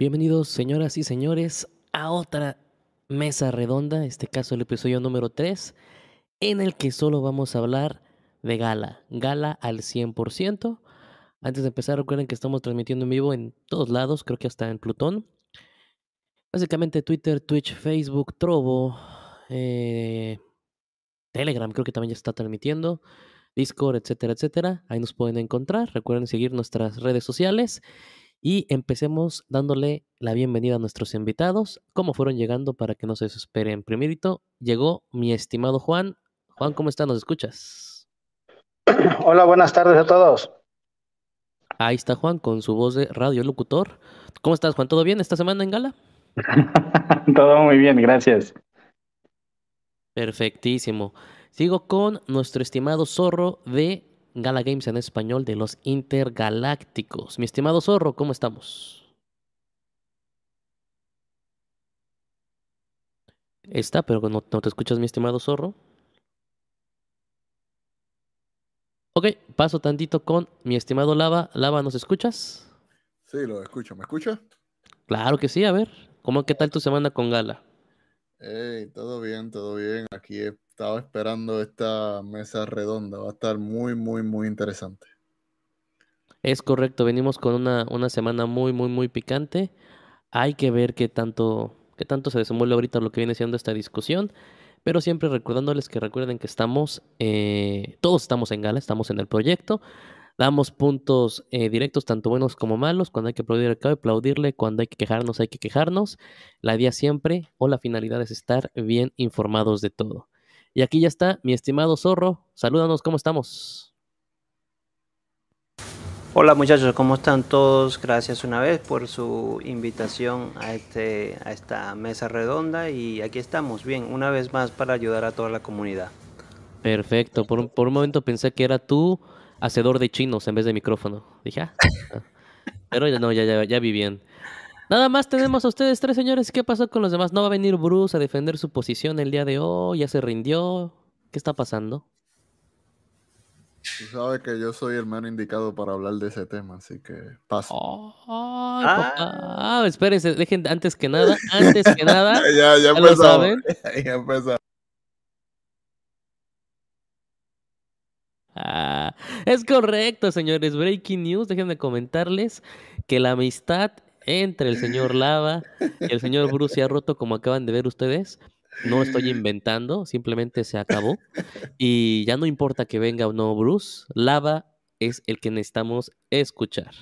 Bienvenidos, señoras y señores, a otra mesa redonda, este caso el episodio número 3, en el que solo vamos a hablar de gala, gala al 100%. Antes de empezar, recuerden que estamos transmitiendo en vivo en todos lados, creo que hasta en Plutón. Básicamente Twitter, Twitch, Facebook, Trovo, eh, Telegram creo que también ya está transmitiendo, Discord, etcétera, etcétera. Ahí nos pueden encontrar. Recuerden seguir nuestras redes sociales. Y empecemos dándole la bienvenida a nuestros invitados. ¿Cómo fueron llegando para que no se desesperen? Primerito, llegó mi estimado Juan. Juan, ¿cómo estás? ¿Nos escuchas? Hola, buenas tardes a todos. Ahí está Juan con su voz de radio locutor. ¿Cómo estás, Juan? ¿Todo bien esta semana en gala? Todo muy bien, gracias. Perfectísimo. Sigo con nuestro estimado zorro de Gala Games en español de los intergalácticos. Mi estimado zorro, ¿cómo estamos? Está, pero no, no te escuchas, mi estimado zorro. Ok, paso tantito con mi estimado Lava. Lava, ¿nos escuchas? Sí, lo escucho. ¿Me escucha? Claro que sí, a ver. ¿Cómo qué tal tu semana con Gala? Hey, todo bien, todo bien. Aquí estaba esperando esta mesa redonda. Va a estar muy, muy, muy interesante. Es correcto, venimos con una, una semana muy, muy, muy picante. Hay que ver qué tanto, qué tanto se desenvuelve ahorita lo que viene siendo esta discusión. Pero siempre recordándoles que recuerden que estamos, eh, todos estamos en gala, estamos en el proyecto. Damos puntos eh, directos, tanto buenos como malos. Cuando hay que aplaudir, hay aplaudirle. Cuando hay que quejarnos, hay que quejarnos. La idea siempre o la finalidad es estar bien informados de todo. Y aquí ya está mi estimado zorro. Salúdanos, ¿cómo estamos? Hola muchachos, ¿cómo están todos? Gracias una vez por su invitación a, este, a esta mesa redonda y aquí estamos, bien, una vez más para ayudar a toda la comunidad. Perfecto, por, por un momento pensé que era tú hacedor de chinos en vez de micrófono. Dije, ah, pero ya no, ya, ya, ya vi bien. Nada más tenemos a ustedes tres señores. ¿Qué pasó con los demás? ¿No va a venir Bruce a defender su posición el día de hoy? ¿Ya se rindió? ¿Qué está pasando? Tú sabes que yo soy el menos indicado para hablar de ese tema, así que pasa. Oh, ah. ah, espérense, dejen antes que nada, antes que nada. ya, ya, ya saben. ya empezamos. Ah, es correcto, señores. Breaking news. Déjenme comentarles que la amistad entre el señor Lava y el señor Bruce se ha roto, como acaban de ver ustedes. No estoy inventando, simplemente se acabó. Y ya no importa que venga o no Bruce, Lava es el que necesitamos escuchar.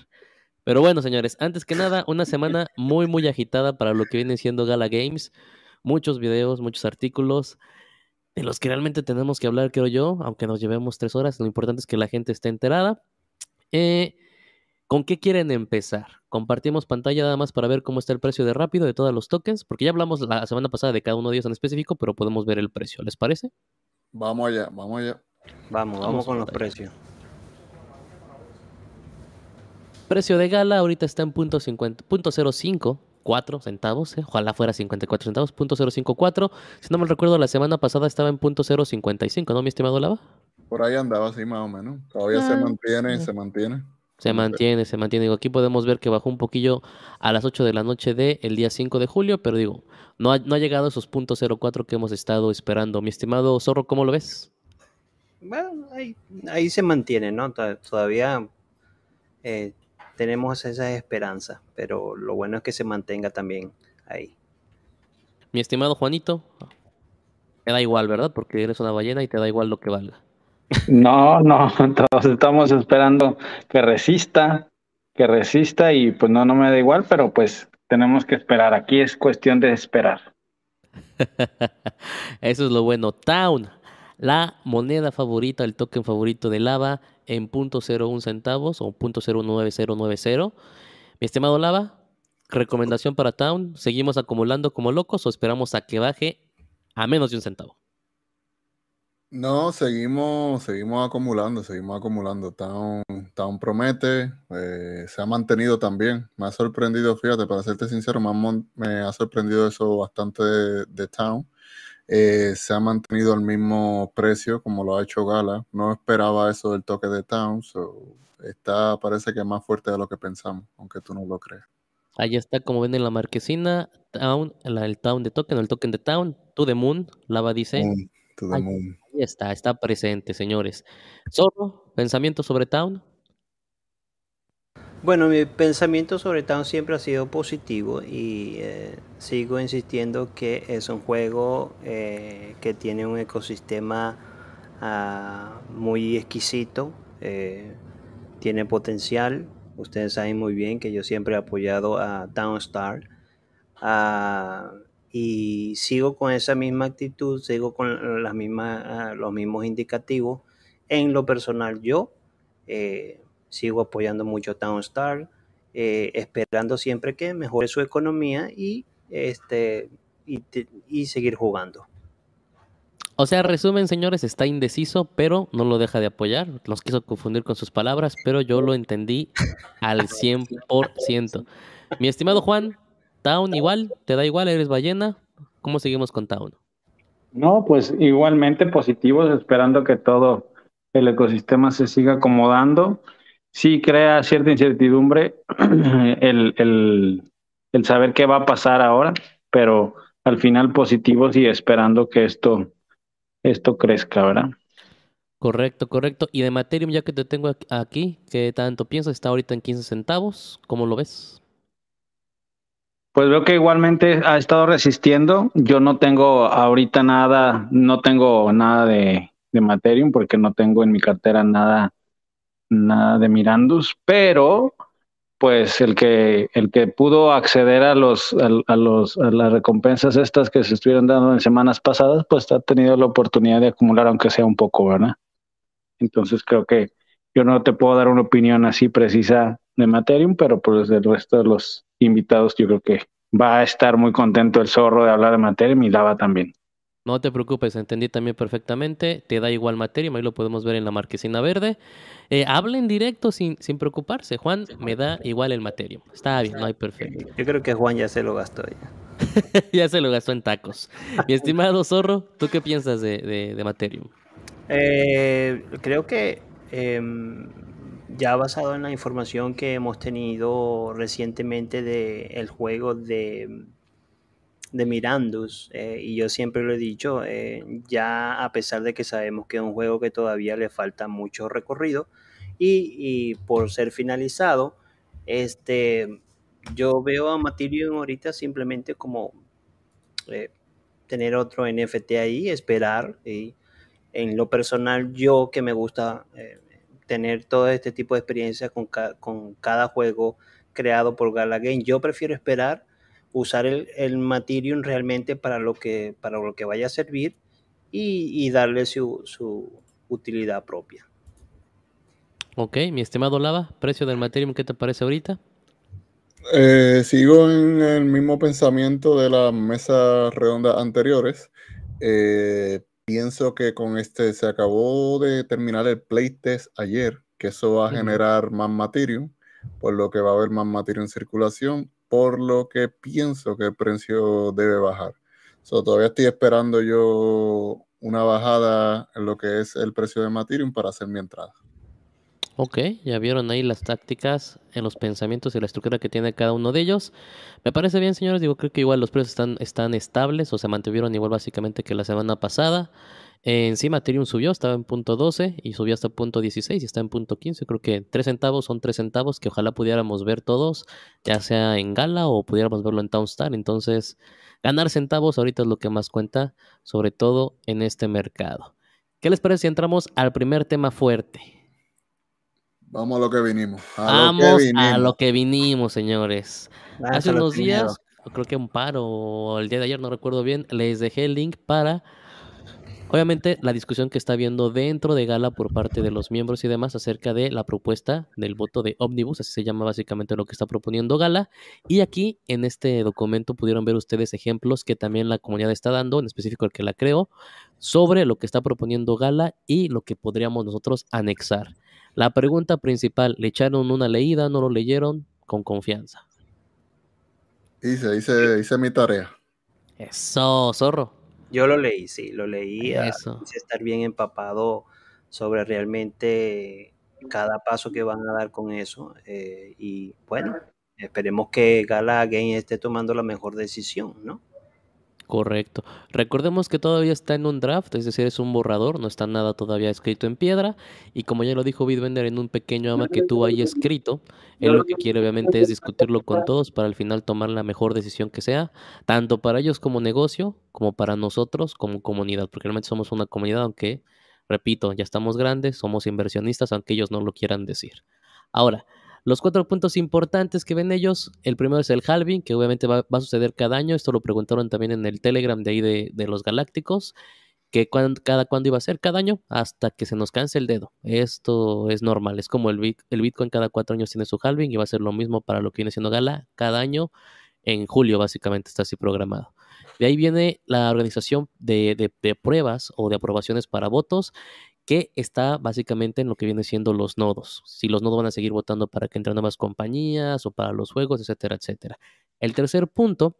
Pero bueno, señores, antes que nada, una semana muy, muy agitada para lo que viene siendo Gala Games. Muchos videos, muchos artículos de los que realmente tenemos que hablar, creo yo, aunque nos llevemos tres horas. Lo importante es que la gente esté enterada. Eh, ¿Con qué quieren empezar? Compartimos pantalla nada más para ver cómo está el precio de rápido de todos los tokens, porque ya hablamos la semana pasada de cada uno de ellos en específico, pero podemos ver el precio. ¿Les parece? Vamos allá, vamos allá. Vamos, vamos, con los precios. Precio de gala ahorita está en punto, 50, punto 04 centavos, eh, ojalá fuera 54 centavos, punto 054. Si no me recuerdo, la semana pasada estaba en punto 055, ¿no, mi estimado Lava? Por ahí andaba así más o menos. Todavía ah, se mantiene, se mantiene. Se mantiene, se mantiene. Digo, aquí podemos ver que bajó un poquillo a las 8 de la noche del el día 5 de julio, pero digo, no ha, no ha llegado a esos puntos 04 que hemos estado esperando. Mi estimado Zorro, ¿cómo lo ves? Bueno, ahí, ahí se mantiene, ¿no? Todavía eh, tenemos esa esperanza, pero lo bueno es que se mantenga también ahí. Mi estimado Juanito, te da igual, ¿verdad? Porque eres una ballena y te da igual lo que valga. No, no, todos estamos esperando que resista, que resista y pues no, no me da igual, pero pues tenemos que esperar. Aquí es cuestión de esperar. Eso es lo bueno. Town, la moneda favorita, el token favorito de Lava en .01 centavos o .09090. Mi estimado Lava, recomendación para Town, ¿seguimos acumulando como locos o esperamos a que baje a menos de un centavo? No, seguimos, seguimos acumulando, seguimos acumulando. Town, Town promete, eh, se ha mantenido también. Me ha sorprendido, fíjate, para serte sincero, me ha, sorprendido eso bastante de, Town. Eh, se ha mantenido al mismo precio como lo ha hecho Gala. No esperaba eso del toque de Town, está, parece que más fuerte de lo que pensamos, aunque tú no lo creas. Ahí está, como ven en la marquesina, Town, el Town de Token, el Token de Town, To the Moon, Lava dice. Moon, to the Ay. moon. Está, está presente, señores. Zorro, pensamiento sobre Town. Bueno, mi pensamiento sobre Town siempre ha sido positivo y eh, sigo insistiendo que es un juego eh, que tiene un ecosistema ah, muy exquisito, eh, tiene potencial. Ustedes saben muy bien que yo siempre he apoyado a Downstar ah, y sigo con esa misma actitud, sigo con las mismas, ah, los mismos indicativos. En lo personal, yo eh, sigo apoyando mucho a Townstar, eh, esperando siempre que mejore su economía y, este, y, y seguir jugando. O sea, resumen, señores, está indeciso, pero no lo deja de apoyar. Los quiso confundir con sus palabras, pero yo lo entendí al 100%. Mi estimado Juan, Town igual, ¿te da igual? ¿Eres ballena? ¿Cómo seguimos con Town? No, pues igualmente positivos, esperando que todo el ecosistema se siga acomodando. Sí crea cierta incertidumbre el, el, el saber qué va a pasar ahora, pero al final positivos y esperando que esto, esto crezca, ¿verdad? Correcto, correcto. Y de Materium, ya que te tengo aquí- ¿qué tanto piensas? Está ahorita en 15 centavos. ¿Cómo lo ves? Pues veo que igualmente ha estado resistiendo. Yo no tengo ahorita nada, no tengo nada de, de Materium porque no tengo en mi cartera nada, nada de Mirandus, pero pues el que, el que pudo acceder a los, a, los, a las recompensas estas que se estuvieron dando en semanas pasadas, pues ha tenido la oportunidad de acumular aunque sea un poco, ¿verdad? Entonces creo que yo no te puedo dar una opinión así precisa de Materium, pero pues el resto de los invitados yo creo que va a estar muy contento el zorro de hablar de Materium y Lava también. No te preocupes, entendí también perfectamente. Te da igual Materium, ahí lo podemos ver en la marquesina verde. Eh, habla en directo sin, sin preocuparse. Juan, me da igual el Materium. Está bien, no hay perfecto. Yo creo que Juan ya se lo gastó ya. ya se lo gastó en tacos. Mi estimado Zorro, ¿tú qué piensas de, de, de Materium? Eh, creo que em, ya basado en la información que hemos tenido recientemente del juego de, de Mirandus, eh, y yo siempre lo he dicho, eh, ya a pesar de que sabemos que es un juego que todavía le falta mucho recorrido, y, y por ser finalizado, este, yo veo a Materium ahorita simplemente como eh, tener otro NFT ahí, esperar, y en lo personal, yo que me gusta tener todo este tipo de experiencia con, ca- con cada juego creado por Gala Game, yo prefiero esperar, usar el, el Materium realmente para lo que, para lo que vaya a servir y, y darle su, su utilidad propia. Ok, mi estimado Lava, precio del Materium, ¿qué te parece ahorita? Eh, sigo en el mismo pensamiento de las mesas redondas anteriores. Eh, pienso que con este se acabó de terminar el playtest ayer, que eso va a generar más Materium, por lo que va a haber más Materium en circulación, por lo que pienso que el precio debe bajar. So, todavía estoy esperando yo una bajada en lo que es el precio de Materium para hacer mi entrada. Ok, ya vieron ahí las tácticas en los pensamientos y la estructura que tiene cada uno de ellos. Me parece bien, señores. Digo, creo que igual los precios están, están estables o se mantuvieron igual básicamente que la semana pasada. Eh, encima Ethereum subió, estaba en punto 12 y subió hasta punto 16 y está en punto 15. Creo que 3 centavos son 3 centavos que ojalá pudiéramos ver todos, ya sea en Gala o pudiéramos verlo en Townstar. Entonces, ganar centavos ahorita es lo que más cuenta, sobre todo en este mercado. ¿Qué les parece si entramos al primer tema fuerte? Vamos a lo que vinimos. A Vamos lo que a lo que vinimos, señores. Hace unos días, creo que un par o el día de ayer, no recuerdo bien, les dejé el link para, obviamente, la discusión que está habiendo dentro de Gala por parte de los miembros y demás acerca de la propuesta del voto de Omnibus, así se llama básicamente lo que está proponiendo Gala. Y aquí en este documento pudieron ver ustedes ejemplos que también la comunidad está dando, en específico el que la creó, sobre lo que está proponiendo Gala y lo que podríamos nosotros anexar. La pregunta principal, ¿le echaron una leída? ¿No lo leyeron? Con confianza. Hice, hice, hice mi tarea. Eso, zorro. Yo lo leí, sí, lo leí. Eso. quise estar bien empapado sobre realmente cada paso que van a dar con eso. eh, y bueno, esperemos que Gala Game esté tomando la mejor decisión, ¿no? Correcto. Recordemos que todavía está en un draft, es decir, es un borrador, no está nada todavía escrito en piedra. Y como ya lo dijo Bitbender en un pequeño ama que tuvo ahí escrito, él lo que quiere obviamente es discutirlo con todos para al final tomar la mejor decisión que sea, tanto para ellos como negocio, como para nosotros como comunidad, porque realmente somos una comunidad, aunque, repito, ya estamos grandes, somos inversionistas, aunque ellos no lo quieran decir. Ahora, los cuatro puntos importantes que ven ellos, el primero es el halving, que obviamente va, a suceder cada año, esto lo preguntaron también en el Telegram de ahí de, los Galácticos, que cada cuándo iba a ser, cada año, hasta que se nos canse el dedo. Esto es normal, es como el, el Bitcoin cada cuatro años tiene su halving y va a ser lo mismo para lo que viene siendo Gala, cada año en julio básicamente está así programado. De ahí viene la organización de, pruebas o de aprobaciones para votos, que está básicamente en lo que viene siendo los nodos. Si los nodos van a seguir votando para que entren nuevas compañías o para los juegos, etcétera, etcétera. El tercer punto,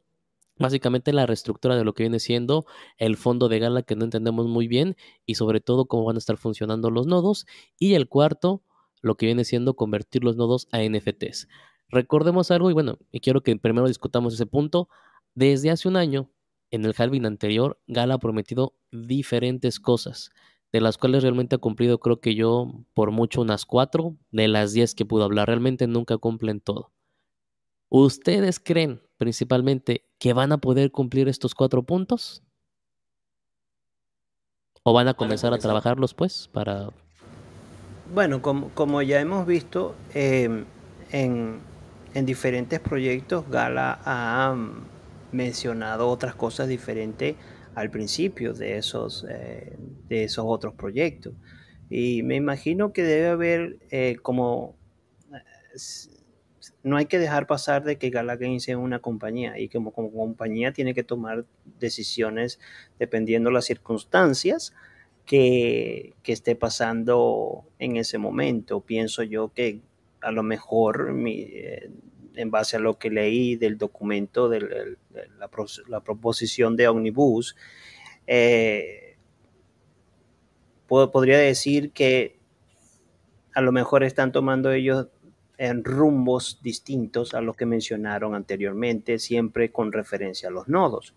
básicamente la reestructura de lo que viene siendo el fondo de gala que no entendemos muy bien y sobre todo cómo van a estar funcionando los nodos. Y el cuarto, lo que viene siendo convertir los nodos a NFTs. Recordemos algo y bueno, y quiero que primero discutamos ese punto. Desde hace un año, en el halving anterior, Gala ha prometido diferentes cosas de las cuales realmente ha cumplido creo que yo por mucho unas cuatro de las diez que pudo hablar. Realmente nunca cumplen todo. ¿Ustedes creen principalmente que van a poder cumplir estos cuatro puntos? ¿O van a comenzar a trabajarlos pues para... Bueno, como, como ya hemos visto em, en, en diferentes proyectos, Gala ha mencionado otras cosas diferentes al principio de esos, eh, de esos otros proyectos. Y me imagino que debe haber eh, como... No hay que dejar pasar de que Gala Games sea una compañía y que como, como compañía tiene que tomar decisiones dependiendo las circunstancias que, que, esté pasando en ese momento. Pienso yo que a lo mejor eh, en base a lo que leí del documento de la, proposición de Omnibus, eh, podría decir que a lo mejor están tomando ellos en rumbos distintos a los que mencionaron anteriormente, siempre con referencia a los nodos.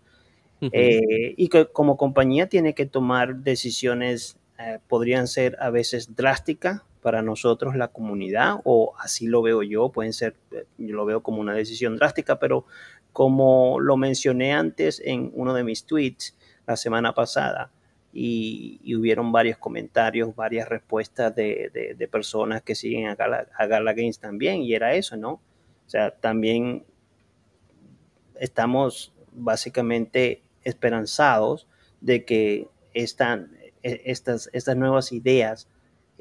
Eh, y que como compañía tiene que tomar decisiones, eh, podrían ser a veces drásticas, para nosotros la comunidad, o así lo veo yo, pueden ser, eh, yo lo veo como una decisión drástica, pero como lo mencioné antes en uno de mis tweets la semana pasada, y, hubieron varios comentarios, varias respuestas de, de, personas que siguen a Gala, a Gala Games también, y era eso, ¿no? O sea, también estamos básicamente esperanzados de que están, e, estas, estas nuevas ideas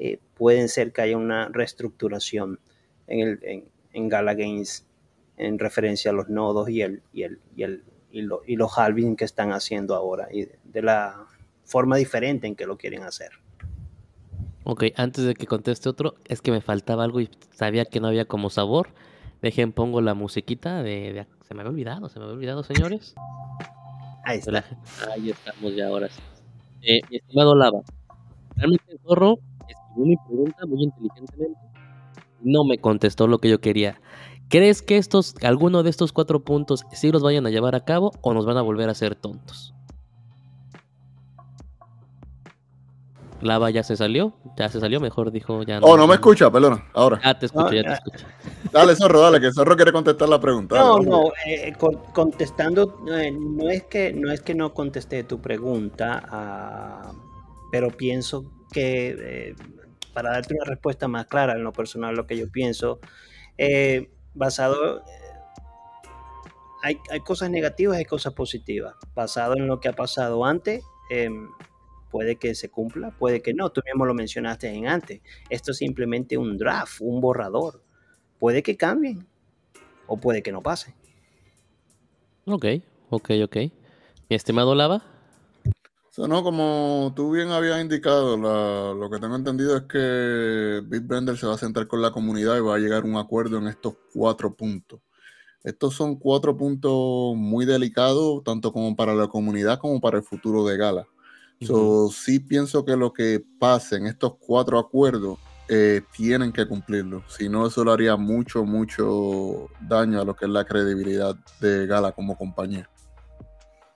eh, pueden ser que haya una reestructuración en, el, en, Gala Games en referencia a los nodos y, el, y, el, y, el, y, los halving que están haciendo ahora y de, la forma diferente en que lo quieren hacer. Ok, antes de que conteste otro, es que me faltaba algo y sabía que no había como sabor. Dejen, pongo la musiquita de, Se me había olvidado, se me había olvidado, señores. Ahí está. Ahí estamos ya, ahora sí. Eh, mi estimado Lava, realmente el zorro escribió mi pregunta muy inteligentemente. No me contestó lo que yo quería. ¿Crees que estos, alguno de estos cuatro puntos sí los vayan a llevar a cabo o nos van a volver a ser tontos? Lava ya se salió, ya se salió, mejor dijo ya. No, oh, no me escucha, perdona, ahora. Ya te escucho, ya te escucho. Dale, Zorro, dale, que Zorro quiere contestar la pregunta. No, no, eh, contestando, eh, no, es que, no es que no contesté tu pregunta, ah, pero pienso que eh, para darte una respuesta más clara en lo personal, lo que yo pienso, eh, basado, eh, hay, hay, cosas negativas hay cosas positivas. Basado en lo que ha pasado antes, em, puede que se cumpla, puede que no. Tú mismo lo mencionaste en antes. Esto es simplemente un draft, un borrador. Puede que cambien o puede que no pase. Ok, ok, ok. Mi estimado Lava. So, no, como tú bien habías indicado, lo que tengo entendido es que Bitbender se va a sentar con la comunidad y va a llegar a un acuerdo en estos cuatro puntos. Estos son cuatro puntos muy delicados, tanto como para la comunidad como para el futuro de Gala. sí pienso que lo que pase en estos cuatro acuerdos eh, tienen que cumplirlo. Si no, eso le haría mucho, mucho daño a lo que es la credibilidad de Gala como compañía.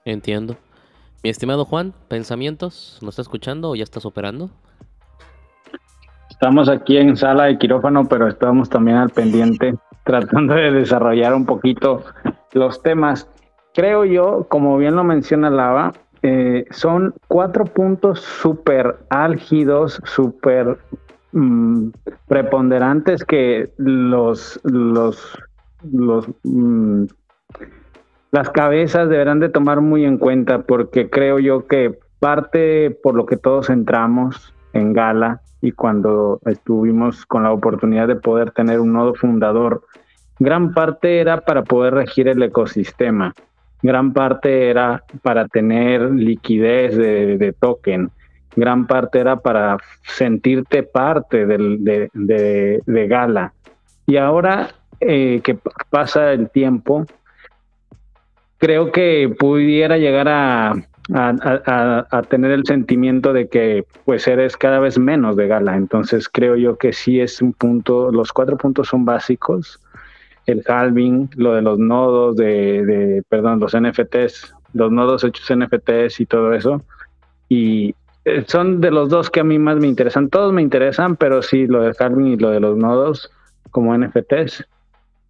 Entiendo. Mi estimado Juan, ¿pensamientos? ¿No está escuchando o ya estás operando? Estamos aquí en sala de quirófano, pero estamos también al pendiente tratando de desarrollar un poquito los temas. Creo yo, como bien lo menciona Lava, eh, son cuatro puntos súper álgidos, súper mm, preponderantes que los, los, los mm, las cabezas deberán de tomar muy en cuenta porque creo yo que parte por lo que todos entramos en Gala y cuando estuvimos con la oportunidad de poder tener un nodo fundador, gran parte era para poder regir el ecosistema, gran parte era para tener liquidez de, token, gran parte era para sentirte parte de, de, Gala. Y ahora eh, que pasa el tiempo, creo que pudiera llegar a, a, tener el sentimiento de que pues eres cada vez menos de gala. Entonces creo yo que sí es un punto, los cuatro puntos son básicos. El halving, lo de los nodos, de, de perdón, los NFTs, los nodos hechos NFTs y todo eso. Y eh, son de los dos que a mí más me interesan. Todos me interesan, pero sí, lo del halving y lo de los nodos como NFTs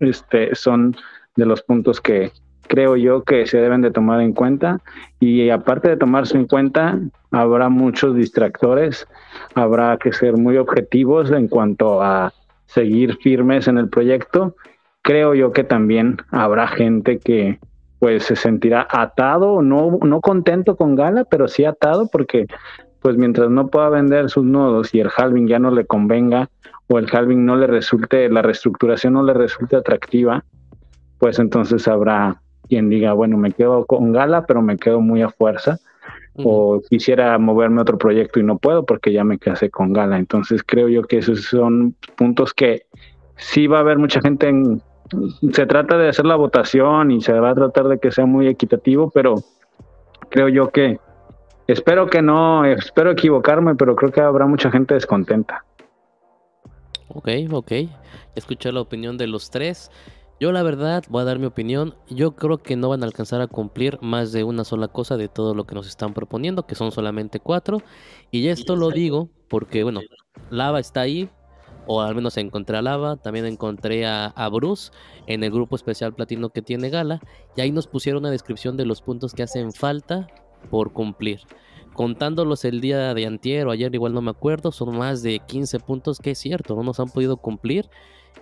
este, son de los puntos que, creo yo que se deben de tomar en cuenta y aparte de tomarse en cuenta habrá muchos distractores, habrá que ser muy objetivos en cuanto a seguir firmes en el proyecto. Creo yo que también habrá gente que pues se sentirá atado, no, no contento con Gala, pero sí atado porque pues mientras no pueda vender sus nodos y el halving ya no le convenga o el halving no le resulte, la reestructuración no le resulte atractiva, pues entonces habrá quien diga, bueno, me quedo con Gala, pero me quedo muy a fuerza, o quisiera moverme a otro proyecto y no puedo porque ya me casé con Gala. Entonces creo yo que esos son puntos que sí va a haber mucha gente en... Se trata de hacer la votación y se va a tratar de que sea muy equitativo, pero creo yo que espero que no, espero equivocarme, pero creo que habrá mucha gente descontenta. Ok, ok. Escuché la opinión de los tres. Yo la verdad voy a dar mi opinión. Yo creo que no van a alcanzar a cumplir más de una sola cosa de todo lo que nos están proponiendo, que son solamente cuatro. Y esto lo digo porque, bueno, Lava está ahí, o al menos encontré a Lava, también encontré a, Bruce en el grupo especial platino que tiene Gala, y ahí nos pusieron una descripción de los puntos que hacen falta por cumplir. Contándolos el día de antier o ayer, igual no me acuerdo, son más de 15 puntos que es cierto, no nos han podido cumplir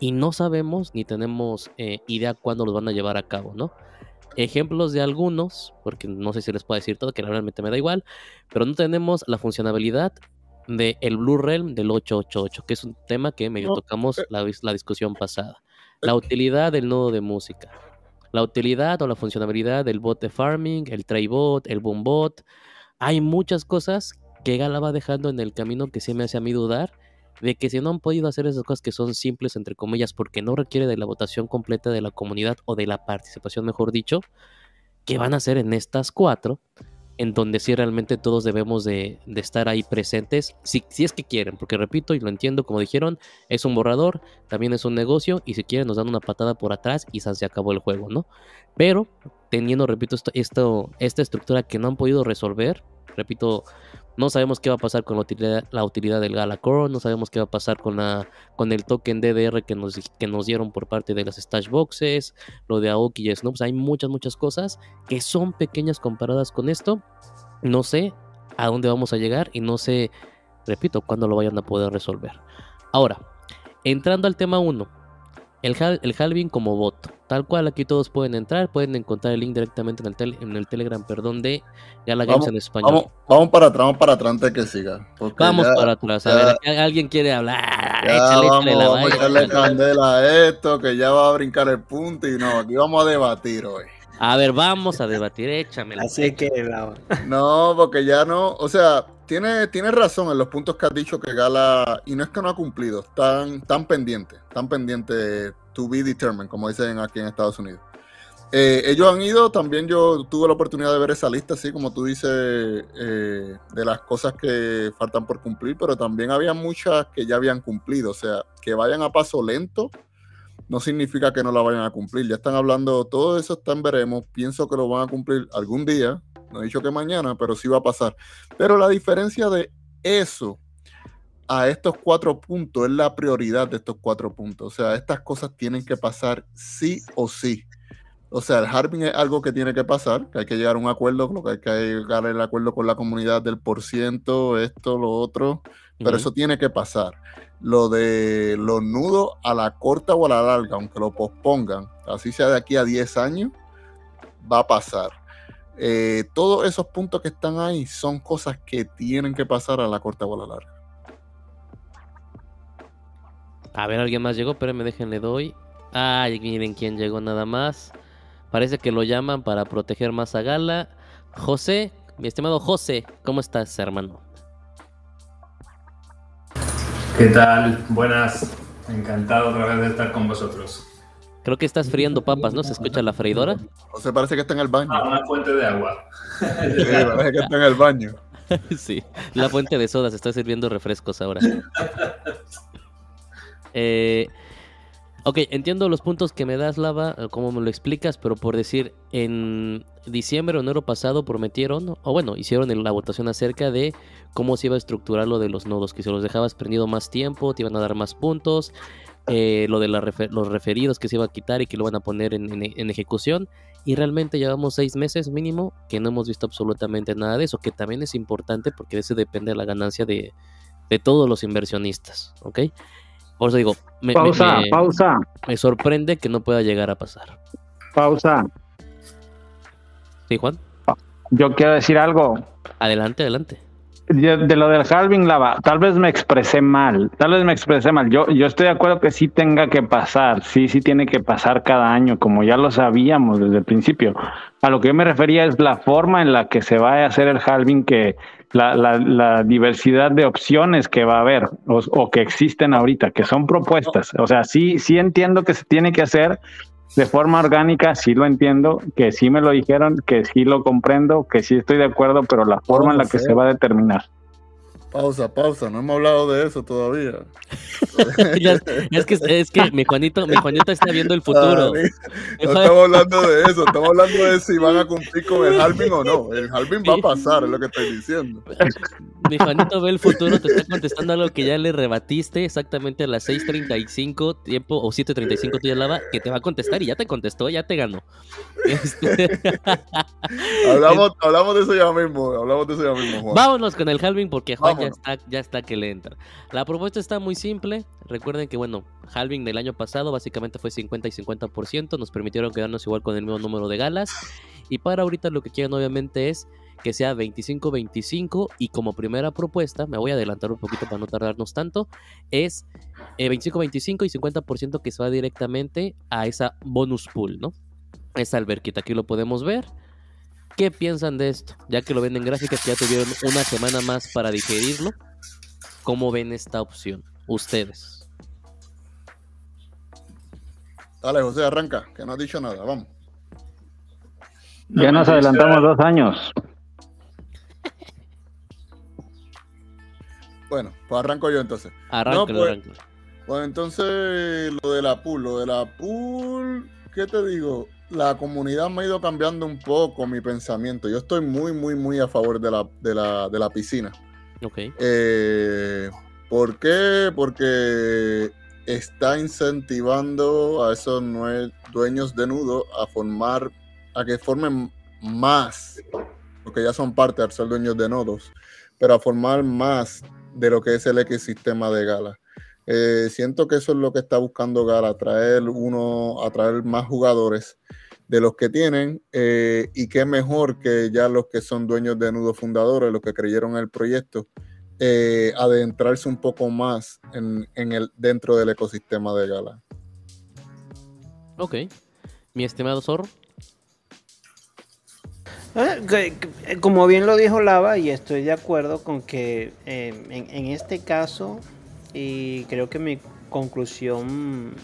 y no sabemos ni tenemos eh, idea cuándo los van a llevar a cabo, ¿no? Ejemplos de algunos, porque no sé si les puedo decir todo, que realmente me da igual, pero no tenemos la funcionalidad de el Blue Realm del 888, que es un tema que medio tocamos la, la discusión pasada. La utilidad del nodo de música. La utilidad o la funcionalidad del bot de farming, el Traybot, el Boombot. Hay muchas cosas que Gala va dejando en el camino que sí me hace a mí dudar de que si no han podido hacer esas cosas que son simples, entre comillas, porque no requiere de la votación completa de la comunidad o de la participación, mejor dicho, que van a hacer en estas cuatro, en donde sí realmente todos debemos de, estar ahí presentes, si, si, es que quieren, porque repito y lo entiendo, como dijeron, es un borrador, también es un negocio, y si quieren nos dan una patada por atrás y se acabó el juego, ¿no? Pero teniendo, repito, esto, esta estructura que no han podido resolver, repito, no sabemos qué va a pasar con la utilidad, la utilidad del no sabemos qué va a pasar con, la, con el token DDR que nos, que nos dieron por parte de las Stash Boxes, lo de Aoki y Snoops. Hay muchas, muchas cosas que son pequeñas comparadas con esto. No sé a dónde vamos a llegar y no sé, repito, cuándo lo vayan a poder resolver. Ahora, entrando al tema 1, el, el halving como bot. Tal cual, aquí todos pueden entrar, pueden encontrar el link directamente en el, en el Telegram, perdón, de Gala Games en español. Vamos, para atrás, vamos para atrás antes que siga. Vamos para atrás, a ver, alguien quiere hablar. échale, vamos, la vamos a echarle candela a esto, que ya va a brincar el punto y no, aquí vamos a debatir hoy. A ver, vamos a debatir, échame. Así que, no, porque ya no, o sea, tiene, tiene razón en los puntos que has dicho que Gala, y no es que no ha cumplido, están, tan pendientes, están pendientes to be determined, como dicen aquí en Estados Unidos. Eh, ellos han ido, también yo tuve la oportunidad de ver esa lista, así como tú dices, eh, de las cosas que faltan por cumplir, pero también había muchas que ya habían cumplido, o sea, que vayan a paso lento no significa que no la vayan a cumplir. Ya están hablando, todo eso están veremos, pienso que lo van a cumplir algún día, no he dicho que mañana, pero sí va a pasar. Pero la diferencia de eso a estos cuatro puntos es la prioridad de estos cuatro puntos. O sea, estas cosas tienen que pasar sí o sí. O sea, el Harbin es algo que tiene que pasar, que hay que llegar a un acuerdo, lo que hay que llegar al acuerdo con la comunidad del por ciento, esto, lo otro, pero eso tiene que pasar. Lo de los nudos a la corta o a la larga, aunque lo pospongan, así sea de aquí a 10 años, va a pasar. Eh, todos esos puntos que están ahí son cosas que tienen que pasar a la corta o a la larga. A ver, alguien más llegó, pero me déjenle doy. Ay, miren quién llegó nada más. Parece que lo llaman para proteger más a Gala. José, mi estimado José, ¿cómo estás, hermano? ¿Qué tal? Buenas. Encantado otra vez de estar con vosotros. Creo que estás friendo papas, ¿no? ¿Se escucha la freidora? O se parece que está en el baño. Ah, una fuente de agua. Sí, parece que está en el baño. sí, la fuente de soda se está sirviendo refrescos ahora. Eh, ok, entiendo los puntos que me das, Lava, eh, cómo me lo explicas, pero por decir, en diciembre o enero pasado prometieron, o bueno, hicieron la votación acerca de cómo se iba a estructurar lo de los nodos, que si los dejabas prendido más tiempo, te iban a dar más puntos, eh, lo de los referidos que se iba a quitar y que lo van a poner en, ejecución. Y realmente llevamos seis meses mínimo que no hemos visto absolutamente nada de eso, que también es importante porque de eso depende la ganancia de, de todos los inversionistas, ¿ok? Por eso digo, me, pausa, pausa. Me sorprende que no pueda llegar a pasar. Pausa. ¿Sí, Juan? Yo quiero decir algo. Adelante, adelante. De, lo del halving lava, tal vez me expresé mal, tal vez me expresé mal. Yo, yo estoy de acuerdo que sí tenga que pasar, sí, sí tiene que pasar cada año, como ya lo sabíamos desde el principio. A lo que yo me refería es la forma en la que se va a hacer el halving, que la, la, diversidad de opciones que va a haber o, que existen ahorita, que son propuestas. O sea, sí, sí entiendo que se tiene que hacer de forma orgánica, sí lo entiendo, que sí me lo dijeron, que sí lo comprendo, que sí estoy de acuerdo, pero la forma en la que se va a determinar. Pausa, pausa, no hemos hablado de eso todavía. es, que, es que mi Juanito, mi Juanito está viendo el futuro. no estamos hablando de eso, estamos hablando de si van a cumplir con el halving o no. El halving va a pasar, es lo que estoy diciendo. Mi Juanito ve el futuro, te está contestando algo que ya le rebatiste exactamente a las 6.35 tiempo o 7.35 tuya lava, que te va a contestar y ya te contestó, ya te ganó. Este, hablamos, hablamos de eso ya mismo, hablamos de eso ya mismo, Juan. Vámonos con el halving porque Juan ya está, ya está que le entra. La propuesta está muy simple. Recuerden que, bueno, halving del año pasado básicamente fue 50 y 50%. Nos permitieron quedarnos igual con el mismo número de galas. Y para ahorita lo que quieren obviamente es que sea 25-25 y como primera propuesta, me voy a adelantar un poquito para no tardarnos tanto, es 25-25 eh, y 50% que se va directamente a esa bonus pool, ¿no? Esa alberquita, aquí lo podemos ver. ¿Qué piensan de esto? Ya que lo ven en gráficas, ya tuvieron una semana más para digerirlo. ¿Cómo ven esta opción? Ustedes. Dale, José, arranca, que no has dicho nada, vamos. Ya nos adelantamos dos años. Bueno, pues arranco yo entonces. Arranco, no, pues, pues, entonces lo de la pool, lo de la pool, ¿qué te digo? La comunidad me ha ido cambiando un poco mi pensamiento. Yo estoy muy, muy, muy a favor de la, de la, de la piscina. Ok. Eh, ¿Por qué? Porque está incentivando a esos dueños de nudo a formar, a que formen más, porque ya son parte de ser dueños de nodos, pero a formar más de lo que es el ecosistema de Gala. Eh, siento que eso es lo que está buscando Gala, atraer uno, atraer más jugadores de los que tienen eh, y qué mejor que ya los que son dueños de nudo fundadores, los que creyeron en el proyecto, eh, adentrarse un poco más en, el, dentro del ecosistema de Gala. Ok. Mi estimado Zorro. como bien lo dijo Lava, y estoy de acuerdo con que en, en, este caso y creo que mi conclusión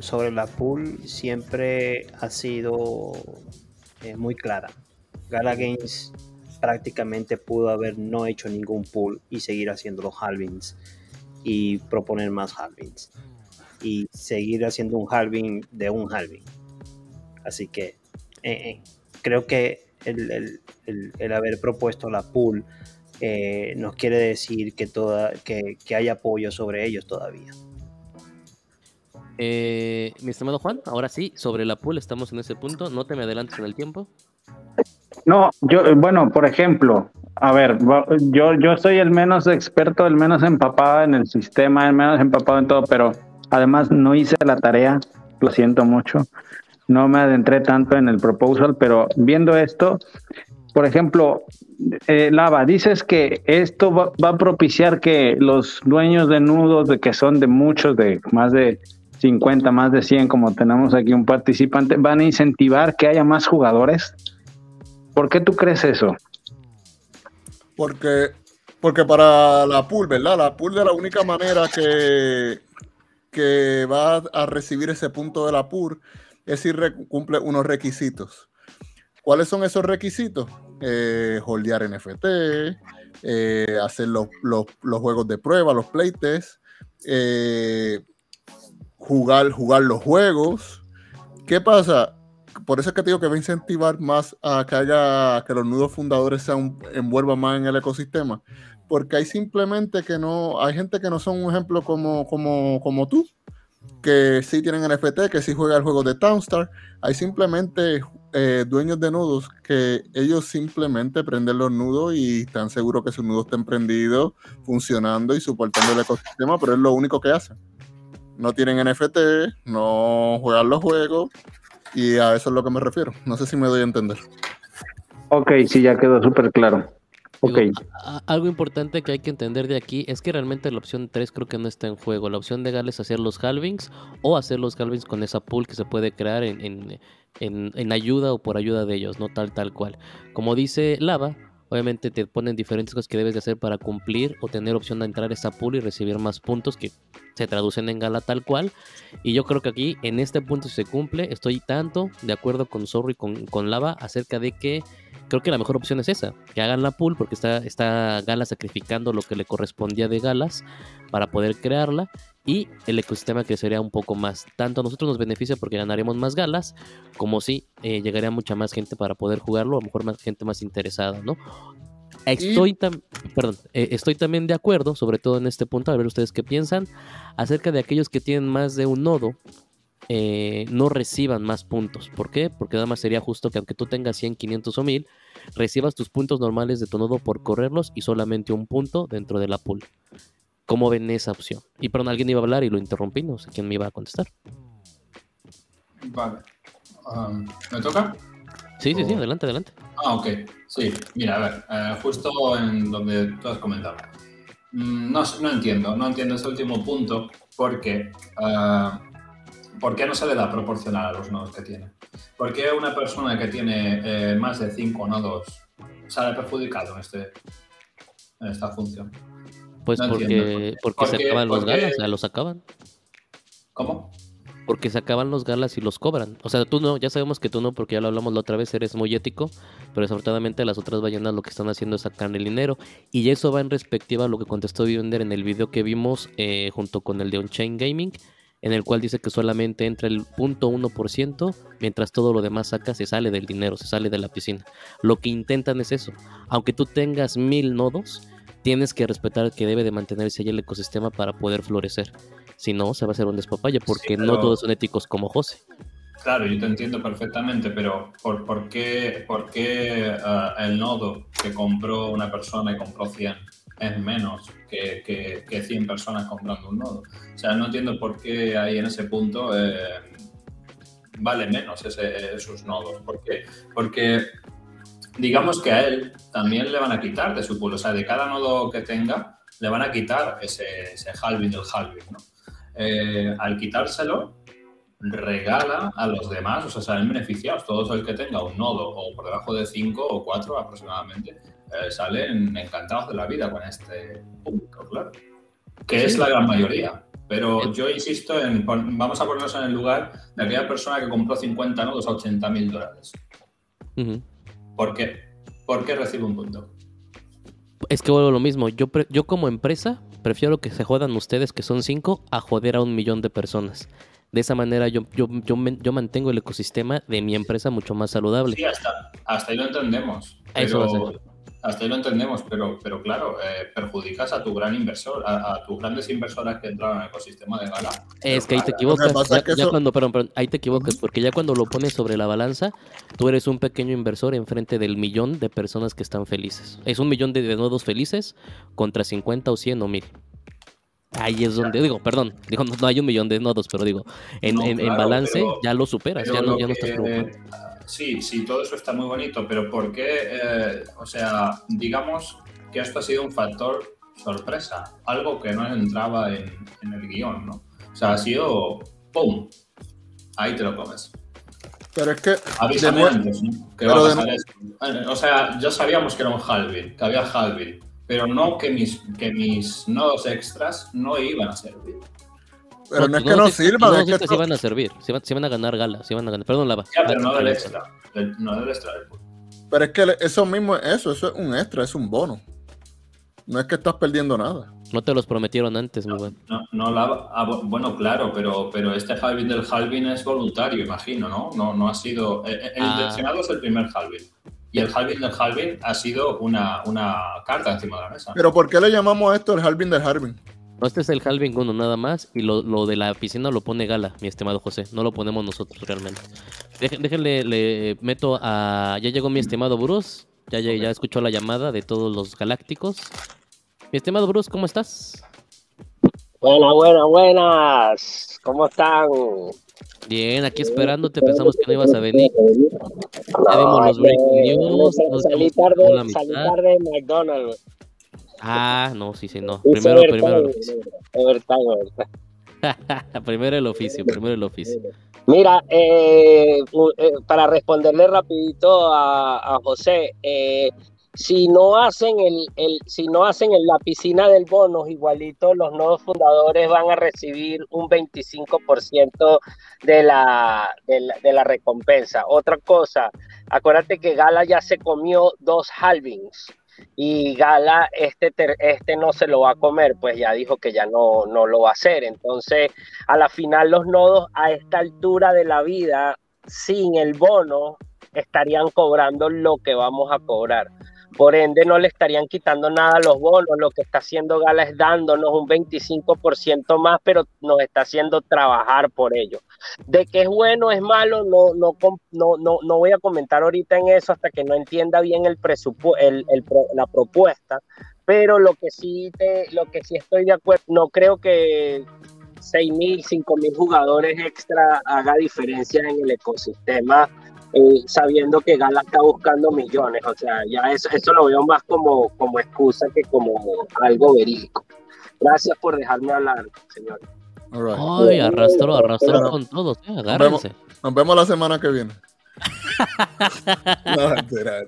sobre la pool siempre ha sido eh, muy clara. Gala Games prácticamente pudo haber no hecho ningún pool y seguir haciendo los halvings y proponer más halvings y seguir haciendo un halving de un halving. Así que eh, eh, creo que el, haber propuesto la pool eh, nos quiere decir que, toda, que, hay apoyo sobre ellos todavía. mi estimado Juan, ahora sí, sobre la pool estamos en ese punto, no te me adelantes en el tiempo. No, yo, bueno, por ejemplo, a ver, yo, yo soy el menos experto, el menos empapado en el sistema, el menos empapado en todo, pero además no hice la tarea, lo siento mucho, no me adentré tanto en el proposal, pero viendo esto, por ejemplo, eh, Lava, dices que esto va, a propiciar que los dueños de nudos, de que son de muchos, de más de 50, más de 100, como tenemos aquí un participante, van a incentivar que haya más jugadores. ¿Por qué tú crees eso? Porque, porque para la pool, ¿verdad? La pool de la única manera que, que va a recibir ese punto de la pool es si cumple unos requisitos. ¿Cuáles son esos requisitos? Eh, holdear NFT, eh, hacer los, juegos de prueba, los playtests, eh, jugar, jugar los juegos. ¿Qué pasa? por eso es que te digo que va a incentivar más a que haya que los nudos fundadores se envuelvan más en el ecosistema. Porque hay simplemente que no, hay gente que no son un ejemplo como, como, como tú, que sí tienen NFT, que sí juegan el juego de Townstar. Hay simplemente eh, dueños de nudos que ellos simplemente prenden los nudos y están seguros que sus nudos estén prendidos, funcionando y soportando el ecosistema, pero es lo único que hacen. No tienen NFT, no juegan los juegos, y a eso es lo que me refiero. No sé si me doy a entender. Ok, sí, ya quedó súper claro. Algo importante que hay que entender de aquí es que realmente la opción 3 creo que no está en juego. La opción de Gales es hacer los halvings o hacer los halvings con esa pool que se puede crear en, en ayuda o por ayuda de ellos, no tal, tal cual. Como dice Lava, Obviamente te ponen diferentes cosas que debes de hacer para cumplir o tener opción de entrar a esa pool y recibir más puntos que se traducen en gala tal cual. Y yo creo que aquí en este punto si se cumple, estoy tanto de acuerdo con Zorro y con, con Lava acerca de que creo que la mejor opción es esa, que hagan la pool porque está, está Gala sacrificando lo que le correspondía de Galas para poder crearla y el ecosistema crecería un poco más. Tanto a nosotros nos beneficia porque ganaremos más galas, como si eh, llegaría mucha más gente para poder jugarlo, a lo mejor más gente más interesada, ¿no? Estoy, perdón, eh, estoy también de acuerdo, sobre todo en este punto, a ver ustedes qué piensan, acerca de aquellos que tienen más de un nodo, eh, no reciban más puntos. ¿Por qué? Porque nada más sería justo que aunque tú tengas 100, 500 o 1000, recibas tus puntos normales de tu nodo por correrlos y solamente un punto dentro de la pool. ¿Cómo ven esa opción? Y perdón, alguien iba a hablar y lo interrumpí, no sé quién me iba a contestar. Vale. Um, ¿Me toca? Sí, sí, sí, adelante, adelante. Ah, ok. Sí, mira, a ver, eh, justo en donde tú has comentado. Mm, no, no entiendo, no entiendo ese último punto porque uh, ¿por qué no se le da proporcional a los nodos que tiene? ¿Por qué una persona que tiene eh, más de 5 nodos sale perjudicado en, este, en esta función? Pues porque, porque, se acaban los galas, o sea, los acaban. ¿Cómo? Porque se acaban los galas y los cobran. O sea, tú no, ya sabemos que tú no, porque ya lo hablamos la otra vez, eres muy ético, pero desafortunadamente las otras ballenas lo que están haciendo es sacar el dinero. Y eso va en respectiva a lo que contestó Vivender en el video que vimos eh, junto con el de On-Chain Gaming, en el cual dice que solamente entra el 0.1%, mientras todo lo demás saca, se sale del dinero, se sale de la piscina. Lo que intentan es eso. Aunque tú tengas mil nodos, tienes que respetar que debe de mantenerse ahí el ecosistema para poder florecer. Si no, se va a hacer un despapalle, porque no todos son éticos como José. Claro, yo te entiendo perfectamente, pero ¿por, por qué, por qué ah, el nodo que compró una persona y compró 100 es menos que, que, 100 personas comprando un nodo? O sea, no entiendo por qué ahí en ese punto eh, vale menos ese, esos nodos. ¿Por? Porque digamos que a él también le van a quitar de su pool, o sea, de cada nodo que tenga, le van a quitar ese, ese halving del halving, ¿no? Eh, al quitárselo, regala a los demás, o sea, salen beneficiados. Todos el que tenga un nodo o por debajo de 5 o 4 aproximadamente, eh, salen encantados de la vida con este punto, claro. Que es la gran mayoría. Pero yo insisto en, vamos a ponernos en el lugar de aquella persona que compró 50 nodos a 80 mil dólares. ¿Por qué? ¿Por qué recibe un punto? Es que vuelvo a lo mismo. Yo, yo como empresa prefiero que se jodan ustedes, que son cinco, a joder a un millón de personas. De esa manera yo, yo, yo, yo mantengo el ecosistema de mi empresa mucho más saludable. Sí, hasta, hasta ahí lo entendemos. Eso va a hasta ahí lo entendemos, pero, pero claro, eh, perjudicas a tu gran inversor, a, a tus grandes inversoras que entraron al ecosistema de Gala. Es que ahí te equivocas. Ya, eso- cuando, perdón, perdón, ahí te equivocas, porque ya cuando lo pones sobre la balanza, tú eres un pequeño inversor enfrente del millón de personas que están felices. Es un millón de, de nodos felices contra 50 o 100 o 1000. Ahí es donde, digo, perdón, digo, no, no hay un millón de nodos, pero digo, en, No, en- balance pero- ya lo superas, ya no, lo ya no estás preocupado. Sí, sí, todo eso está muy bonito, pero ¿por qué? eh, o sea, digamos que esto ha sido un factor sorpresa, algo que no entraba en, en el guion, ¿no? O sea, ha sido ¡pum! Ahí te lo comes. Pero es que. Avísame de nue- antes, ¿no? Que va a de pasar esto. Eh, O sea, ya sabíamos que era un halving, que había halving, pero no que mis, que mis nodos extras no iban a servir. Pero no es que no sirva, nodos es que sí van a servir, sí van, sí van a ganar gala, sí van a ganar. Perdón, Lava. Ya, pero no del extra, del- no del extra del pero es que eso mismo es eso, eso es un extra, es un bono. No es que estás perdiendo nada. No te los prometieron antes, mi buen. No, no la, ah, bu- bueno, claro, pero, pero este halving del halving es voluntario, imagino, ¿no? No, no ha sido. eh, eh, El Ah. intencionado es el primer halving. Y el halving del halving ha sido una, una carta encima de la mesa. Pero ¿por qué le llamamos a esto el halving del halving? No, este es el halving 1 nada más y lo, lo de la piscina lo pone Gala, mi estimado José. No lo ponemos nosotros realmente. Déjenle, le meto a... Ya llegó mi estimado Bruce. Ya, ya, ya escuchó la llamada de todos los galácticos. Mi estimado Bruce, ¿cómo estás? Buenas, buenas, buenas. ¿Cómo están? Bien, aquí esperándote. Pensamos que no ibas a venir. Ya vimos los breaking news. salí tarde, salí tarde de McDonald's. Ah, no, sí, sí, no. Primero, primero el oficio. primero el oficio, primero el oficio. Mira, eh, eh, para responderle rapidito a, a José, eh, si no hacen el, el- si no hacen en la piscina del bono, igualito los nuevos fundadores van a recibir un 25% de la, de la, de la recompensa. Otra cosa, acuérdate que Gala ya se comió dos halvings y Gala este, este no se lo va a comer, pues ya dijo que ya no, no lo va a hacer. Entonces, a la final los nodos a esta altura de la vida, sin el bono, estarían cobrando lo que vamos a cobrar. Por ende, no le estarían quitando nada a los bonos. Lo que está haciendo Gala es dándonos un 25% más, pero nos está haciendo trabajar por ello. De que es bueno, es malo, no, no, no, no, no voy a comentar ahorita en eso hasta que no entienda bien el el, el la propuesta. Pero lo que sí te, lo que sí estoy de acuerdo, no creo que 6.000, 5.000 jugadores extra haga diferencia en el ecosistema, eh, sabiendo que Gala está buscando millones. O sea, ya eso, eso lo veo más como, como excusa que como algo verídico. Gracias por dejarme hablar, señor. Right. Ay, arrastró, arrastró Bueno, con todos. eh, agárrense. Nos vemos la semana que viene. no, mentira.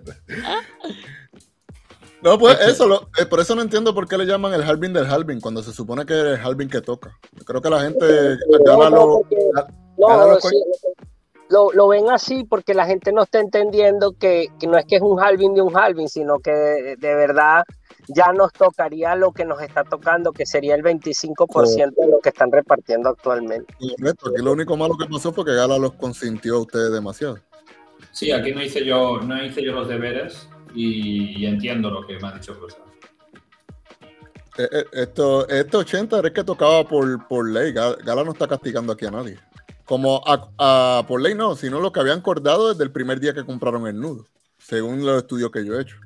No, pues eso, lo- eh, por eso no entiendo por qué le llaman el halving del halving, cuando se supone que es el halving que toca. Yo creo que la gente No, lo- sí, lo, lo ven así porque la gente no está entendiendo que, que no es que es un halving de un halving, sino que de, de verdad ya nos tocaría lo que nos está tocando, que sería el 25% de lo que están repartiendo actualmente. Correcto, aquí lo único malo que pasó fue que Gala los consintió a ustedes demasiado. Sí, aquí no hice yo, no hice yo los deberes y, y entiendo lo que me ha dicho Bruce. Eh, eh, Esto, este 80 era el que tocaba por, por ley. Ga- Gala no está castigando aquí a nadie. Como a, a- por ley no, sino lo que habían acordado desde el primer día que compraron el nudo, según los estudios que yo he hecho.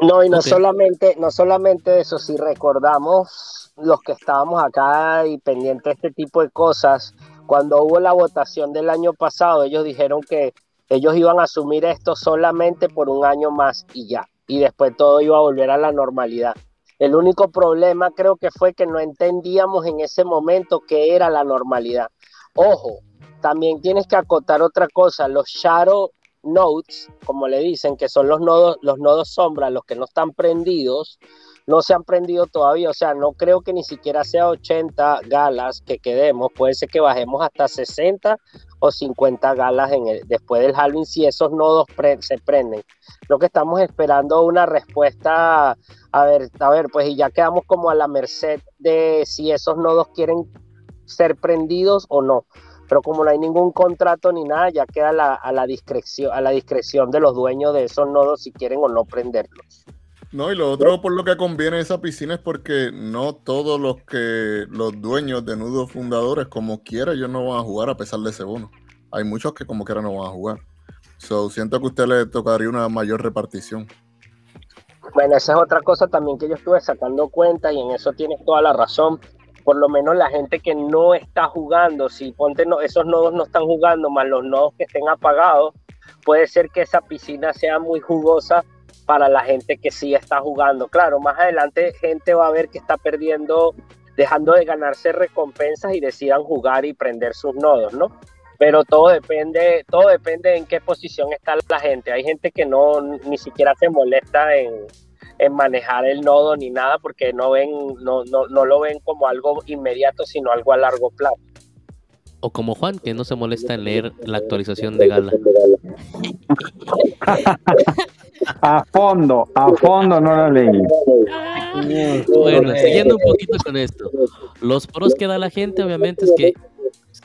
No, y no solamente, no solamente eso, si recordamos los que estábamos acá y pendientes de este tipo de cosas, cuando hubo la votación del año pasado, ellos dijeron que ellos iban a asumir esto solamente por un año más y ya, y después todo iba a volver a la normalidad. El único problema creo que fue que no entendíamos en ese momento qué era la normalidad. Ojo, también tienes que acotar otra cosa, los Shadow nodes, como le dicen, que son los nodos, los nodos sombra, los que no están prendidos, no se han prendido todavía. O sea, no creo que ni siquiera sea 80 galas que quedemos. Puede ser que bajemos hasta 60 o 50 galas en después del halving si esos nodos se prenden. Lo que estamos esperando una respuesta, a ver, a ver, pues y ya quedamos como a la merced de si esos nodos quieren ser prendidos o no. Pero como no hay ningún contrato ni nada, ya queda a la discreción, a la discreción de los dueños de esos nodos si quieren o no prenderlos. No, y lo otro por lo que conviene esa piscina es porque no todos los que los dueños de nudos fundadores, como quiera, ellos no van a jugar a pesar de ese bono. Hay muchos que como quiera no van a jugar. So, siento que a usted le tocaría una mayor repartición. Bueno, esa es otra cosa también que yo estuve sacando cuenta y en eso tienes toda la razón. Por lo menos la gente que no está jugando, si ponte no, esos nodos no están jugando, más los nodos que estén apagados, puede ser que esa piscina sea muy jugosa para la gente que sí está jugando. Claro, más adelante gente va a ver que está perdiendo, dejando de ganarse recompensas y decidan jugar y prender sus nodos, ¿no? Pero todo depende, todo depende en qué posición está la gente. Hay gente que no ni siquiera se molesta en, en manejar el nodo ni nada porque no ven, no, no, no lo ven como algo inmediato, sino algo a largo plazo. O como Juan, que no se molesta en leer la actualización de Gala. A fondo, a fondo no la leí. Bueno, siguiendo un poquito con esto. Los pros que da la gente, obviamente, es que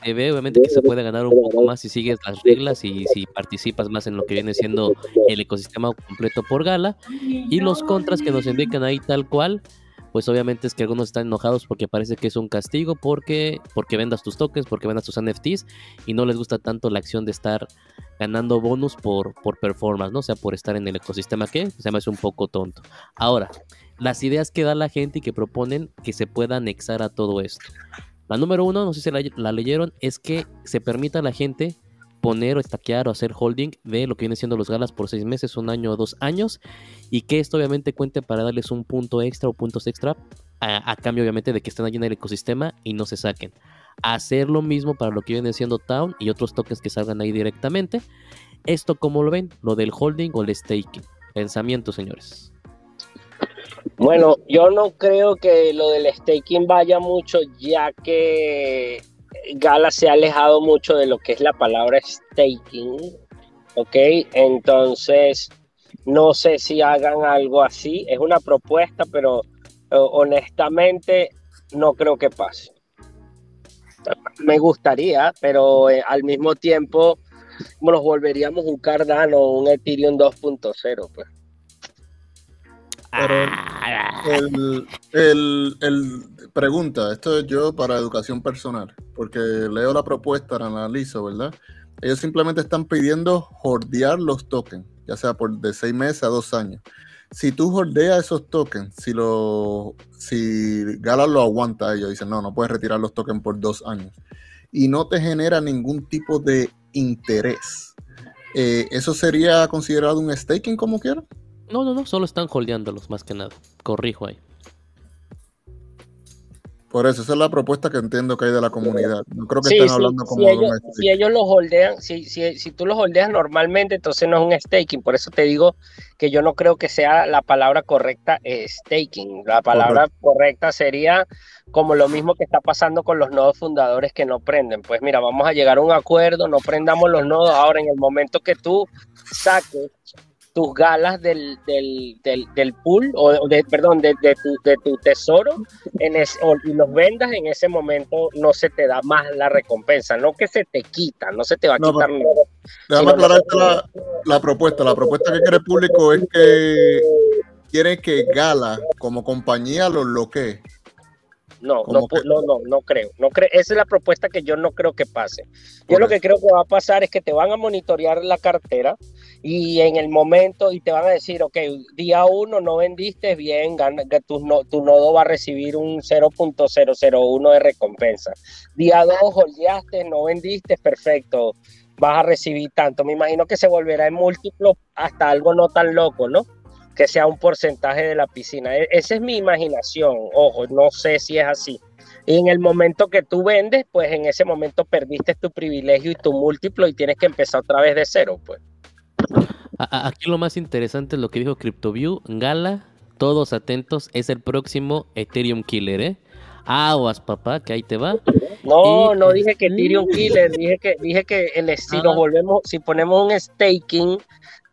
se ve, obviamente, que se puede ganar un poco más si sigues las reglas y si participas más en lo que viene siendo el ecosistema completo por gala. Y los contras que nos indican ahí tal cual, pues obviamente es que algunos están enojados porque parece que es un castigo porque, porque vendas tus tokens, porque vendas tus NFTs y no les gusta tanto la acción de estar ganando bonus por, por performance, ¿no? O sea, por estar en el ecosistema que se me hace un poco tonto. Ahora, las ideas que da la gente y que proponen que se pueda anexar a todo esto. La número uno, no sé si la, leyeron, es que se permita a la gente poner o estaquear o hacer holding de lo que viene siendo los galas por seis meses, un año o dos años, y que esto obviamente cuente para darles un punto extra o puntos extra, a, cambio obviamente de que estén allí en el ecosistema y no se saquen. Hacer lo mismo para lo que viene siendo Town y otros tokens que salgan ahí directamente. Esto como lo ven, lo del holding o el staking. Pensamiento, señores. Bueno, yo no creo que lo del staking vaya mucho, ya que Gala se ha alejado mucho de lo que es la palabra staking, ¿ok? Entonces, no sé si hagan algo así, es una propuesta, pero eh, honestamente no creo que pase. Me gustaría, pero eh, al mismo tiempo nos volveríamos un Cardano un Ethereum 2.0, pues. El, el, el, pregunta, esto es yo para educación personal, porque leo la propuesta, la analizo, ¿verdad? Ellos simplemente están pidiendo hordear los tokens, ya sea por de seis meses a dos años. Si tú hordeas esos tokens, si lo, si Gala lo aguanta, ellos dicen, no, no puedes retirar los tokens por dos años, y no te genera ningún tipo de interés, eh, ¿eso sería considerado un staking como quiera? No, no, no, solo están holdeándolos más que nada. Corrijo ahí. Por eso, esa es la propuesta que entiendo que hay de la comunidad. No creo que estén hablando como si ellos, si ellos los holdean, si, si, si, tú los holdeas normalmente, entonces no es un staking. Por eso te digo que yo no creo que sea la palabra correcta eh, staking. La palabra correcta sería como lo mismo que está pasando con los nodos fundadores que no prenden. Pues mira, vamos a llegar a un acuerdo, no prendamos los nodos. Ahora, en el momento que tú saques tus galas del, del, del, pool, o de, perdón, de, tu, de tu tesoro, en y los vendas, en ese momento no se te da más la recompensa, no que se te quita, no se te va a quitar nada. Déjame aclarar la, la, propuesta. La propuesta que quiere el público es que quiere que Gala, como compañía, lo bloquee. No, no, no, no, no creo. No creo. Esa es la propuesta que yo no creo que pase. Yo lo que creo que va a pasar es que te van a monitorear la cartera y en el momento y te van a decir, ok, día uno no vendiste bien, tu, tu nodo va a recibir un 0.001 de recompensa. Día dos holdeaste, no vendiste, perfecto, vas a recibir tanto. Me imagino que se volverá en múltiplo hasta algo no tan loco, ¿no? Que sea un porcentaje de la piscina. E, esa es mi imaginación, ojo, no sé si es así. Y en el momento que tú vendes, pues en ese momento perdiste tu privilegio y tu múltiplo y tienes que empezar otra vez de cero, pues. Aquí lo más interesante es lo que dijo CryptoView. Gala, todos atentos, es el próximo Ethereum Killer, ¿eh? Aguas, papá, que ahí te va. No, Y- no dije que Ethereum Killer, dije que, dije que el, si Ah. nos volvemos, si ponemos un staking,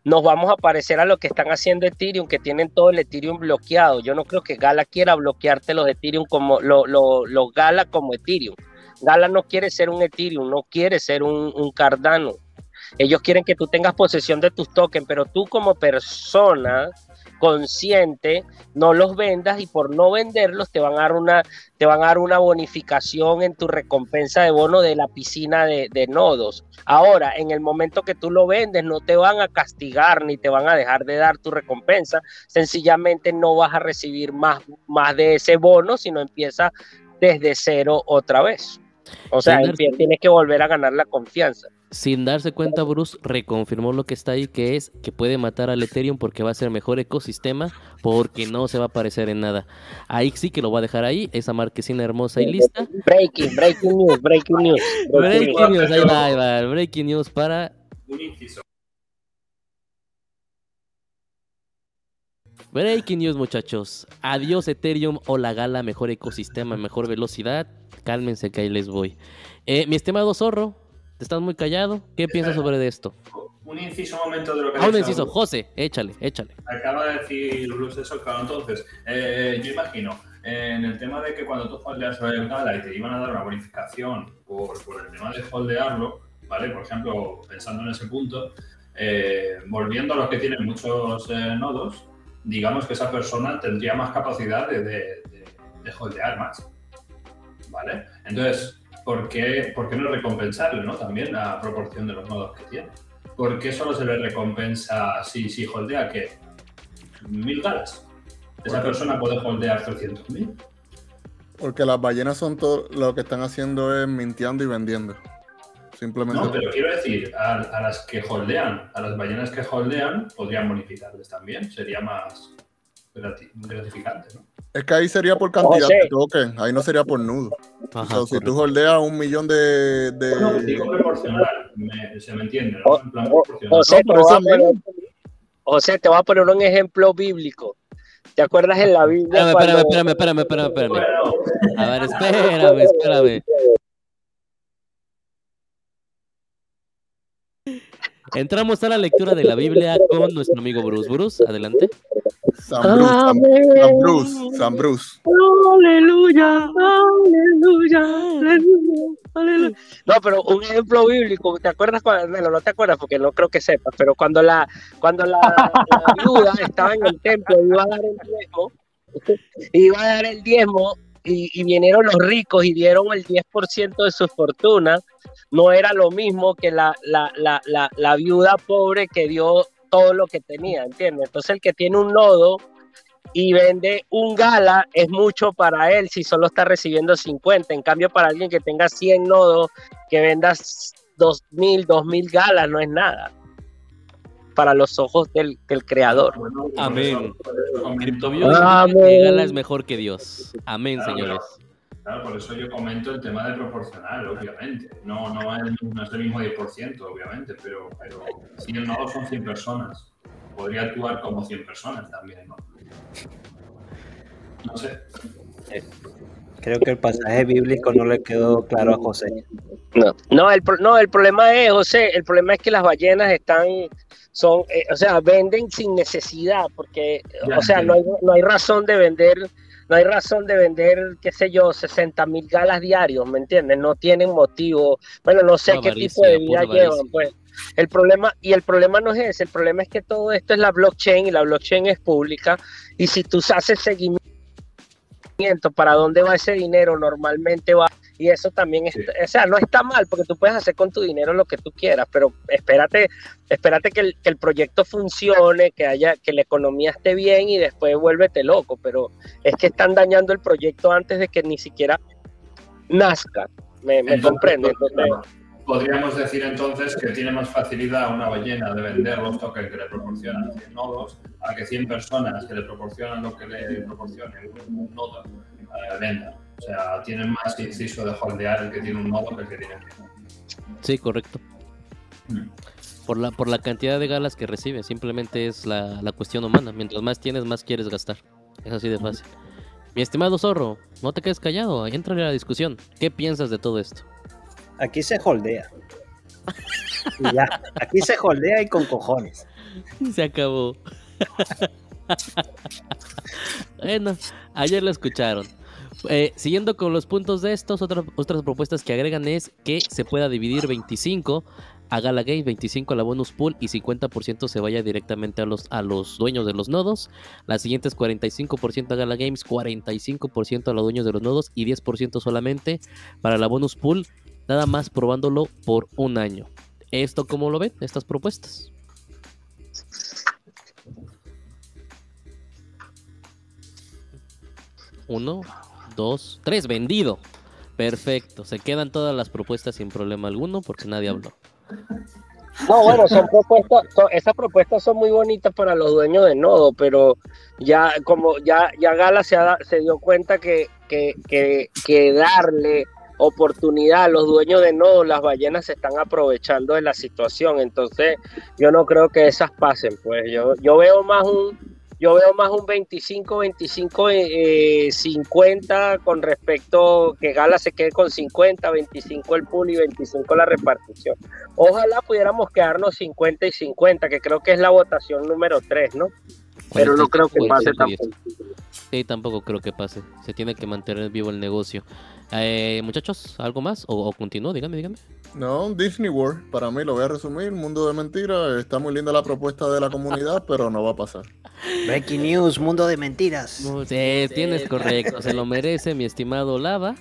nos vamos a parecer a lo que están haciendo Ethereum, que tienen todo el Ethereum bloqueado. Yo no creo que Gala quiera bloquearte los Ethereum como lo- lo- los Gala como Ethereum. Gala no quiere ser un Ethereum, no quiere ser un, un Cardano. Ellos quieren que tú tengas posesión de tus tokens, pero tú como persona consciente no los vendas y por no venderlos te van a dar una te van a dar una bonificación en tu recompensa de bono de la piscina de, de nodos. Ahora, en el momento que tú lo vendes, no te van a castigar ni te van a dejar de dar tu recompensa. Sencillamente no vas a recibir más, más de ese bono, sino empieza desde cero otra vez. O sea, tienes que volver a ganar la confianza. Sin darse cuenta, Bruce reconfirmó lo que está ahí, que es que puede matar al Ethereum porque va a ser mejor ecosistema, porque no se va a parecer en nada. Ahí sí que lo va a dejar ahí, esa marquesina hermosa y lista. Breaking, breaking news, breaking news. breaking news. Breaking news, ahí va, ahí va, breaking news para. Breaking news, muchachos. Adiós Ethereum o la gala, mejor ecosistema, mejor velocidad. Cálmense que ahí les voy. Eh, mi estimado zorro, te estás muy callado. ¿Qué piensas sobre esto? Un inciso un momento de lo que Ah, un inciso. José, échale, échale. Acaba de decir Bruce eso, claro. Entonces, eh, yo imagino, en el tema de que cuando tú holdeas el Gala y te iban a dar una bonificación por, por el tema de holdearlo, ¿vale? Por ejemplo, pensando en ese punto, eh, volviendo a los que tienen muchos eh, nodos, digamos que esa persona tendría más capacidad de, de, de- de holdear más, ¿vale? Entonces, ¿por qué, por qué no recompensarle, ¿no? También la proporción de los nodos que tiene. ¿Por qué solo se le recompensa si, si holdea que mil galas? Esa persona puede holdear 300.000. Porque las ballenas son todo lo que están haciendo es mintiendo y vendiendo. Simplemente. No, pero quiero decir, a, a las que holdean, a las ballenas que holdean, podrían bonificarles también. Sería más grati- gratificante, ¿no? Es que ahí sería por cantidad José. de token, ahí no sería por nudo. Ajá, O sea, si tú holdeas un millón de. de- No, digo proporcional, me- se me entiende, ¿no? O- En plan o- proporcional. José, No, te voy a poner- mismo. José, te voy a poner un ejemplo bíblico. ¿Te acuerdas en la Biblia? Espérame, cuando- espérame, espérame, espérame, espérame, espérame. Bueno, A ver, espérame, espérame. Entramos a la lectura de la Biblia con nuestro amigo Bruce. Bruce, adelante. San Bruce, San, Amén. San Bruce, San Bruce. Aleluya, aleluya, aleluya, aleluya. No, pero un ejemplo bíblico, ¿te acuerdas cuando, bueno, no te acuerdas porque no creo que sepas, pero cuando la, cuando la, la viuda estaba en el templo y iba a dar el diezmo, iba a dar el diezmo y, vinieron los ricos y dieron el 10% de su fortuna, no era lo mismo que la, viuda pobre que dio todo lo que tenía, ¿entiendes? Entonces el que tiene un nodo y vende un gala es mucho para él si solo está recibiendo 50. En cambio, para alguien que tenga 100 nodos, que vendas 2000, 2000 galas no es nada para los ojos del, del creador. Amén. Gala es mejor que Dios. Amén, Claro, señores. Claro, por eso yo comento el tema de proporcional, obviamente. No, no, es, no es el mismo 10%, obviamente, pero, pero 100 nodos son 100 personas. Podría actuar como 100 personas también, ¿no? No sé. Creo que el pasaje bíblico no le quedó claro a José. No, no, el, pro- no, el problema es, José, el problema es que las ballenas están, son, eh, o sea, venden sin necesidad, porque, Ya o sea, no hay, no hay razón de vender, no hay razón de vender, qué sé yo, 60 mil galas diarios, ¿me entiendes? No tienen motivo, bueno, no sé qué avaricia, tipo de vida llevan, avaricia. pues. El problema, y el problema no es ese, el problema es que todo esto es la blockchain y la blockchain es pública, y si tú haces seguimiento para dónde va ese dinero, normalmente va y eso también es, Sí. o sea, no está mal porque tú puedes hacer con tu dinero lo que tú quieras, pero espérate, espérate que el, que el proyecto funcione, que haya, que la economía esté bien y después vuélvete loco, pero es que están dañando el proyecto antes de que ni siquiera nazca. Me, me comprende. Entonces, Podríamos decir entonces que tiene más facilidad una ballena de vender los tokens que le proporcionan 100 nodos a que 100 personas que le proporcionan lo que le proporcione un nodo eh, vendan. O sea, tienen más inciso de holdear el que tiene un nodo que el que tiene 100. Sí, correcto. Mm. por la, por la cantidad de galas que recibe. Simplemente es la, la cuestión humana. Mientras más tienes, más quieres gastar. Es así de fácil. Mi estimado zorro, no te quedes callado, entra en la discusión. ¿Qué piensas de todo esto? Aquí se holdea. Y ya, aquí se holdea y con cojones. Se acabó. bueno, ayer lo escucharon. Eh, siguiendo con los puntos de estos, otra- otras propuestas que agregan es que se pueda dividir 25 a Gala Games, 25 a la bonus pool y 50% se vaya directamente a los, a los dueños de los nodos. Las siguientes 45% a Gala Games, 45% a los dueños de los nodos y 10% solamente para la bonus pool, nada más probándolo por un año. ¿Esto cómo lo ven? Estas propuestas. Uno, dos, tres, vendido. Perfecto. Se quedan todas las propuestas sin problema alguno porque nadie habló. No, bueno, son propuestas, son- esas propuestas son muy bonitas para los dueños de nodo, pero ya como ya, ya Gala se, ha se dio cuenta que, que, que darle oportunidad los dueños de nodo, las ballenas se están aprovechando de la situación, entonces yo no creo que esas pasen, pues yo, yo veo más un yo veo más un 25, 25, eh, 50 con respecto que Gala se quede con 50, 25 el pool y 25 la repartición. Ojalá pudiéramos quedarnos 50 y 50, que creo que es la votación número 3, ¿no? Pero no creo que pase 45, tampoco. Sí, tampoco creo que pase. Se tiene que mantener vivo el negocio. Eh, muchachos, ¿algo más? ¿O, o continúo? Dígame, dígame. No, Disney World, para mí lo voy a resumir, mundo de mentiras, está muy linda la propuesta de la comunidad, pero no va a pasar. Breaking news, mundo de mentiras. No, sí, tienes correcto. Se lo merece mi estimado Lava.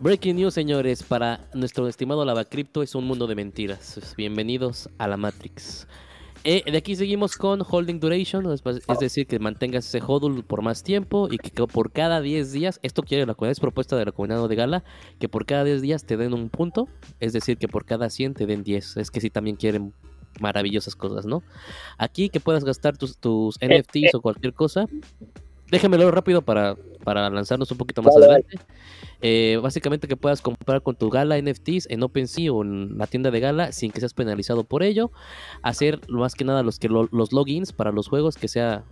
Breaking news, señores, para nuestro estimado Lava Crypto es un mundo de mentiras. Bienvenidos a la Matrix. Eh, de aquí seguimos con holding duration, es, es decir, que mantengas ese hodl por más tiempo y que, que por cada 10 días, esto quiere la comunidad, es propuesta de la comunidad de Gala, que por cada 10 días te den un punto, es decir, que por cada 100 te den 10. Es que sí también quieren maravillosas cosas, ¿no? Aquí que puedas gastar tus, tus NFTs o cualquier cosa. Déjamelo rápido para, para lanzarnos un poquito más adelante. Eh, básicamente que puedas comprar con tu Gala NFTs en OpenSea o en la tienda de Gala sin que seas penalizado por ello. Hacer más que nada los, que lo- los logins para los juegos que sea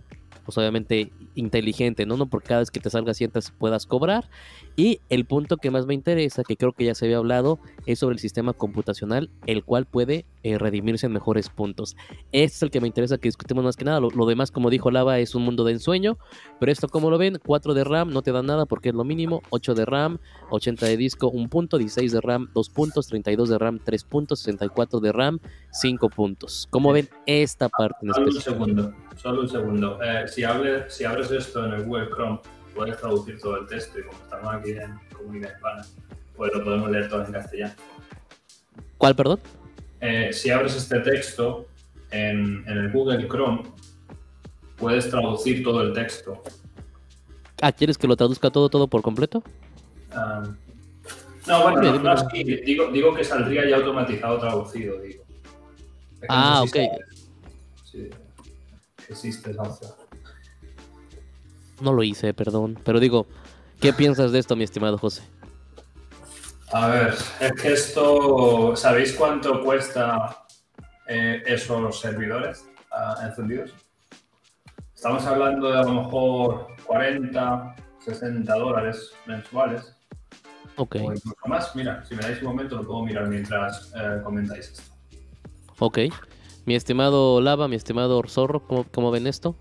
pues obviamente inteligente, ¿no? No por cada vez que te salga cientas puedas cobrar. Y el punto que más me interesa, que creo que ya se había hablado, es sobre el sistema computacional, el cual puede eh, redimirse en mejores puntos. Este es el que me interesa que discutimos más que nada. Lo, lo demás, como dijo Lava, es un mundo de ensueño. Pero esto, como lo ven, 4 de RAM no te da nada porque es lo mínimo. 8 de RAM, 80 de disco, 1 punto. 16 de RAM, 2 puntos. 32 de RAM, 3 puntos. 64 de RAM, 5 puntos. ¿Cómo ven esta parte en Solo un específico? segundo, solo un segundo. Eh, si, hable- si abres esto en el Google Chrome, puedes traducir todo el texto y como estamos aquí en Comunidad Hispana, pues lo podemos leer todo en castellano. ¿Cuál, perdón? Eh, si abres este texto en, en el Google Chrome, puedes traducir todo el texto. Ah, ¿quieres que lo traduzca todo, todo por completo? Ah, no, bueno, no, no, digo, digo que saldría ya automatizado traducido, digo. Es que Ah, ok. sí, existe esa opción. No lo hice, perdón. Pero digo, ¿qué piensas de esto, mi estimado José? A ver, es que esto, ¿sabéis cuánto cuesta eh, esos servidores ah, encendidos? Estamos hablando de a lo mejor 40, 60 dólares mensuales Ok, o incluso más. Mira, si me dais un momento lo puedo mirar mientras eh, comentáis esto. ok. Mi estimado Lava, mi estimado Zorro, ¿cómo, cómo ven esto?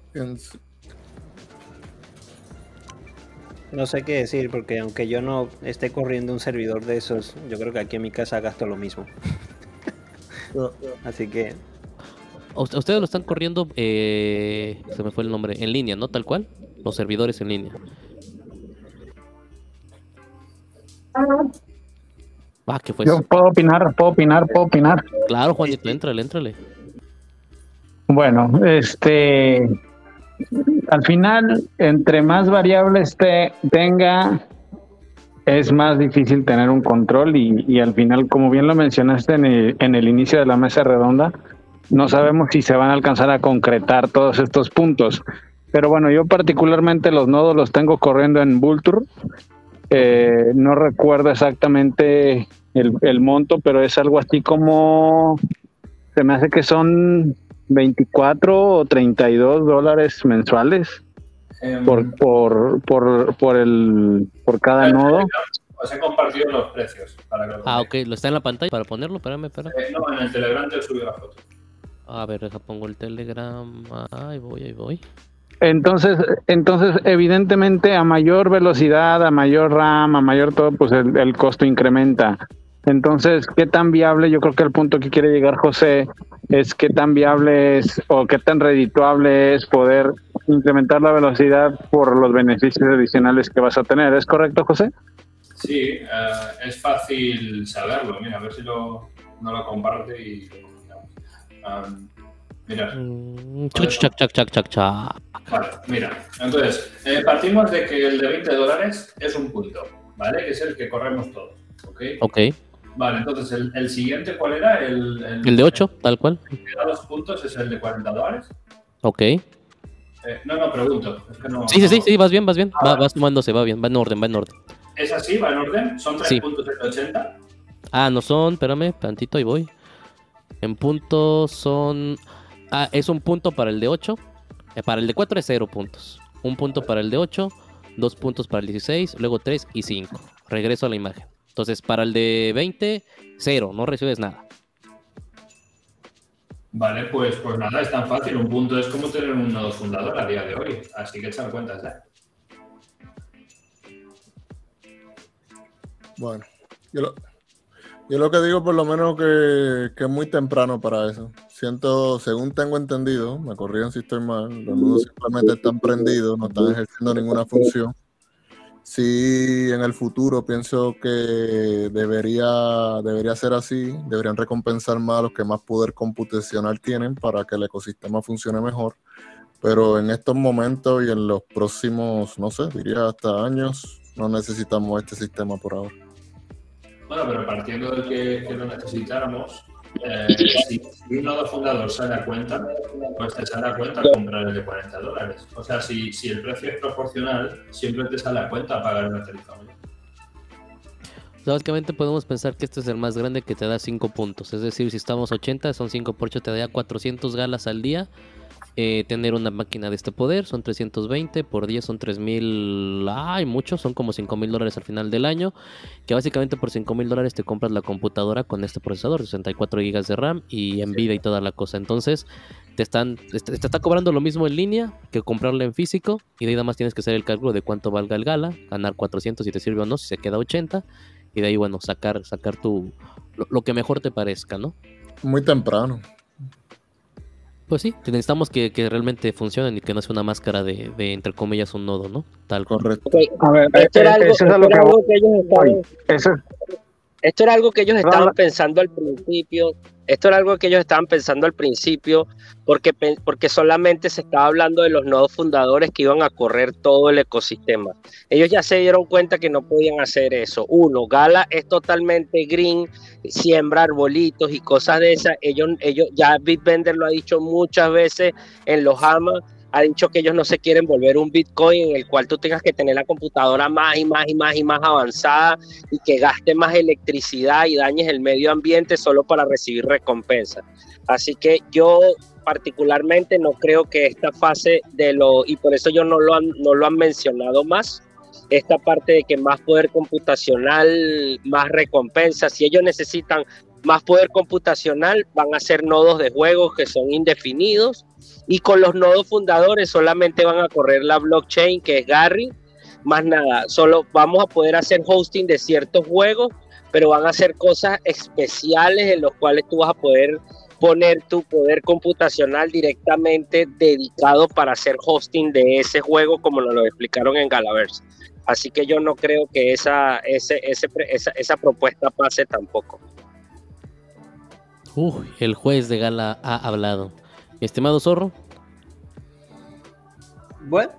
No sé qué decir porque aunque yo no esté corriendo un servidor de esos, yo creo que aquí en mi casa gasto lo mismo. Así que Ustedes lo están corriendo, eh, se me fue el nombre, en línea, ¿no? Tal cual. Los servidores en línea. Ah, ¿qué fue Yo eso? puedo opinar, puedo opinar, puedo opinar. Claro, Juanito, éntrale, éntrale. Bueno, este, al final, entre más variables te, tenga, es más difícil tener un control y, al final, como bien lo mencionaste en el, en el inicio de la mesa redonda, no sabemos si se van a alcanzar a concretar todos estos puntos. Pero bueno, yo particularmente los nodos los tengo corriendo en Vulture Eh, no recuerdo exactamente el, el monto, pero es algo así como, se me hace que son 24 o 32 dólares mensuales Em, por, por, por, por, el, por cada nodo. Os he compartido los precios para que lo Ah, ok, lo está en la pantalla para ponerlo, espérame, espérame. Eh, no, en el Telegram te subí la foto. A ver, deja pongo el Telegram. Ahí voy, ahí voy. Entonces, entonces, evidentemente, a mayor velocidad, a mayor RAM, a mayor todo, pues el, el costo incrementa. Entonces, ¿qué tan viable? Yo creo que el punto que quiere llegar José es qué tan viable es o qué tan redituable es poder incrementar la velocidad por los beneficios adicionales que vas a tener. ¿Es correcto, José? Sí, eh, es fácil saberlo. Mira, a ver si lo, no lo comparte y. Am, mira, Chac, chac, chac, chac, chac, chac. vale, mira. Entonces, eh, partimos de que el de 20 dólares es un punto, ¿vale? Que es el que corremos todos. ¿Ok? Ok. Vale, entonces, ¿el, el siguiente cuál era? El, El de 8, tal cual. El que da dos puntos es el de 40 dólares. Ok. Eh, no, no, pregunto. Es que no, Sí, sí, sí, sí, vas bien, vas bien. Ah, Va, vale. vas tomándose, va bien, va en orden, va en orden. ¿Es así? ¿Va en orden? ¿Son 3 Sí. puntos de 80? Ah, no son, espérame, tantito, ahí voy. En puntos son. Ah, es un punto para el de 8. Eh, para el de 4 es 0 puntos. Un punto para el de 8, dos puntos para el 16, luego 3 y 5. Regreso a la imagen. Entonces, para el de 20, 0, no recibes nada. Vale, pues, pues nada, es tan fácil. Un punto es como tener un nodo fundador a día de hoy. Así que echar cuentas ya. Bueno, yo lo, yo lo que digo por lo menos que, que es muy temprano para eso. Siento, según tengo entendido, me corrigen si estoy mal, los nudos simplemente están prendidos, no están ejerciendo ninguna función. Sí, en el futuro pienso que debería, debería ser así, deberían recompensar más a los que más poder computacional tienen para que el ecosistema funcione mejor. Pero en estos momentos y en los próximos, no sé, diría hasta años, no necesitamos este sistema por ahora. Bueno, pero partiendo de que, que lo necesitáramos, eh, si, un nodo fundador sale a cuenta, pues te sale a cuenta comprar el de 40 dólares. O sea, si, si el precio es proporcional, siempre te sale a cuenta pagar una tarifa básicamente podemos pensar que este es el más grande que te da 5 puntos. Es decir, si estamos 80, son 5 por 8, te da 400 galas al día. Eh, tener una máquina de este poder son 320, por 10 son 3000. Ay, muchos, son como 5000 dólares al final del año. Que básicamente por 5000 dólares te compras la computadora con este procesador, 64 GB de RAM y Nvidia y toda la cosa. Entonces, te están te, te está cobrando lo mismo en línea que comprarla en físico. Y de ahí nada más tienes que hacer el cálculo de cuánto valga el gala, ganar 400 si te sirve o no, si se queda 80. Y de ahí, bueno, sacar, sacar tu. Lo, lo que mejor te parezca, ¿no? Muy temprano. Pues sí, necesitamos que, que realmente funcionen y que no sea una máscara de, de, entre comillas, un nodo, ¿no? Tal cual. Correcto. A ver, Esto era algo, que algo voy. que ellos estaban, Eso es- esto era algo que ellos Perdón, estaban la- pensando al principio. Esto era algo que ellos estaban pensando al principio porque, porque solamente se estaba hablando de los nodos fundadores que iban a correr todo el ecosistema. Ellos ya se dieron cuenta que no podían hacer eso. Uno, Gala es totalmente green, siembra arbolitos y cosas de esas. Ellos, ellos, ya Bitbender lo ha dicho muchas veces en los AMA, ha dicho que ellos no se quieren volver un Bitcoin en el cual tú tengas que tener la computadora más y más y más y más avanzada y que gaste más electricidad y dañes el medio ambiente solo para recibir recompensas. Así que yo particularmente no creo que esta fase de lo, y por eso yo no lo han, no lo han mencionado más, esta parte de que más poder computacional, más recompensas, si ellos necesitan más poder computacional, van a ser nodos de juegos que son indefinidos y con los nodos fundadores solamente van a correr la blockchain que es Gary, más nada, solo vamos a poder hacer hosting de ciertos juegos, pero van a ser cosas especiales en los cuales tú vas a poder poner tu poder computacional directamente dedicado para hacer hosting de ese juego como nos lo explicaron en Galaverse. Así que yo no creo que esa, ese, esa, esa propuesta pase tampoco. Uy, el juez de gala ha hablado. Mi estimado zorro. Bueno,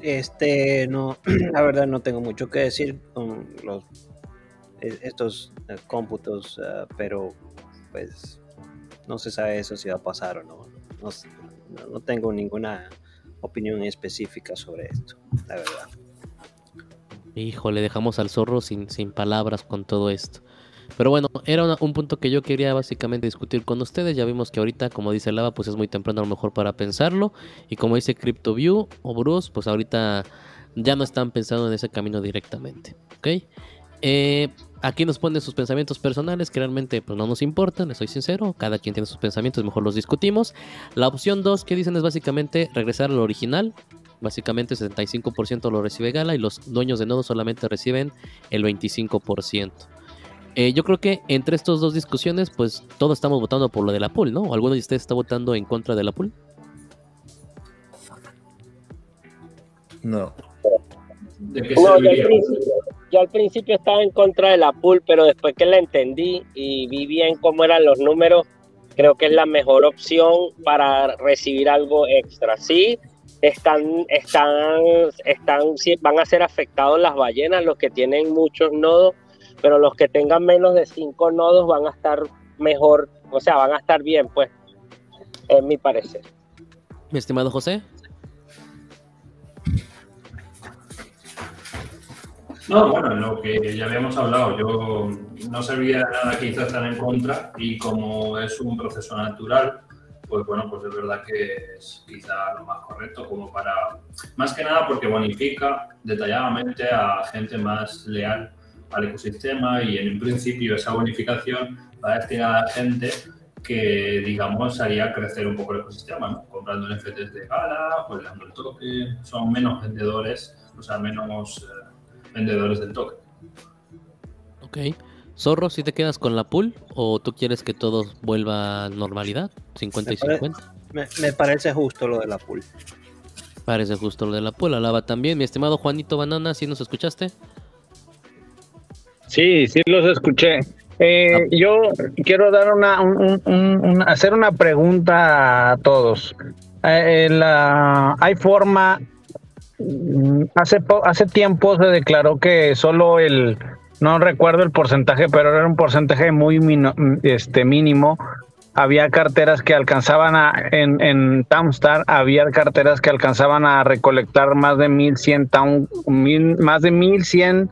este no, la verdad no tengo mucho que decir con los e- estos eh, cómputos, eh, pero pues no se sabe eso si va a pasar o no. No, no- no tengo ninguna opinión específica sobre esto, la verdad. Híjole, dejamos al zorro sin, sin palabras con todo esto. Pero bueno, era un punto que yo quería básicamente discutir con ustedes. Ya vimos que ahorita, como dice Lava, pues es muy temprano a lo mejor para pensarlo. Y como dice CryptoView o Bruce, pues ahorita ya no están pensando en ese camino directamente. ¿Ok? Eh, aquí nos ponen sus pensamientos personales que realmente pues, no nos importan, les soy sincero. Cada quien tiene sus pensamientos, mejor los discutimos. La opción 2 que dicen es básicamente regresar al original. Básicamente 75% lo recibe Gala y los dueños de nodo solamente reciben el 25%. Eh, yo creo que entre estas dos discusiones, pues todos estamos votando por lo de la pool, ¿no? ¿O alguno de ustedes está votando en contra de la pool? No. ¿De qué No, yo al, serviría? principio, yo al principio estaba en contra de la pool, pero después que la entendí y vi bien cómo eran los números, creo que es la mejor opción para recibir algo extra. Sí, están, están, están, sí, van a ser afectados las ballenas, los que tienen muchos nodos, pero los que tengan menos de cinco nodos van a estar mejor, o sea, van a estar bien, pues, es mi parecer. Mi estimado José. No, bueno, lo que ya habíamos hablado, yo no serviría de nada quizás estar en contra y como es un proceso natural, pues bueno, pues es verdad que es quizá lo más correcto como para, más que nada porque bonifica detalladamente a gente más leal al ecosistema y en un principio esa bonificación va destinada a gente que, digamos, haría crecer un poco el ecosistema, ¿no? Comprando NFTs de gala, pues dando el toque, son menos vendedores, o sea, menos... eh, vendedores del token. Ok. Zorro, si te quedas con la pool o tú quieres que todo vuelva a normalidad? 50 y Me pare- 50. Me, me parece justo lo de la pool. Parece justo lo de la pool. Alaba también. Mi estimado Juanito Banana, ¿sí nos escuchaste? Sí, sí los escuché. Eh, yo quiero dar una, un- un- un- un- hacer una pregunta a todos. Eh, la- hay forma. mm, Hace hace tiempo se declaró que solo el no recuerdo el porcentaje, pero era un porcentaje muy mino- este mínimo. Había carteras que alcanzaban a en, en Townstar había carteras que alcanzaban a recolectar más de 1100 town, mil, más de 1100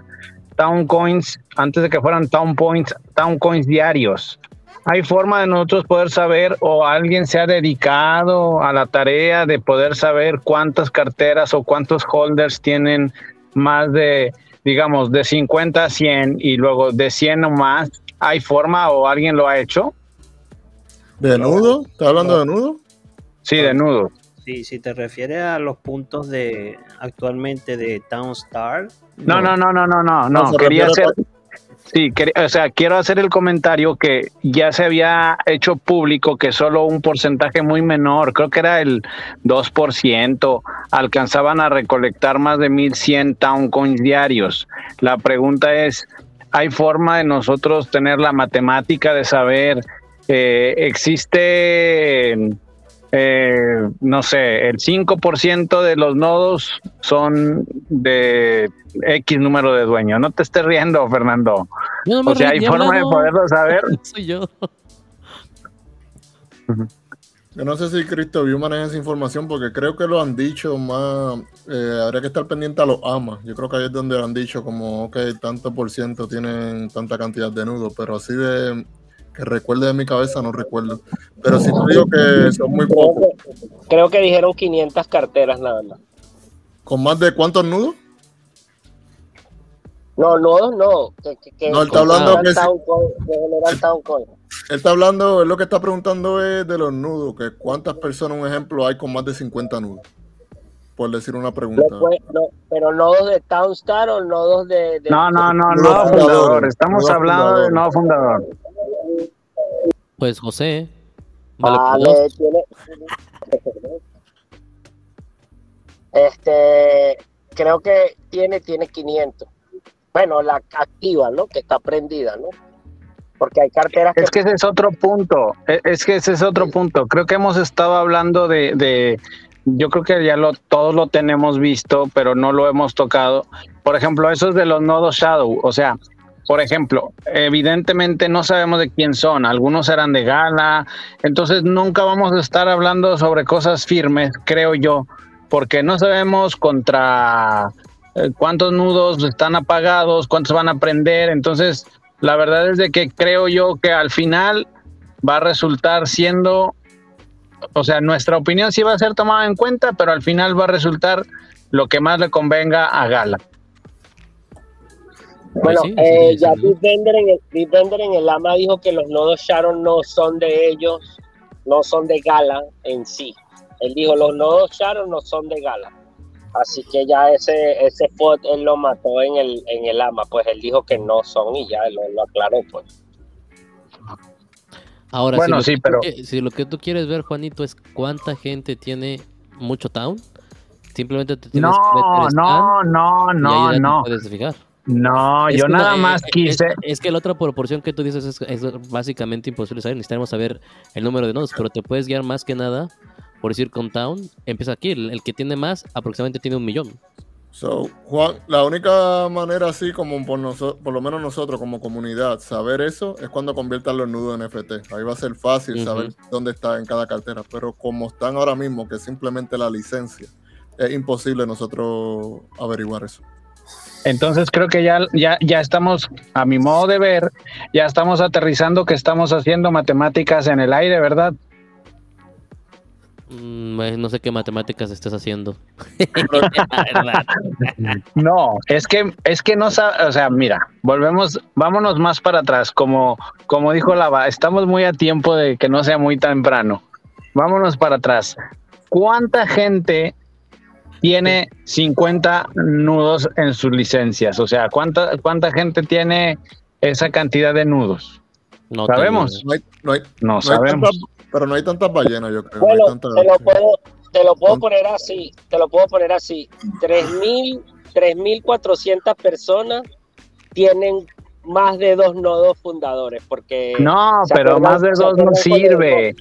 Town Coins antes de que fueran Town Points, Town Coins diarios. ¿Hay forma de nosotros poder saber o alguien se ha dedicado a la tarea de poder saber cuántas carteras o cuántos holders tienen más de, digamos, de 50 a 100 y luego de 100 o más? ¿Hay forma o alguien lo ha hecho? ¿De nudo? ¿Estás hablando de nudo? Sí, de nudo. Sí, si te refieres a los puntos de actualmente de Townstar. No, no, no, no, no, no, no. se Quería hacer, sí, quería- o sea, quiero hacer el comentario que ya se había hecho público que solo un porcentaje muy menor, creo que era el 2%, alcanzaban a recolectar más de 1100 town coins diarios. La pregunta es, ¿hay forma de nosotros tener la matemática de saber eh, existe eh, no sé, el 5% de los nodos son de X número de dueños. No te estés riendo, Fernando. Yo no me O sea, hay forma de poderlo saber. Soy yo. Yo no sé si CryptoView maneja esa información porque creo que lo han dicho más. eh, habría que estar pendiente a los AMA. Yo creo que ahí es donde han dicho como, ok, tanto por ciento tienen tanta cantidad de nudos, pero así de que recuerde de mi cabeza no recuerdo. Pero sí te digo que son muy Creo pocos. que, creo que dijeron 500 carteras nada más. ¿Con más de cuántos nudos? No, no, no. Que, que, que- No, él está hablando que town coin- que generan town coin. Él está hablando, él lo que está preguntando es de los nudos, que cuántas personas, un ejemplo, hay con más de 50 nudos. Por decir una No pregunta. no, pero nodos de Townstar o nodos de. de- No, no, no, no fundador, fundador. Estamos nudo hablando de no fundador. Pues José. Vale, Vale, por dos. tiene. Este, creo que tiene, tiene 500. Bueno, la activa, ¿no? Que está prendida, ¿no? Porque hay carteras que Es que ese es otro punto. e- Es que ese es otro punto. Creo que hemos estado hablando de, de- yo creo que ya lo, todos lo tenemos visto, pero no lo hemos tocado. Por ejemplo, esos de los nodos Shadow. O sea, por ejemplo, evidentemente no sabemos de quién son. Algunos eran de gala. Entonces nunca vamos a estar hablando sobre cosas firmes, creo yo, porque no sabemos contra eh, cuántos nudos están apagados, cuántos van a prender. Entonces, la verdad es de que creo yo que al final va a resultar siendo, o sea, nuestra opinión sí va a ser tomada en cuenta, pero al final va a resultar lo que más le convenga a Gala. Bueno, Pues sí, eh, sí, ya sí. Big Bender en, el, Bender en el AMA dijo que los nodos Sharon no son de ellos, no son de Gala en sí. Él dijo, los nodos Sharon no son de Gala. Así que ya ese ese spot él lo mató en el en el AMA, pues él dijo que no son y ya lo, lo aclaró, pues. Ahora, Bueno, si, sí, que pero- si lo que tú quieres ver, Juanito, es cuánta gente tiene mucho town, simplemente te tienes No, que meter no, no, no, te no. puedes fijar. No, Es yo no, nada más eh, quise. Es, es que la otra proporción que tú dices es, es básicamente imposible saber. Necesitamos saber el número de nodos, pero te puedes guiar más que nada por decir con Town. Empieza aquí, el, el que tiene más aproximadamente tiene un millón. So, Juan, la única manera así como por, noso- por lo menos nosotros como comunidad saber eso es cuando conviertan los nudos en NFT. Ahí va a ser fácil saber dónde está en cada cartera, pero como están ahora mismo, que es simplemente la licencia, es imposible nosotros averiguar eso. Entonces creo que ya, ya, ya estamos, a mi modo de ver, ya estamos aterrizando que estamos haciendo matemáticas en el aire, ¿verdad? Mm, eh, no sé qué matemáticas estés haciendo. No, es que, es que no o sea, mira, volvemos, vámonos más para atrás, como, como dijo Lava, estamos muy a tiempo de que no sea muy temprano. Vámonos para atrás. ¿Cuánta gente tiene 50 nudos en sus licencias? O sea, ¿cuánta, cuánta gente tiene esa cantidad de nudos? No ¿Sabemos? no hay, no hay- No no hay sabemos. pero no hay tantas ballenas, yo creo. Bueno, te lo puedo, te lo puedo poner así, te lo puedo poner así. 3.000, 3.400 personas tienen más de dos nodos fundadores, porque... No, ¿se pero más de dos no sirve.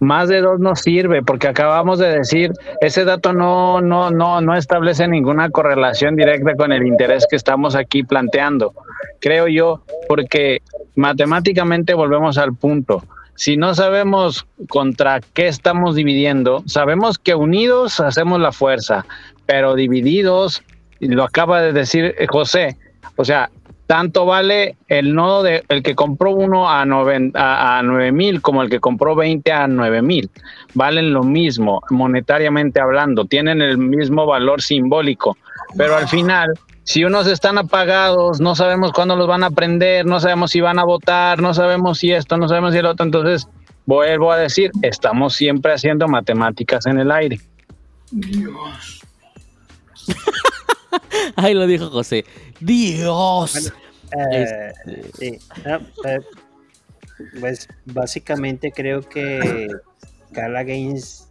Más de dos no sirve, porque acabamos de decir, ese dato no, no, no, no establece ninguna correlación directa con el interés que estamos aquí planteando. Creo yo, porque matemáticamente volvemos al punto. Si no sabemos contra qué estamos dividiendo, sabemos que unidos hacemos la fuerza, pero divididos, lo acaba de decir eh, José, o sea, tanto vale el nodo de el que compró uno a, noven- a, a 9 mil como el que compró 20 a 9 mil. Valen lo mismo, monetariamente hablando, tienen el mismo valor simbólico, pero al final, si unos están apagados, no sabemos cuándo los van a prender, no sabemos si van a votar, no sabemos si esto, no sabemos si el otro, entonces vuelvo a decir, estamos siempre haciendo matemáticas en el aire. Ahí lo dijo José. Dios. Eh, sí. Ah, eh, pues básicamente creo que Gala Games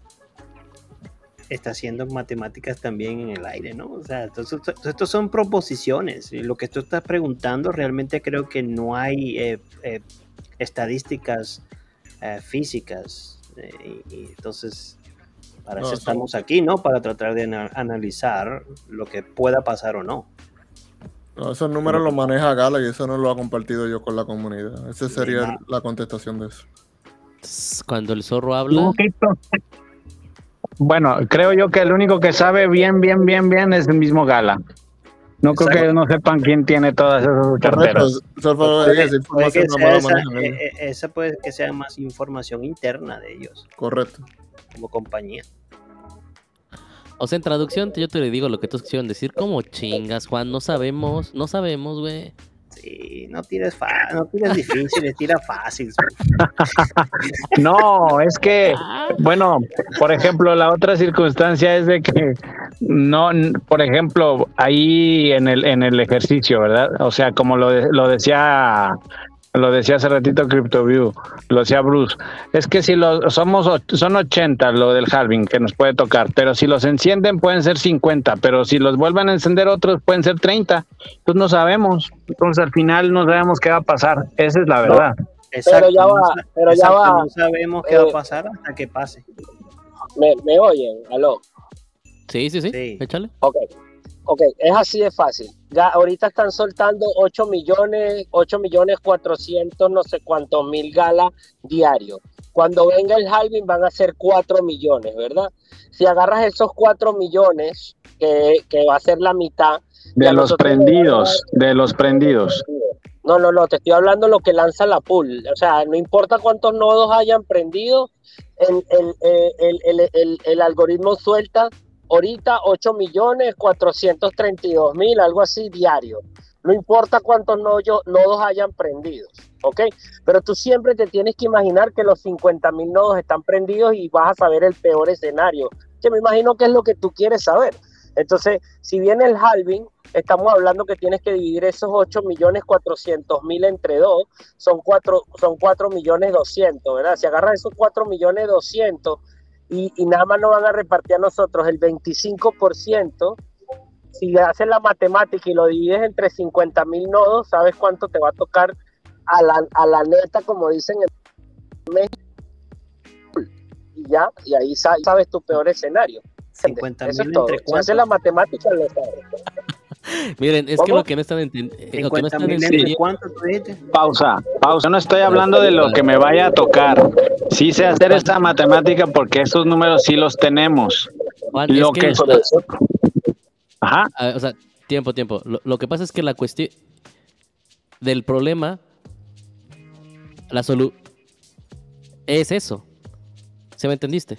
está haciendo matemáticas también en el aire, ¿no? O sea, estos son proposiciones. Y lo que tú estás preguntando, realmente creo que no hay eh, eh, estadísticas físicas. y entonces, para No, eso estamos aquí, ¿no? Para tratar de ana- analizar lo que pueda pasar o no. No, esos números los maneja Gala y eso no lo ha compartido yo con la comunidad. Esa sería la contestación de eso. Cuando el zorro habla, Bueno, creo yo que el único que sabe bien, bien, bien, bien es el mismo Gala. No creo que ellos no sepan quién tiene todas esas carteras. Eh, eh, esa puede que sea más información interna de ellos Correcto. Como compañía. o sea, en traducción yo te le digo lo que tú quisieron decir. ¿Cómo chingas, Juan? No sabemos, no sabemos, güey. Sí, no tires, fa- no tires difíciles, tira fácil. No, es que, bueno, por ejemplo, la otra circunstancia es de que no, por ejemplo, ahí en el en el ejercicio, ¿verdad? O sea, como lo, de- lo decía lo decía hace ratito CryptoView, lo decía Bruce, es que si los somos son 80 lo del halving que nos puede tocar, pero si los encienden pueden ser 50, pero si los vuelven a encender otros pueden ser 30. Entonces no sabemos. Entonces al final no sabemos qué va a pasar. Esa es la verdad. Exacto, ya no va, pero ya exacto, va. no sabemos qué va Eh, a pasar hasta que pase. ¿Me, me oyen? ¿Aló? Sí, sí, sí. Sí. Échale. Ok, ok, es así de fácil. Ya ahorita están soltando 8 millones, 8 millones 400 no sé cuántos mil galas diarios. Cuando venga el halving van a ser 4 millones, ¿verdad? Si agarras esos 4 millones que, que va a ser la mitad. De los prendidos, de los prendidos. No, no, no, te estoy hablando de lo que lanza la pool. O sea, no importa cuántos nodos hayan prendido, el, eh, el, el, el- el algoritmo suelta ahorita 8 millones 432 mil, algo así diario. No importa cuántos nodos, nodos hayan prendidos, ¿ok? Pero tú siempre te tienes que imaginar que los 50 mil nodos están prendidos y vas a saber el peor escenario, que me imagino que es lo que tú quieres saber. Entonces, si viene el halving, estamos hablando que tienes que dividir esos 8 millones 400 mil entre dos, son 4, son 4 millones 200, ¿verdad? Si agarras esos 4 millones 200 y, y nada más nos van a repartir a nosotros el 25%, si haces la matemática y lo divides entre 50 mil nodos, ¿sabes cuánto te va a tocar a la, a la neta, como dicen en México? Y ya, y ahí sa- sabes tu peor escenario. 50 Eso es mil entre Si haces la matemática, lo sabes. Miren, es que lo que no están entendiendo. Lo que no 50 están mil entre entendiendo. cuánto dijiste? Pausa, pausa. No estoy hablando de lo que me vaya a tocar. Sí sé hacer esta matemática porque esos números sí los tenemos. Juan, Lo es que que Ajá. a ver, o sea, tiempo, tiempo. Lo, lo que pasa es que la cuestión del problema, la solu es eso. ¿Se me entendiste?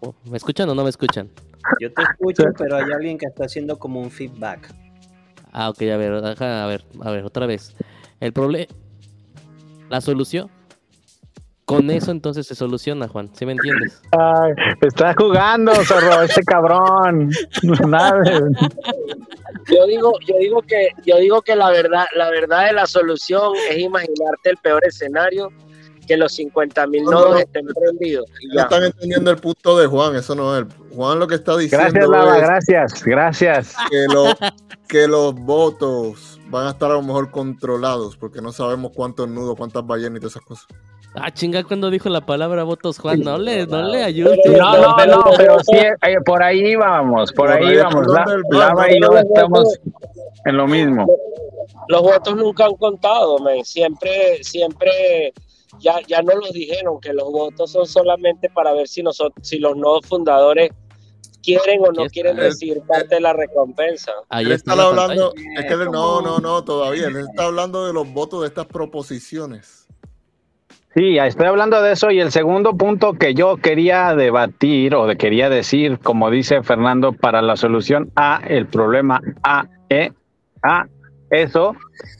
Oh, ¿Me escuchan o no me escuchan? Yo te escucho, pero hay alguien que está haciendo como un feedback. Ah, ok, a ver, a ver, a ver, otra vez. El problema, la solución, con eso entonces se soluciona, Juan, ¿sí me entiendes? Ay, está jugando, zorro, este cabrón. Nada. Yo digo, yo digo que, yo digo que la verdad, la verdad de la solución es imaginarte el peor escenario, que los 50 mil No, nodos no. estén prendidos. No están entendiendo el punto de Juan, eso no es. Juan lo que está diciendo Gracias, Lava, es gracias, gracias. que, lo- que los votos van a estar a lo mejor controlados, porque no sabemos cuántos nudos, cuántas ballenas y todas esas cosas. Ah, chinga, cuando dijo la palabra votos, Juan, no le, no le ayudes. No, no, no, pero sí, eh, por ahí vamos, por Por ahí ahí, vamos. ¿por La- Lava y yo estamos en lo mismo. Los votos nunca han contado, men. Siempre, siempre, ya, ya no los dijeron que los votos son solamente para ver si nosotros, si los nuevos fundadores quieren o no Yes. quieren recibir parte de la recompensa. Ahí Él está está la hablando, es que él- no, no, no, todavía. Él está hablando de los votos de estas proposiciones. Sí, estoy hablando de eso y el segundo punto que yo quería debatir o quería decir, como dice Fernando, para la solución a el problema A, E, A, eso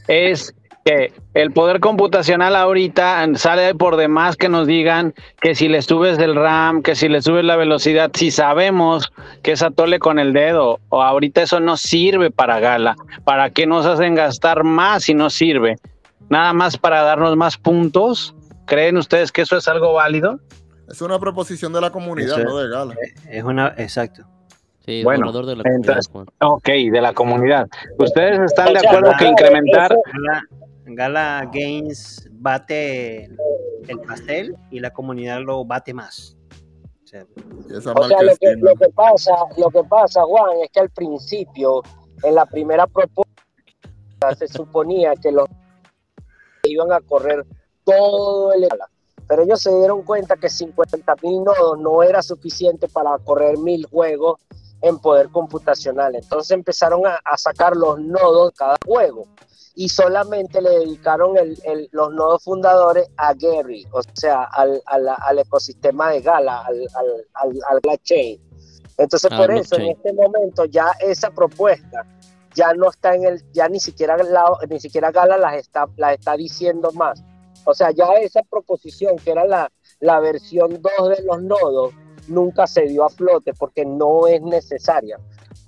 es que el poder computacional ahorita sale por demás que nos digan que si le subes el RAM, que si le subes la velocidad, si sabemos que es atole con el dedo, o ahorita eso no sirve para Gala, ¿para qué nos hacen gastar más si no sirve? Nada más para darnos más puntos. ¿Creen ustedes que eso es algo válido? Es una proposición de la comunidad, es- no de Gala. Es una, exacto. Sí, Bueno, de la comunidad, entonces-. Ok, de la comunidad. ¿Ustedes están de acuerdo que incrementar? Gala, Games bate el pastel y la comunidad lo bate más. O sea, Y esa O sea, marca lo que, lo que pasa, lo que pasa, Juan, es que al principio, en la primera propuesta, se suponía que los iban a correr todo el pero ellos se dieron cuenta que 50 mil nodos no era suficiente para correr mil juegos en poder computacional. Entonces empezaron a, a sacar los nodos de cada juego y solamente le dedicaron el- el- los nodos fundadores a Gary, o sea, al, al- al ecosistema de Gala, al, al, blockchain. Entonces, Ah, por eso, en este momento, ya esa propuesta ya no está en el, ya ni siquiera, la- ni siquiera Gala las está, las está diciendo más. O sea, ya esa proposición, que era la, la versión 2 de los nodos, nunca se dio a flote porque no es necesaria.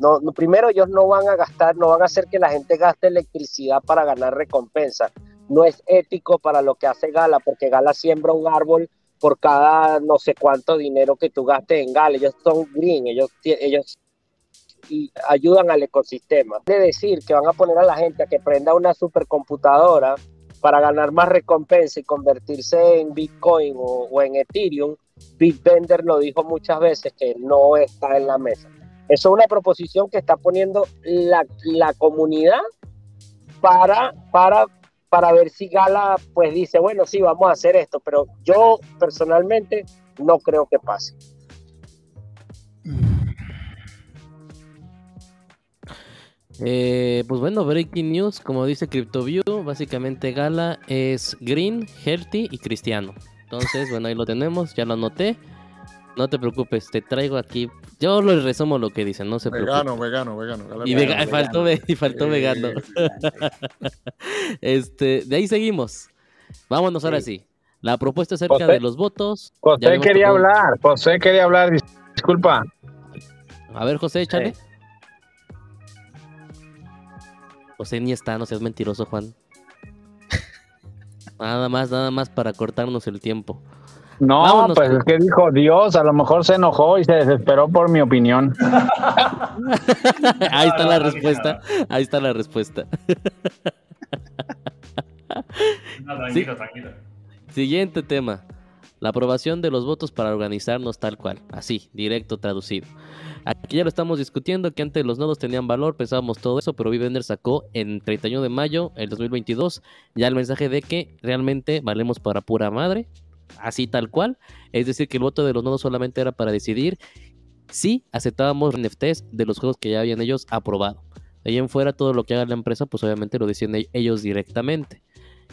No, no- primero ellos no van a gastar, no van a hacer que la gente gaste electricidad para ganar recompensa. No es ético para lo que hace Gala, porque Gala siembra un árbol por cada no sé cuánto dinero que tú gastes en Gala. Ellos son green, ellos, ellos y ayudan al ecosistema. De decir que van a poner a la gente a que prenda una supercomputadora para ganar más recompensa y convertirse en Bitcoin o, o en Ethereum, Bitbender lo dijo muchas veces que no está en la mesa. Eso es una proposición que está poniendo la, la comunidad para, para, para ver si Gala pues dice, bueno, sí, vamos a hacer esto, pero yo personalmente no creo que pase. Eh, pues bueno, breaking news, como dice CryptoView, básicamente Gala es Green, Healthy y Cristiano. Entonces, bueno, ahí lo tenemos, ya lo anoté. No te preocupes, te traigo aquí. Yo lo resumo lo que dicen, no se Vegano, preocupe. vegano, vegano. Y, vegano. vega- faltó, ve- y faltó vegano. este, de ahí seguimos. Vámonos ahora sí. La propuesta acerca José- de los votos. José quería tocado- hablar, José quería hablar, dis- disculpa. A ver, José, échale. José ni está, no seas mentiroso, Juan. Nada más, nada más para cortarnos el tiempo. No, Vámonos pues es que dijo Dios, a lo mejor se enojó y se desesperó por mi opinión. Ahí está la respuesta. Ahí está la respuesta. No, tranquilo, tranquilo. Siguiente tema. La aprobación de los votos para organizarnos tal cual. Así, directo traducido. Aquí ya lo estamos discutiendo, que antes los nodos tenían valor, pensábamos todo eso, pero Vivender sacó en 31 de mayo del 2022 ya el mensaje de que realmente valemos para pura madre, así tal cual. Es decir, que el voto de los nodos solamente era para decidir si aceptábamos NFTs de los juegos que ya habían ellos aprobado. De ahí en fuera, todo lo que haga la empresa, pues obviamente lo deciden e- ellos directamente.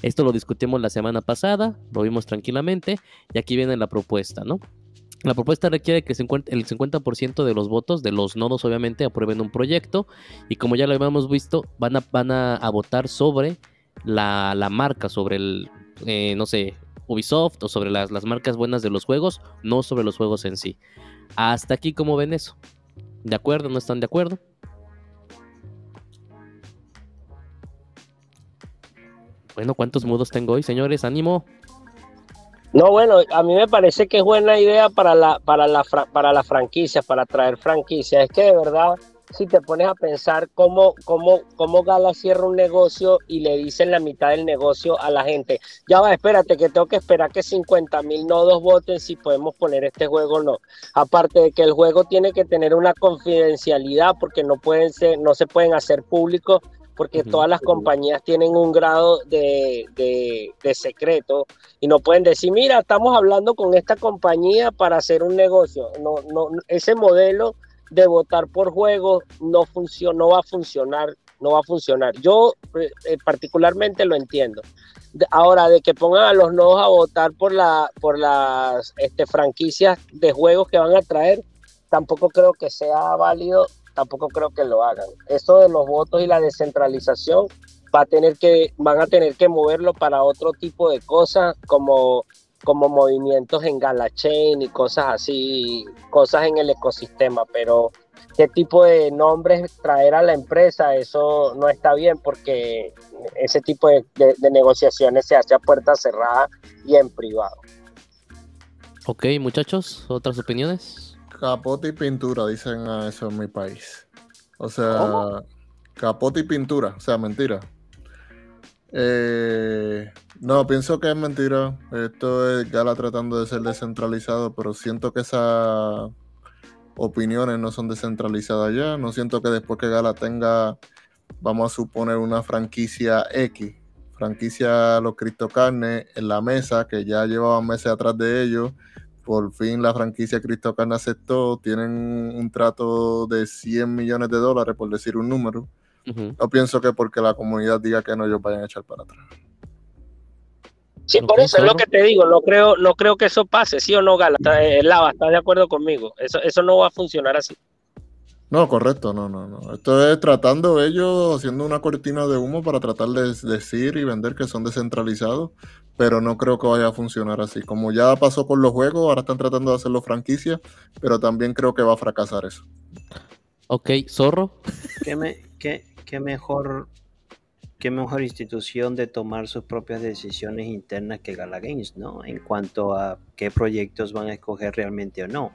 Esto lo discutimos la semana pasada, lo vimos tranquilamente, y aquí viene la propuesta, ¿no? La propuesta requiere que el 50%, el 50% de los votos de los nodos obviamente aprueben un proyecto y como ya lo habíamos visto, van a, a, votar sobre la, la marca, sobre el, eh, no sé, Ubisoft o sobre las, las marcas buenas de los juegos, no sobre los juegos en sí. Hasta aquí, ¿cómo ven eso? ¿De acuerdo? ¿No están de acuerdo? Bueno, ¿cuántos mudos tengo hoy, señores? ¡Ánimo! No, bueno, a mí me parece que es buena idea para la, para la, para la franquicia, para traer franquicia. Es que de verdad, si te pones a pensar cómo, cómo, cómo Gala cierra un negocio y le dicen la mitad del negocio a la gente, ya va, espérate, que tengo que esperar que 50 mil nodos voten si podemos poner este juego o no. Aparte de que el juego tiene que tener una confidencialidad porque no pueden ser, no se pueden hacer públicos porque todas las compañías tienen un grado de, de, de secreto y no pueden decir, mira, estamos hablando con esta compañía para hacer un negocio. No, no, ese modelo de votar por juegos no no va a funcionar, no va a funcionar. Yo eh, eh, particularmente lo entiendo. Ahora, de que pongan a los nodos a votar por la, por las este, franquicias de juegos que van a traer, tampoco creo que sea válido, tampoco creo que lo hagan. Eso de los votos y la descentralización va a tener que, van a tener que moverlo para otro tipo de cosas como, como movimientos en Galachain y cosas así, cosas en el ecosistema, pero qué tipo de nombres traer a la empresa, eso no está bien porque ese tipo de, de- de negociaciones se hace a puerta cerrada y en privado. Ok, muchachos, ¿otras opiniones? Capote y pintura, dicen a eso en mi país. O sea, capote y pintura, o sea, mentira. Eh, no, pienso que es mentira. Esto es Gala tratando de ser descentralizado, pero siento que esas opiniones no son descentralizadas ya. No siento que después que Gala tenga, vamos a suponer, una franquicia X, franquicia Los Cristo Carne en la mesa, que ya llevaban meses atrás de ellos por fin la franquicia Cristo Carne aceptó, tienen un trato de 100 millones de dólares, por decir un número. No pienso que porque la comunidad diga que no, ellos vayan a echar para atrás. Sí, por eso es lo que te digo, no creo, no creo que eso pase, ¿sí o no, Gala? Está- eh, Lava, ¿estás de acuerdo conmigo? Eso, eso no va a funcionar así. No, correcto, no, no, no. Esto es tratando ellos, haciendo una cortina de humo para tratar de decir y vender que son descentralizados, pero no creo que vaya a funcionar así. Como ya pasó con los juegos, ahora están tratando de hacerlo franquicia, pero también creo que va a fracasar eso. Ok, zorro. ¿Qué, me- qué- qué mejor, qué mejor institución de tomar sus propias decisiones internas que Gala Games, ¿no? En cuanto a qué proyectos van a escoger realmente o no.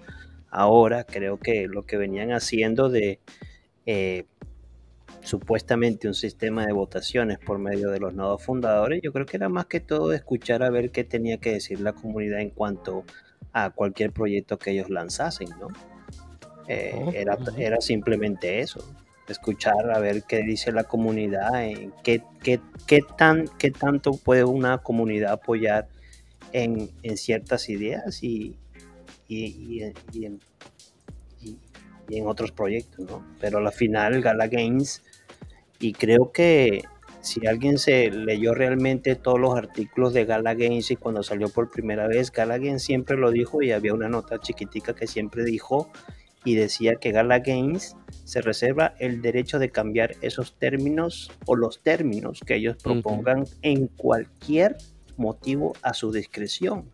Ahora creo que lo que venían haciendo de eh, supuestamente un sistema de votaciones por medio de los nodos fundadores, yo creo que era más que todo escuchar a ver qué tenía que decir la comunidad en cuanto a cualquier proyecto que ellos lanzasen, ¿no? Eh, Oh, era, era simplemente eso, escuchar a ver qué dice la comunidad, en qué, qué, qué, tan, qué tanto puede una comunidad apoyar en, en ciertas ideas y, y, y- y en, en otros proyectos, ¿no? Pero al final Gala Games Y creo que si alguien se leyó realmente todos los artículos de Gala Games y cuando salió por primera vez, Gala Games siempre lo dijo y había una nota chiquitica que siempre dijo y decía que Gala Games se reserva el derecho de cambiar esos términos o los términos que ellos propongan en cualquier motivo a su discreción.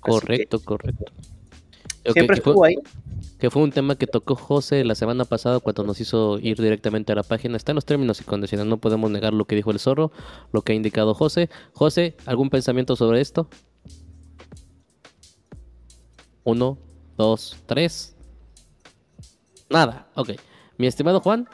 Correcto, correcto. Siempre estuvo ahí. Que fue un tema que tocó José la semana pasada cuando nos hizo ir directamente a la página. Está en los términos y condiciones, no podemos negar lo que dijo el zorro, lo que ha indicado José. José, ¿algún pensamiento sobre esto? Uno, dos, tres. Nada, ok. Mi estimado Juan.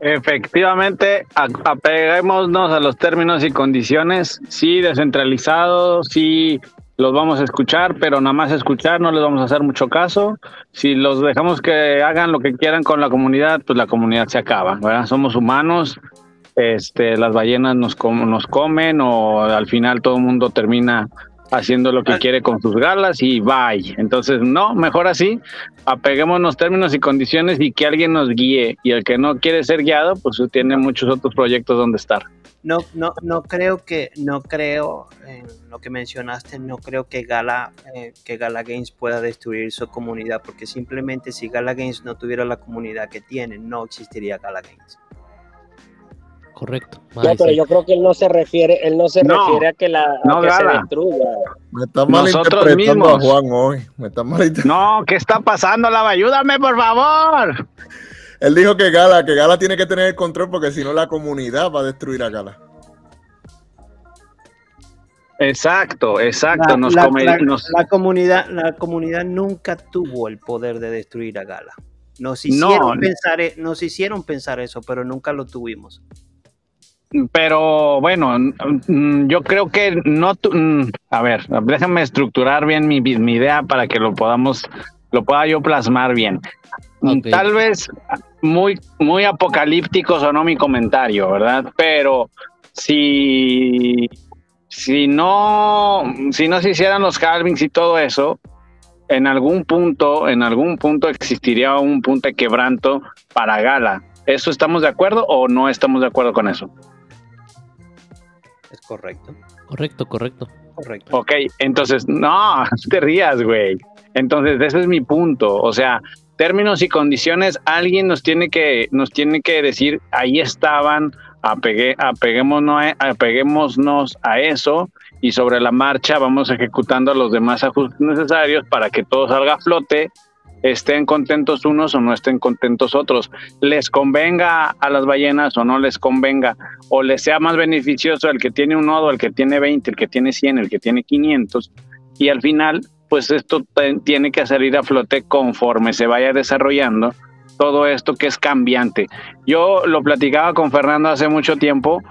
Efectivamente, apeguémonos a los términos y condiciones. Sí, descentralizados, sí los vamos a escuchar, pero nada más escuchar, no les vamos a hacer mucho caso. Si los dejamos que hagan lo que quieran con la comunidad, pues la comunidad se acaba, ¿verdad? Somos humanos, este, las ballenas nos, nos comen o al final todo el mundo termina haciendo lo que ah. quiere con sus galas y bye. Entonces, no, mejor así, apeguémonos términos y condiciones y que alguien nos guíe. Y el que no quiere ser guiado, pues tiene muchos otros proyectos donde estar. No, no, no creo que, no creo, en lo que mencionaste, no creo que Gala, eh, que Gala Games pueda destruir su comunidad, porque simplemente si Gala Games no tuviera la comunidad que tiene, no existiría Gala Games. Correcto. No, pero yo creo que él no se refiere, él no se refiere a que la se destruya. Me está malinterpretando a Juan hoy. Me está no, ¿qué está pasando, Lava? Ayúdame, por favor. Él dijo que Gala, que Gala tiene que tener el control porque si no la comunidad va a destruir a Gala. Exacto, exacto. La, la, comunidad, la comunidad nunca tuvo el poder de destruir a Gala. Nos hicieron, pensar, e, nos hicieron pensar eso, pero nunca lo tuvimos. Pero bueno, yo creo que no. A ver, déjame estructurar bien mi, mi, idea para que lo podamos, lo pueda yo plasmar bien. Mm, tal vez muy, muy apocalíptico sonó mi comentario, ¿verdad? Pero si, si no, si no se hicieran los halvings y todo eso, en algún punto, en algún punto existiría un punto de quebranto para Gala. ¿Eso estamos de acuerdo o no estamos de acuerdo con eso? Correcto. Correcto, correcto. Correcto. Ok, entonces, no, te rías, güey. Entonces, ese es mi punto. O sea, términos y condiciones, alguien nos tiene que, nos tiene que decir, ahí estaban, apegué, apeguémonos, apeguémonos a eso y sobre la marcha vamos ejecutando los demás ajustes necesarios para que todo salga a flote estén contentos unos o no estén contentos otros, les convenga a las ballenas o no les convenga, o les sea más beneficioso el que tiene un nodo, el que tiene 20, el que tiene 100, el que tiene 500, y al final, pues esto tiene que salir a flote conforme se vaya desarrollando todo esto que es cambiante. Yo lo platicaba con Fernando hace mucho tiempo,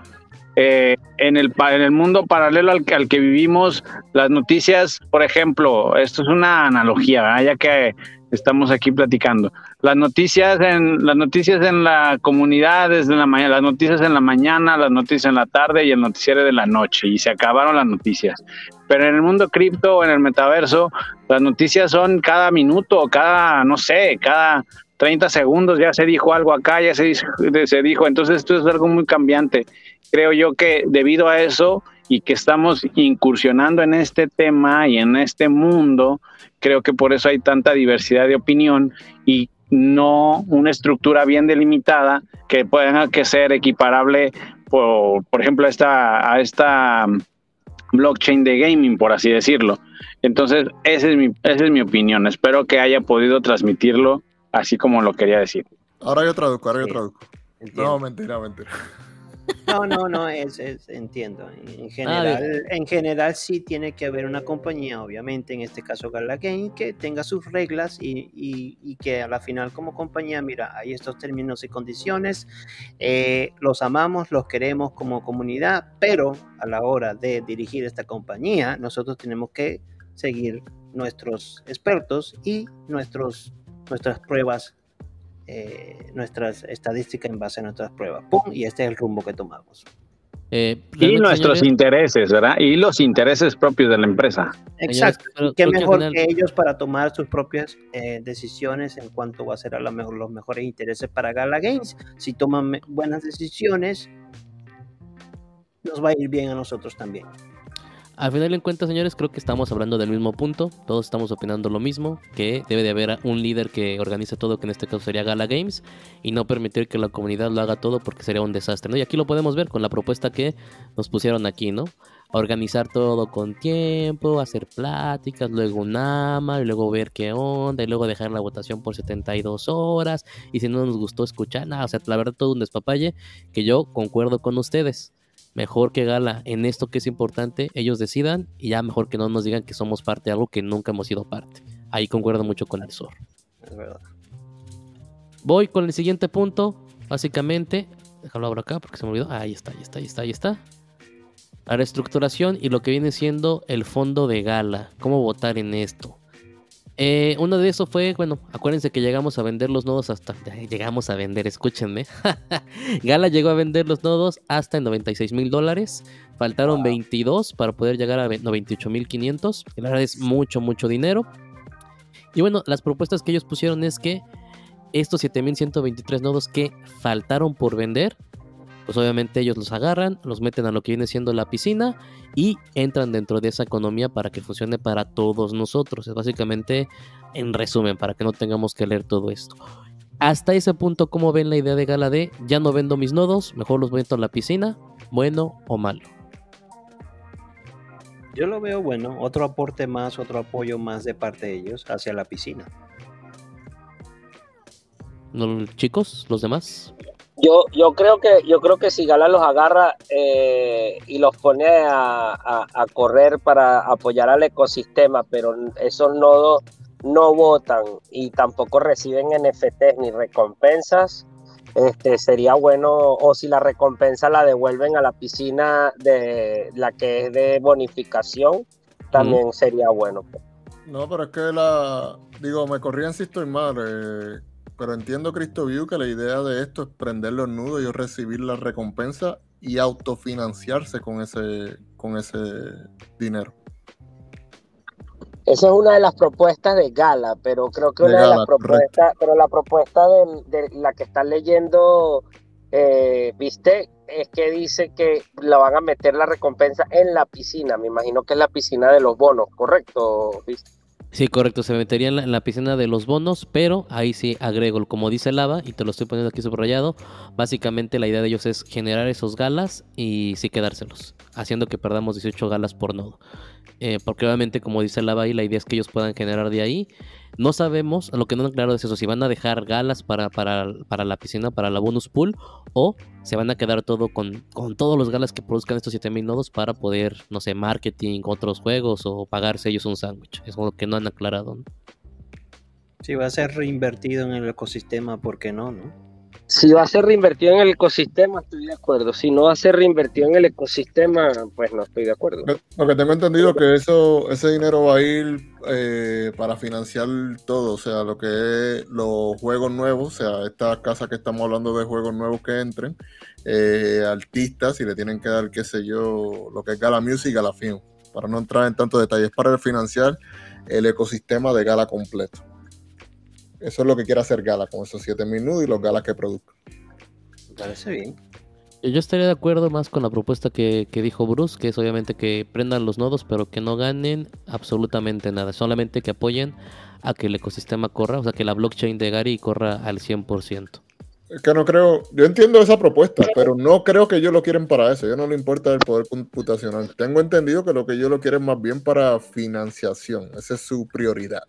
eh, en, el, en el mundo paralelo al, al, que vivimos, las noticias, por ejemplo, esto es una analogía, ya que estamos aquí platicando. Las noticias en las noticias en la comunidad desde la mañana, las noticias en la mañana, las noticias en la tarde y el noticiero de la noche y se acabaron las noticias. Pero en el mundo cripto, en el metaverso, las noticias son cada minuto, cada no sé, cada 30 segundos ya se dijo algo acá, ya se, se dijo, entonces esto es algo muy cambiante. Creo yo que debido a eso y que estamos incursionando en este tema y en este mundo, creo que por eso hay tanta diversidad de opinión y no una estructura bien delimitada que pueda que ser equiparable, por, por ejemplo, a esta, a esta blockchain de gaming, por así decirlo. Entonces, esa es, mi, esa es mi opinión. Espero que haya podido transmitirlo así como lo quería decir. Ahora yo traduzco, ahora yo traduzco. No, mentira, mentira. No, no, no, es, entiendo. En general, en general sí tiene que haber una compañía, obviamente, en este caso Gala Game, que tenga sus reglas y, que a la final como compañía, mira, hay estos términos y condiciones, eh, los amamos, los queremos como comunidad, pero a la hora de dirigir esta compañía, nosotros tenemos que seguir nuestros expertos y nuestros, nuestras pruebas eh, nuestras estadísticas en base a nuestras pruebas. ¡Pum! Y este es el rumbo que tomamos. Eh, Y nuestros señores, intereses, ¿verdad? Y los intereses propios de la empresa. Exacto. pero y qué mejor final- que ellos para tomar sus propias eh, decisiones en cuanto va a ser a la mejor, los mejores intereses para Gala Games. Si toman buenas decisiones, nos va a ir bien a nosotros también. Al final en cuentas, señores, creo que estamos hablando del mismo punto. Todos estamos opinando lo mismo, que debe de haber un líder que organice todo, que en este caso sería Gala Games, y no permitir que la comunidad lo haga todo porque sería un desastre, ¿no? Y aquí lo podemos ver con la propuesta que nos pusieron aquí, ¿no? Organizar todo con tiempo, hacer pláticas, luego un AMA, luego ver qué onda, y luego dejar la votación por 72 horas, y si no nos gustó escuchar, nada, o sea, la verdad todo un despapalle, que yo concuerdo con ustedes mejor que Gala en esto que es importante, ellos decidan y ya mejor que no nos digan que somos parte de algo que nunca hemos sido parte. Ahí concuerdo mucho con el. Es verdad. Voy con el siguiente punto, básicamente, déjalo abro acá porque se me olvidó. Ahí está, ahí está, ahí está, ahí está. La reestructuración y lo que viene siendo el fondo de Gala. ¿Cómo votar en esto? Eh, uno de eso fue, bueno, acuérdense que llegamos a vender los nodos hasta. Llegamos a vender, escúchenme. Gala llegó a vender los nodos hasta en 96 mil dólares. Faltaron 22 para poder llegar a ve- 98 mil 500. que La verdad es mucho, mucho dinero. Y bueno, las propuestas que ellos pusieron es que estos 7123 nodos que faltaron por vender, pues obviamente ellos los agarran, los meten a lo que viene siendo la piscina y entran dentro de esa economía para que funcione para todos nosotros. Es básicamente, en resumen, para que no tengamos que leer todo esto. Hasta ese punto, ¿cómo ven la idea de Gala de ya no vendo mis nodos, mejor los meto a la piscina? ¿Bueno o malo? Yo lo veo bueno, otro aporte más, otro apoyo más de parte de ellos hacia la piscina. ¿No, chicos, los demás? Yo, yo creo que yo creo que si Gala los agarra eh, y los pone a, a- a correr para apoyar al ecosistema, pero esos nodos no votan y tampoco reciben NFTs ni recompensas, este sería bueno, o si la recompensa la devuelven a la piscina de la que es de bonificación, también sería bueno. No, pero es que la. Digo, me corrían si estoy mal. eh, pero entiendo, Cristo View, que la idea de esto es prender los nudos y recibir la recompensa y autofinanciarse con ese, con ese dinero. Esa es una de las propuestas de Gala, pero creo que De una de las propuestas, pero la propuesta de, de la que está leyendo eh, Viste es que dice que la van a meter la recompensa en la piscina. Me imagino que es la piscina de los bonos, ¿correcto? Viste? Sí, correcto, se metería en la, piscina de los bonos, pero ahí sí agrego, como dice Lava, y te lo estoy poniendo aquí subrayado, básicamente la idea de ellos es generar esos galas y sí quedárselos, haciendo que perdamos 18 galas por nodo. Eh, porque obviamente, como dice Lava ahí, la idea es que ellos puedan generar de ahí. No sabemos, lo que no han claro es eso, si van a dejar galas para, para, para la piscina, para la bonus pool, o se van a quedar todo con, con todos los galas que produzcan estos 7000 nodos para poder, no sé, marketing, otros juegos o pagarse ellos un sándwich. Es lo que no han aclarado. ¿no? Si va a ser reinvertido en el ecosistema, ¿por qué no? no? Si va a ser reinvertido en el ecosistema, estoy de acuerdo. Si no va a ser reinvertido en el ecosistema, pues no estoy de acuerdo. Lo- que tengo entendido es que eso, ese dinero va a ir eh, para financiar todo, o sea, lo que es los juegos nuevos, o sea, esta casa que estamos hablando de juegos nuevos que entren, eh, artistas, y le tienen que dar, qué sé yo, lo que es Gala Music, Gala Film, para no entrar en tantos detalles, para financiar el ecosistema de Gala completo. Eso es lo que quiere hacer Gala con esos 7 minutos y los galas que produzca. Me parece bien. Yo yo estaría de acuerdo más con la propuesta que, que dijo Bruce, que es obviamente que prendan los nodos, pero que no ganen absolutamente nada, solamente que apoyen a que el ecosistema corra, o sea, que la blockchain de Gary corra al 100%. Es que no creo, yo entiendo esa propuesta, pero no creo que ellos lo quieren para eso. Yo no le importa el poder computacional. Tengo entendido que lo que ellos lo quieren más bien para financiación. Esa es su prioridad.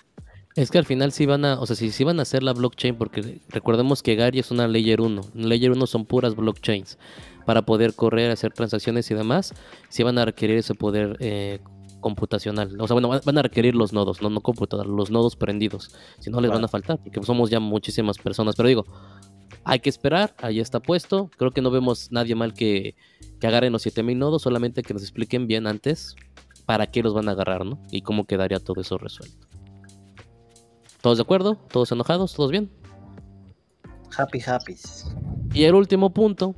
Es que al final sí van a, o sea, si sí van a hacer la blockchain, porque recordemos que Gary es una Layer 1. Layer 1 son puras blockchains. Para poder correr, hacer transacciones y demás, sí van a requerir ese poder eh, computacional. O sea, bueno, van- van a requerir los nodos, no, no computador, los nodos prendidos. Si no, les van a faltar, porque somos ya muchísimas personas. Pero digo, hay que esperar, ahí está puesto. Creo que no vemos nadie mal que, que agarren los 7000 nodos, solamente que nos expliquen bien antes para qué los van a agarrar, ¿no? Y cómo quedaría todo eso resuelto. ¿Todos de acuerdo? ¿Todos enojados? ¿Todos bien? Happy happy. Y el último punto,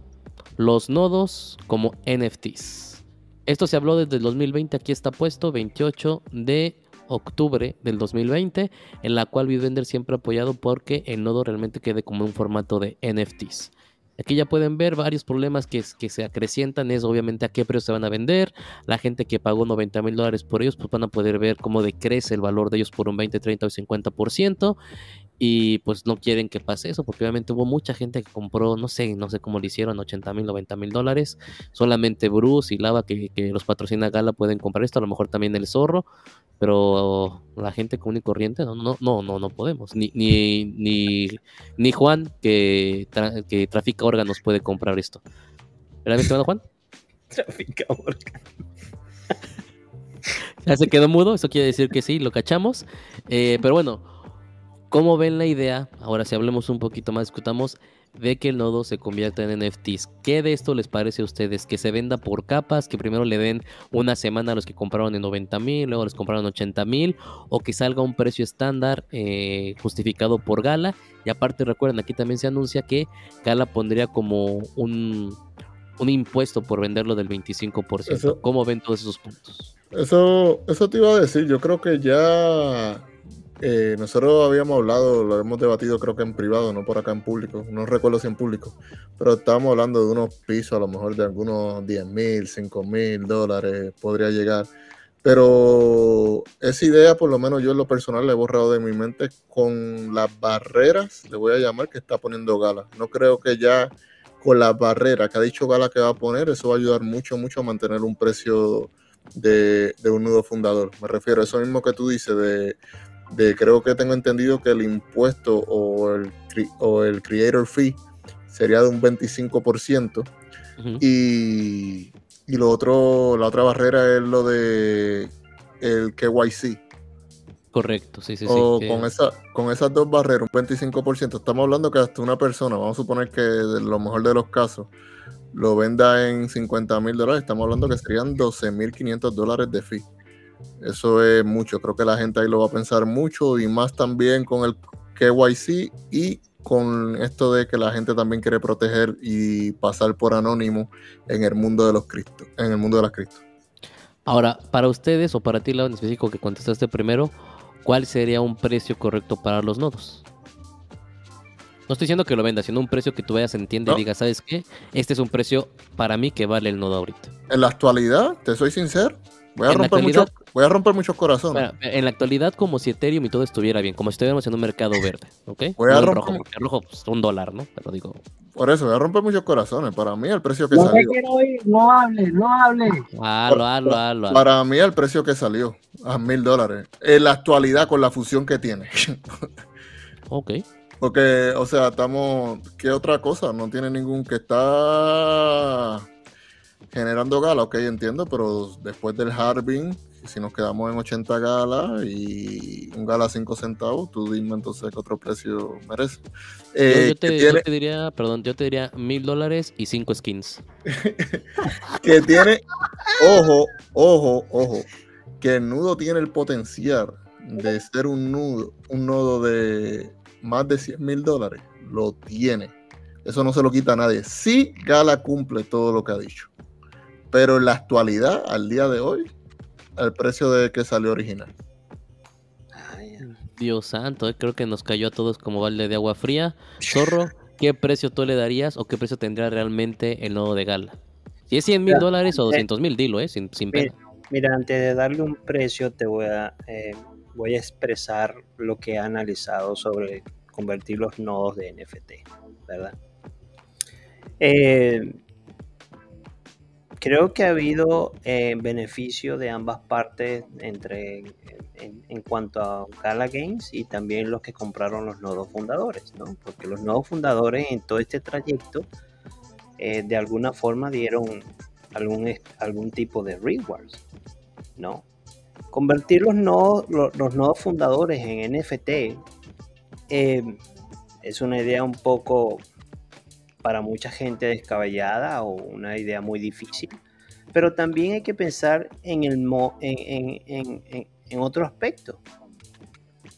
los nodos como NFTs. Esto se habló desde el 2020, aquí está puesto, 28 de octubre del 2020, en la cual Bitvender siempre ha apoyado porque el nodo realmente quede como un formato de NFTs. Aquí ya pueden ver varios problemas que, se acrecientan, es obviamente a qué precio se van a vender, la gente que pagó 90 mil dólares por ellos, pues van a poder ver cómo decrece el valor de ellos por un 20, 30 o 50%, y pues no quieren que pase eso, porque obviamente hubo mucha gente que compró, no sé, no sé cómo lo hicieron, 80 mil, 90 mil dólares. Solamente Bruce y Lava, que, que, los patrocina Gala, pueden comprar esto, a lo mejor también el zorro, pero la gente común y corriente, no, no, no, no, no podemos. Ni, ni, ni, ni Juan, que, tra que trafica órganos, puede comprar esto. ¿Verdad, mi estimado Juan? Trafica órganos. ya se quedó mudo, eso quiere decir que sí, lo cachamos. Eh, pero bueno. ¿Cómo ven la idea? Ahora si hablemos un poquito más, discutamos de que el nodo se convierta en NFTs. ¿Qué de esto les parece a ustedes? Que se venda por capas, que primero le den una semana a los que compraron en 90 mil, luego les compraron 80 mil, o que salga un precio estándar eh, justificado por Gala. Y aparte recuerden, aquí también se anuncia que Gala pondría como un, un impuesto por venderlo del 25%. Eso, ¿Cómo ven todos esos puntos? Eso, eso te iba a decir, yo creo que ya eh, nosotros habíamos hablado, lo hemos debatido creo que en privado, no por acá en público, no recuerdo si en público, pero estábamos hablando de unos pisos, a lo mejor de algunos 10 mil, 5 mil dólares podría llegar. Pero esa idea, por lo menos yo en lo personal, la he borrado de mi mente con las barreras, le voy a llamar, que está poniendo Gala. No creo que ya con las barreras que ha dicho Gala que va a poner, eso va a ayudar mucho, mucho a mantener un precio de, de un nudo fundador. Me refiero a eso mismo que tú dices, de de creo que tengo entendido que el impuesto o el, o el creator fee sería de un 25%. y, y, lo otro, la otra barrera es lo de el KYC. Correcto, sí, sí, o sí. Con, esa, con esas dos barreras, un 25%, estamos hablando que hasta una persona, vamos a suponer que de lo mejor de los casos, lo venda en 50 mil dólares, estamos hablando que serían 12 mil 500 dólares de fee. Eso es mucho, creo que la gente ahí lo va a pensar mucho y más también con el KYC y con esto de que la gente también quiere proteger y pasar por anónimo en el mundo de los cripto, en el mundo de las cripto. Ahora, para ustedes o para ti, Lau, en específico que contestaste primero, ¿cuál sería un precio correcto para los nodos? No estoy diciendo que lo vendas, sino un precio que tú vayas entiende no. y digas, ¿sabes qué? Este es un precio para mí que vale el nodo ahorita. En la actualidad, te soy sincero, Voy a, romper mucho, voy a romper muchos corazones. Bueno, en la actualidad, como si Ethereum y todo estuviera bien, como si estuviéramos en un mercado verde, ¿ok? Voy a no romper... rojo, porque el rojo pues, un dólar, ¿no? Pero digo. Por eso, voy a romper muchos corazones. Para mí, el precio que no salió. quiero no hable, no hable. Halo, halo, halo. Para mí, el precio que salió a mil dólares. En la actualidad, con la fusión que tiene. ok. Porque, o sea, estamos. ¿Qué otra cosa? No tiene ningún que está generando gala, ok, entiendo, pero después del Harbin, si nos quedamos en 80 galas y un gala 5 centavos, tú dime entonces qué otro precio merece. Eh, yo, yo, te, tiene... yo, te, diría, perdón, yo te diría mil dólares y 5 skins. que tiene, ojo, ojo, ojo, que el nudo tiene el potencial de ser un nudo, un nodo de más de 100 mil dólares. Lo tiene. Eso no se lo quita a nadie. Si Gala cumple todo lo que ha dicho. Pero en la actualidad, al día de hoy, el precio de que salió original. Dios santo, eh, creo que nos cayó a todos como balde de agua fría. Zorro, ¿qué precio tú le darías o qué precio tendría realmente el nodo de Gala? Si es 100 mil dólares o 200 mil, dilo, ¿eh? Sin, sin mira, mira, antes de darle un precio, te voy a, eh, voy a expresar lo que he analizado sobre convertir los nodos de NFT, ¿verdad? Eh, creo que ha habido eh, beneficio de ambas partes entre en, en, cuanto a Gala Games y también los que compraron los nodos fundadores, ¿no? Porque los nodos fundadores en todo este trayecto eh, de alguna forma dieron algún, algún tipo de rewards, ¿no? Convertir los nodos, los, los nodos fundadores en NFT eh, es una idea un poco para mucha gente descabellada o una idea muy difícil. Pero también hay que pensar en, el en, en, en, en, otro aspecto.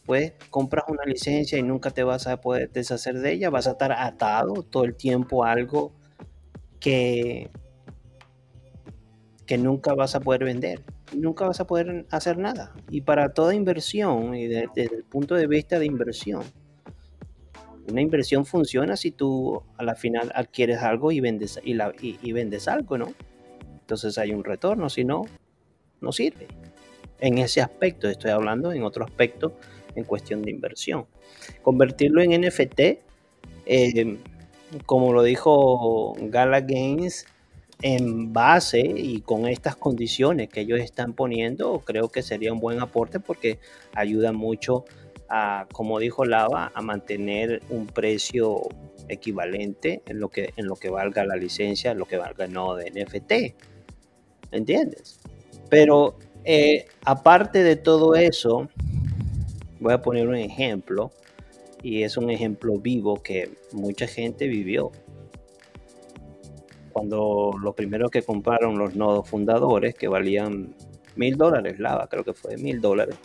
Pues compras una licencia y nunca te vas a poder deshacer de ella, vas a estar atado todo el tiempo a algo que, que nunca vas a poder vender, nunca vas a poder hacer nada. Y para toda inversión, y desde el punto de vista de inversión, una inversión funciona si tú a la final adquieres algo y vendes, y, vendes algo, ¿no? Entonces hay un retorno, si no, no sirve. En ese aspecto, estoy hablando en otro aspecto en cuestión de inversión. Convertirlo en NFT, eh, como lo dijo Gala Games, en base y con estas condiciones que ellos están poniendo, creo que sería un buen aporte porque ayuda mucho como dijo Lava, a mantener un precio equivalente en lo que, en lo que valga la licencia, en lo que valga el nodo de NFT. ¿Entiendes? Pero eh, aparte de todo eso, voy a poner un ejemplo y es un ejemplo vivo que mucha gente vivió. Cuando lo primero que compraron los nodos fundadores, que valían mil dólares, lava, creo que fue mil dólares,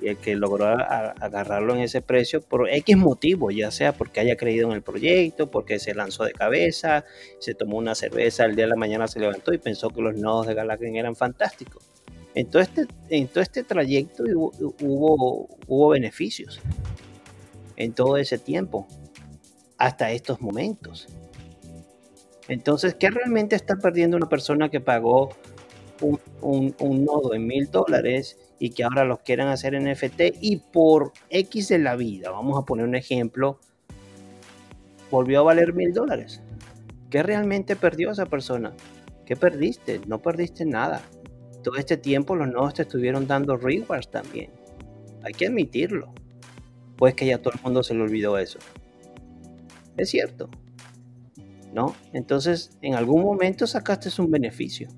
y el que logró agarrarlo en ese precio por X motivo, ya sea porque haya creído en el proyecto, porque se lanzó de cabeza, se tomó una cerveza, el día de la mañana se levantó y pensó que los nodos de Galaxy eran fantásticos. En todo este, este trayecto hubo, hubo beneficios en todo ese tiempo, hasta estos momentos. Entonces, ¿qué realmente está perdiendo una persona que pagó un, nodo en mil dólares y que ahora los quieran hacer NFT y por X de la vida, vamos a poner un ejemplo, volvió a valer mil dólares? ¿Qué realmente perdió esa persona? ¿Qué perdiste? No perdiste nada. Todo este tiempo los nodos te estuvieron dando rewards también. Hay que admitirlo pues que ya todo el mundo se le olvidó eso. Es cierto. ¿No? Entonces, en algún momento sacaste un beneficio.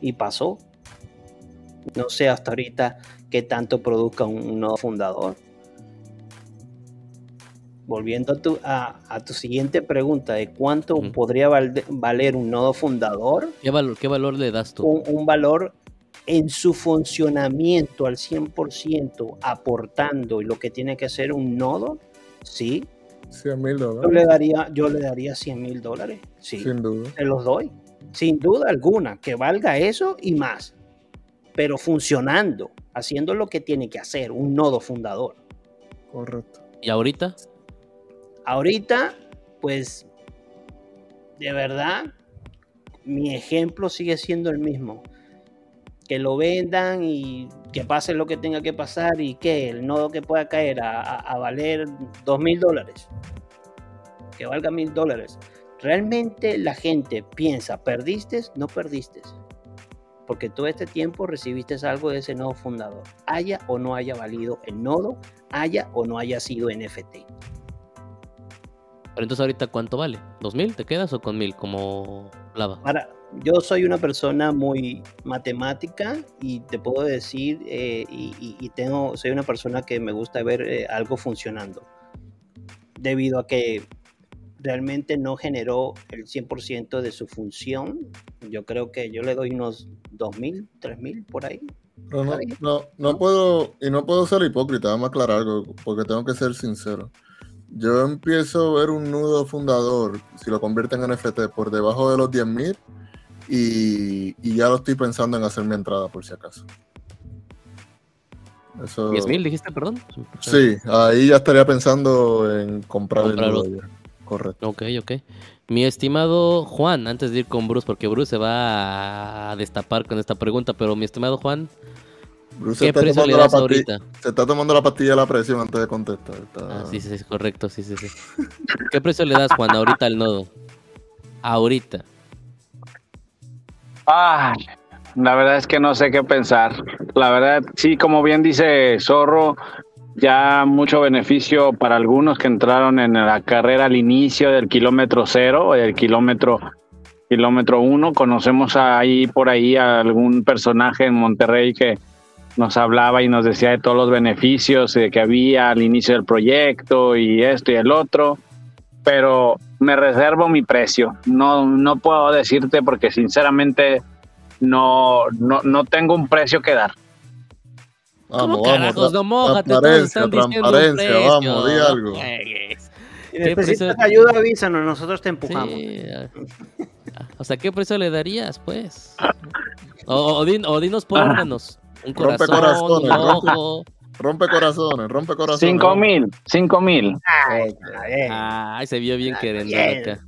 Y pasó. No sé hasta ahorita qué tanto produzca un, nuevo fundador. Volviendo a tu, a, tu siguiente pregunta de cuánto podría valer un nodo fundador. ¿Qué valor, qué valor le das tú? Un, un valor en su funcionamiento al 100%, aportando lo que tiene que hacer un nodo, sí. 100 mil dólares. Yo le daría, yo le daría 100 mil dólares. Sí. Sin duda. Se los doy. Sin duda alguna, que valga eso y más. Pero funcionando, haciendo lo que tiene que hacer un nodo fundador. Correcto. ¿Y ahorita? Ahorita, pues, de verdad, mi ejemplo sigue siendo el mismo que lo vendan y que pase lo que tenga que pasar y que el nodo que pueda caer a, valer dos mil dólares, que valga mil dólares. Realmente la gente piensa, perdiste, no perdiste, porque todo este tiempo recibiste algo de ese nodo fundador, haya o no haya valido el nodo, haya o no haya sido NFT. Pero entonces ahorita cuánto vale? ¿Dos mil te quedas o con mil como lava? Para, yo soy una persona muy matemática y te puedo decir, eh, y, tengo, soy una persona que me gusta ver eh, algo funcionando, debido a que realmente no generó el 100% de su función. Yo creo que yo le doy unos 2.000, 3.000 por ahí. no, no, no, puedo, y no puedo ser hipócrita, vamos a aclarar algo, porque tengo que ser sincero. Yo empiezo a ver un nudo fundador, si lo convierten en NFT, por debajo de los 10.000 y, ya lo estoy pensando en hacer mi entrada por si acaso. Eso... ¿10 mil dijiste, perdón? Sí, ahí ya estaría pensando en comprar el Correcto. Ok, ok. Mi estimado Juan, antes de ir con Bruce, porque Bruce se va a destapar con esta pregunta, pero mi estimado Juan, ¿qué precio le das ahorita? Se está tomando la pastilla de la presión antes de contestar. Ah, sí, sí, correcto, sí, sí, sí. ¿Qué precio le das, Juan, ahorita al nodo? Ahorita. Ah, la verdad es que no sé qué pensar. La verdad, sí, como bien dice Zorro, ya mucho beneficio para algunos que entraron en la carrera al inicio del kilómetro cero, el kilómetro kilómetro uno. Conocemos ahí por ahí a algún personaje en Monterrey que nos hablaba y nos decía de todos los beneficios que había al inicio del proyecto y esto y el otro, pero me reservo mi precio. No, no puedo decirte porque sinceramente no, no, no tengo un precio que dar. Vamos, ¿Cómo carajos, no mojate? Todos están diciendo precio. Vamos, di algo. Si ¿Qué necesitas ayuda, avísanos, nosotros te empujamos. Sí. O sea, ¿qué precio le darías, pues? O, o din- o dinos por órdenos. Un Rompe corazón, corazones, un rompe- ojo. Rompe corazones, rompe corazones. Cinco mil, cinco mil. Ay, se vio bien queriendo acá.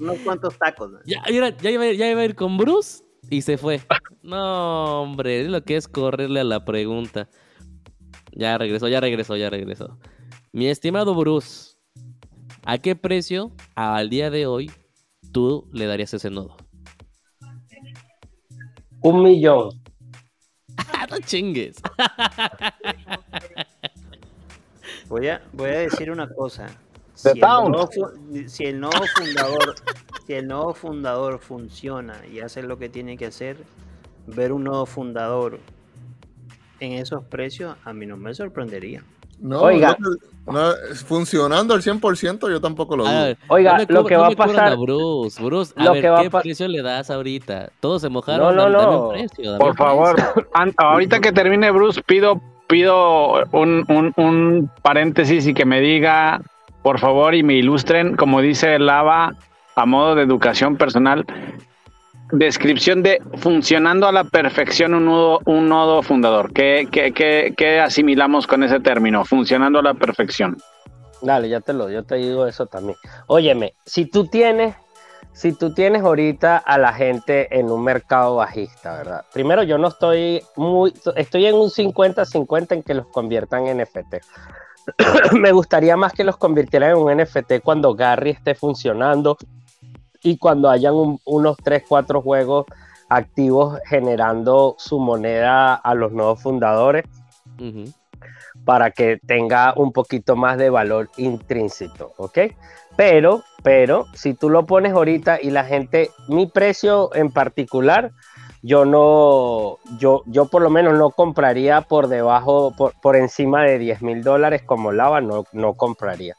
Unos cuantos tacos. ¿no? Ya, mira, ya, iba, ya iba a ir con Bruce y se fue. No, hombre, es lo que es correrle a la pregunta. Ya regresó, ya regresó, ya regresó. Mi estimado Bruce, ¿a qué precio al día de hoy tú le darías ese nodo? Un millón. ¡Ah, no chingues! Voy a, voy a decir una cosa. Si el, nuevo, fu- si el nuevo fundador, si el nuevo fundador funciona y hace lo que tiene que hacer, ver un nuevo fundador en esos precios a mí no me sorprendería. No, Oiga. no, no, funcionando al 100% yo tampoco lo A dudo. Oiga, no lo que no va a pasar- Bruce, Bruce, a lo ver, que va a ¿qué precio le das ahorita? Todos se mojaron, no, dame no. precio, Por favor, ahorita que termine Bruce, pido, pido un, un, un paréntesis y que me diga, por favor, y me ilustren, como dice Lava, a modo de educación personal, descripción de funcionando a la perfección un nodo, un nodo fundador. ¿Qué, qué, qué, qué asimilamos con ese término? Funcionando a la perfección. Dale, ya te lo, yo te digo eso también. Óyeme, si tú tienes, si tú tienes ahorita a la gente en un mercado bajista, ¿verdad? Primero, yo no estoy muy, estoy en un 50-50 en que los conviertan en NFT. Me gustaría más que los convirtieran en un NFT cuando Gary esté funcionando y cuando hayan un- unos 3, 4 juegos activos generando su moneda a los nuevos fundadores para que tenga un poquito más de valor intrínseco, ¿ok? Pero, pero, si tú lo pones ahorita y la gente, mi precio en particular, yo no, yo, yo por lo menos no compraría por debajo, por, por encima de 10 mil dólares como Lava, no, no compraría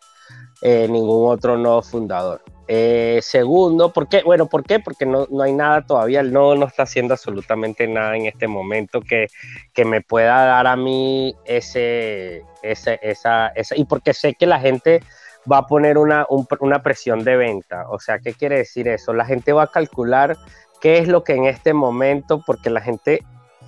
eh, ningún otro nodo fundador. Eh, segundo, ¿por qué? Bueno, ¿por qué? Porque no, no hay nada todavía, el nodo no está haciendo absolutamente nada en este momento que, que me pueda dar a mí ese, ese esa, esa, y porque sé que la gente va a poner una, un- una presión de venta. O sea, ¿qué quiere decir eso? La gente va a calcular qué es lo que en este momento, porque la gente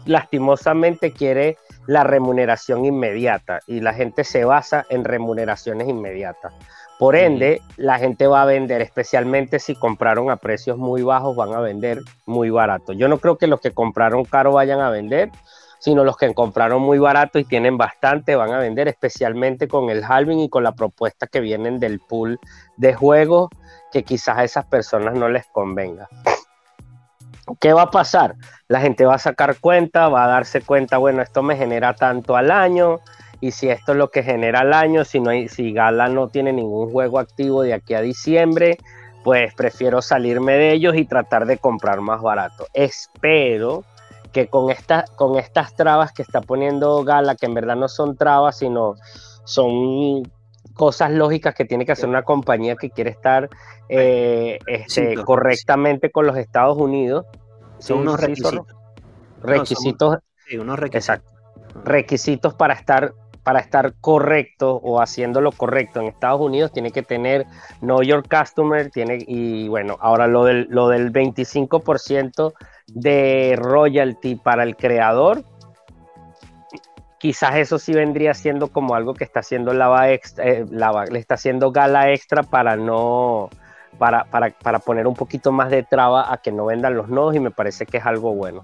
lastimosamente quiere la remuneración inmediata y la gente se basa en remuneraciones inmediatas. Por ende, la gente va a vender, especialmente si compraron a precios muy bajos, van a vender muy barato. Yo no creo que los que compraron caro vayan a vender, sino los que compraron muy barato y tienen bastante van a vender, especialmente con el halving y con la propuesta que vienen del pool de juegos que quizás a esas personas no les convenga. ¿Qué va a pasar? La gente va a sacar cuenta, va a darse cuenta, bueno, esto me genera tanto al año, y si esto es lo que genera al año, si, no hay, si Gala no tiene ningún juego activo de aquí a diciembre, pues prefiero salirme de ellos y tratar de comprar más barato. Espero que con, con estas trabas que está poniendo Gala, que en verdad no son trabas, sino son cosas lógicas que tiene que hacer una compañía que quiere estar eh, este, correctamente con los Estados Unidos. Son unos requisitos. requisitos Sí, unos requisitos. Exacto. Requisitos para estar para estar correcto o haciendo lo correcto en Estados Unidos tiene que tener Know Your Customer, tiene y bueno, ahora lo del lo del 25% de royalty para el creador quizás eso sí vendría siendo como algo que está haciendo Lava extra, eh, le está haciendo Gala extra para no para, para, para poner un poquito más de traba a que no vendan los nodos y me parece que es algo bueno.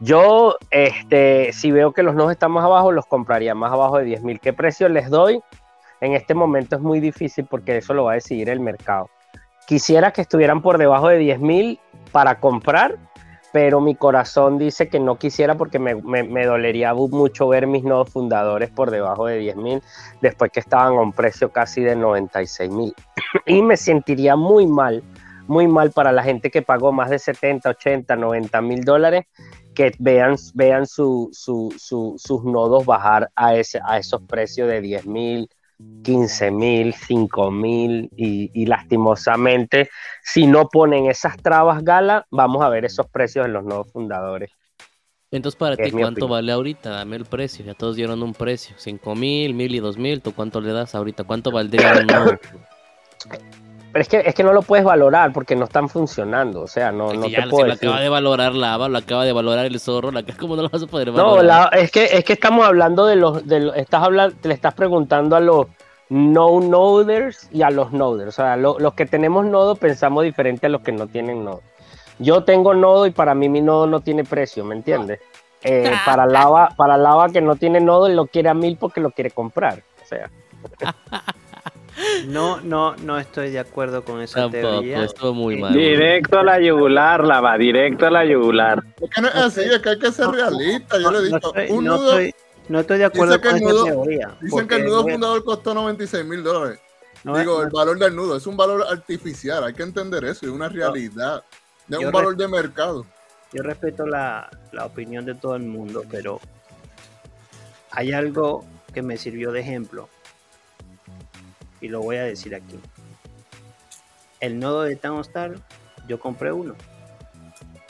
Yo, este, si veo que los nodos están más abajo, los compraría más abajo de 10 mil. ¿Qué precio les doy? En este momento es muy difícil porque eso lo va a decidir el mercado. Quisiera que estuvieran por debajo de 10 mil para comprar, pero mi corazón dice que no quisiera porque me, dolería mucho ver mis nodos fundadores por debajo de 10 mil después que estaban a un precio casi de 96 mil. y me sentiría muy mal, muy mal para la gente que pagó más de 70, 80, 90 mil dólares que vean, vean su, su- su- sus nodos bajar a, ese, a esos precios de 10 mil, 15 mil, 5 mil y, y lastimosamente si no ponen esas trabas gala, vamos a ver esos precios en los nodos fundadores Entonces, para ti, ¿cuánto vale ahorita? Dame el precio. Ya todos dieron un precio. ¿Cinco mil, mil y dos mil? ¿Tú cuánto le das ahorita? ¿Cuánto valdría un? Pero es que, es que no lo puedes valorar porque no están funcionando. O sea, no, Es no ya te se puedo lo decir. acaba de valorar Lava, lo acaba de valorar el zorro. La... ¿Cómo no lo vas a poder No, valorar? la- es que es que estamos hablando de los, de los- estás hablando, le estás preguntando a los no noders y a los noders. O sea, lo- los que tenemos nodo pensamos diferente a los que no tienen nodo. Yo tengo nodo y para mí mi nodo no tiene precio, ¿me entiendes? Eh, para lava, para lava que no tiene nodo, él lo quiere a mil porque lo quiere comprar. O sea, No, no, no estoy de acuerdo con esa Tampoco, teoría. estuvo muy Eh, mal. Directo a la yugular, lava, directo a la yugular. Es que no es así, es que hay que ser realista. Yo no, le no digo, estoy, un no nudo, estoy- no estoy de acuerdo Dice que con esa nudo- teoría. dicen que el nudo fundador costó 96 mil dólares. no, Digo, el valor del nudo es un valor artificial, hay que entender eso, es una realidad, no es un valor de mercado. Yo respeto la, la opinión de todo el mundo, pero hay algo que me sirvió de ejemplo y lo voy a decir aquí. El nodo de Townstar, yo compré uno.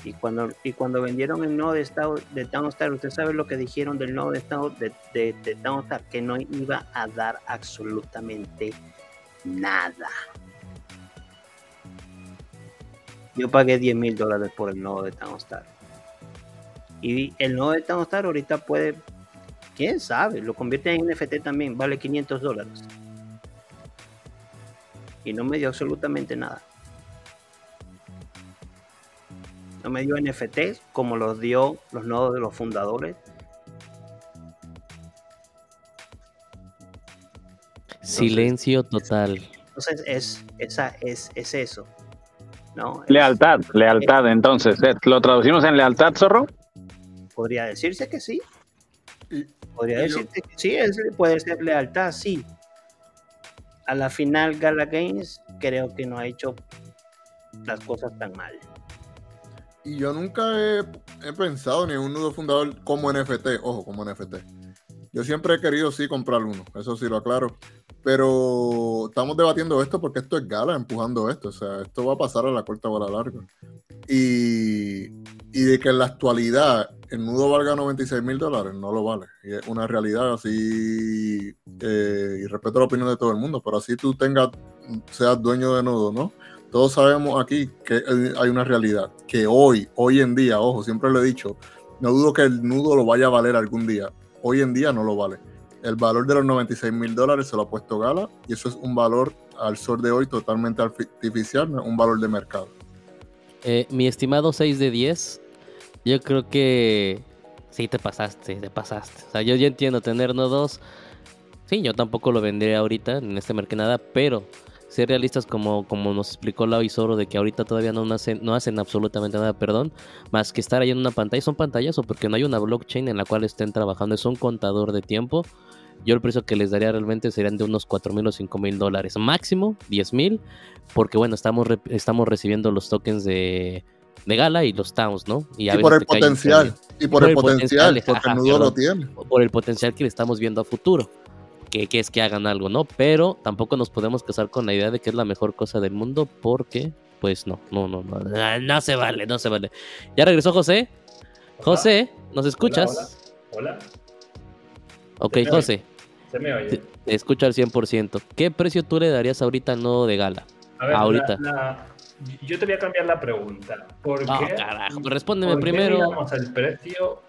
Y cuando, y cuando vendieron el nodo de, de Townstar, usted sabe lo que dijeron del nodo de, de, de, de Townstar, que no iba a dar absolutamente nada. Yo pagué 10 mil dólares por el nodo de Townstar. Y el nodo de Townstar ahorita puede, quién sabe, lo convierte en NFT también, vale 500 dólares. Y no me dio absolutamente nada. No me dio NFTs como los dio los nodos de los fundadores. Silencio total. Entonces es, esa, es, es eso. ¿no? Es- Lealtad, lealtad, entonces. ¿eh? ¿Lo traducimos en lealtad, zorro? Podría decirse que sí. Podría decirse que sí, es- puede ser lealtad, sí. A la final Gala Games creo que no ha hecho las cosas tan mal. Y yo nunca he, pensado ni en un nudo fundador como NFT, ojo, como NFT. Yo siempre he querido sí comprar uno, eso sí lo aclaro. Pero estamos debatiendo esto porque esto es Gala empujando esto, o sea, esto va a pasar a la corta o a la larga. Y, y de que en la actualidad el nudo valga 96 mil dólares, no lo vale. Y es una realidad así, eh, y respeto la opinión de todo el mundo, pero así tú tengas, seas dueño de nudo, ¿no? Todos sabemos aquí que hay- una realidad, que hoy, hoy en día, ojo, siempre lo he dicho, no dudo que el nudo lo vaya a valer algún día. Hoy en día no lo vale. El valor de los 96 mil dólares se lo ha puesto Gala y eso es un valor al sol de hoy totalmente artificial, no un valor de mercado. Eh, mi estimado 6 de 10, yo creo que sí te pasaste, te pasaste. O sea, yo, yo entiendo tener nodos. Sí, yo tampoco lo vendría ahorita en este mercado pero ser realistas como, como nos explicó Lau y Zoro de que ahorita todavía no hacen, no hacen absolutamente nada, perdón, más que estar ahí en una pantalla, son pantallas o porque no hay una blockchain en la cual estén trabajando, es un contador de tiempo. Yo el precio que les daría realmente serían de unos 4 mil o 5 mil dólares, máximo 10 mil, porque bueno, estamos, re- estamos recibiendo los tokens de, de Gala y los Towns, ¿no? a Y veces por el potencial, y por el potencial, porque ajá, el nudo lo tiene. por el potencial que le estamos viendo a futuro. Que, que es que hagan algo, ¿no? Pero tampoco nos podemos casar con la idea de que es la mejor cosa del mundo porque, pues no, no, no, no, no, no se vale, no se vale. Ya regresó José. José, ¿nos escuchas? Hola, Ok, ¿Se me oye? José, se me oye. te, te escucho al 100%. ¿Qué precio tú le darías ahorita al nodo de gala? A ver, ahorita. la- la- yo te voy a cambiar la pregunta. ¿Por Ah, qué, carajo, respóndeme por qué primero. miramos el precio?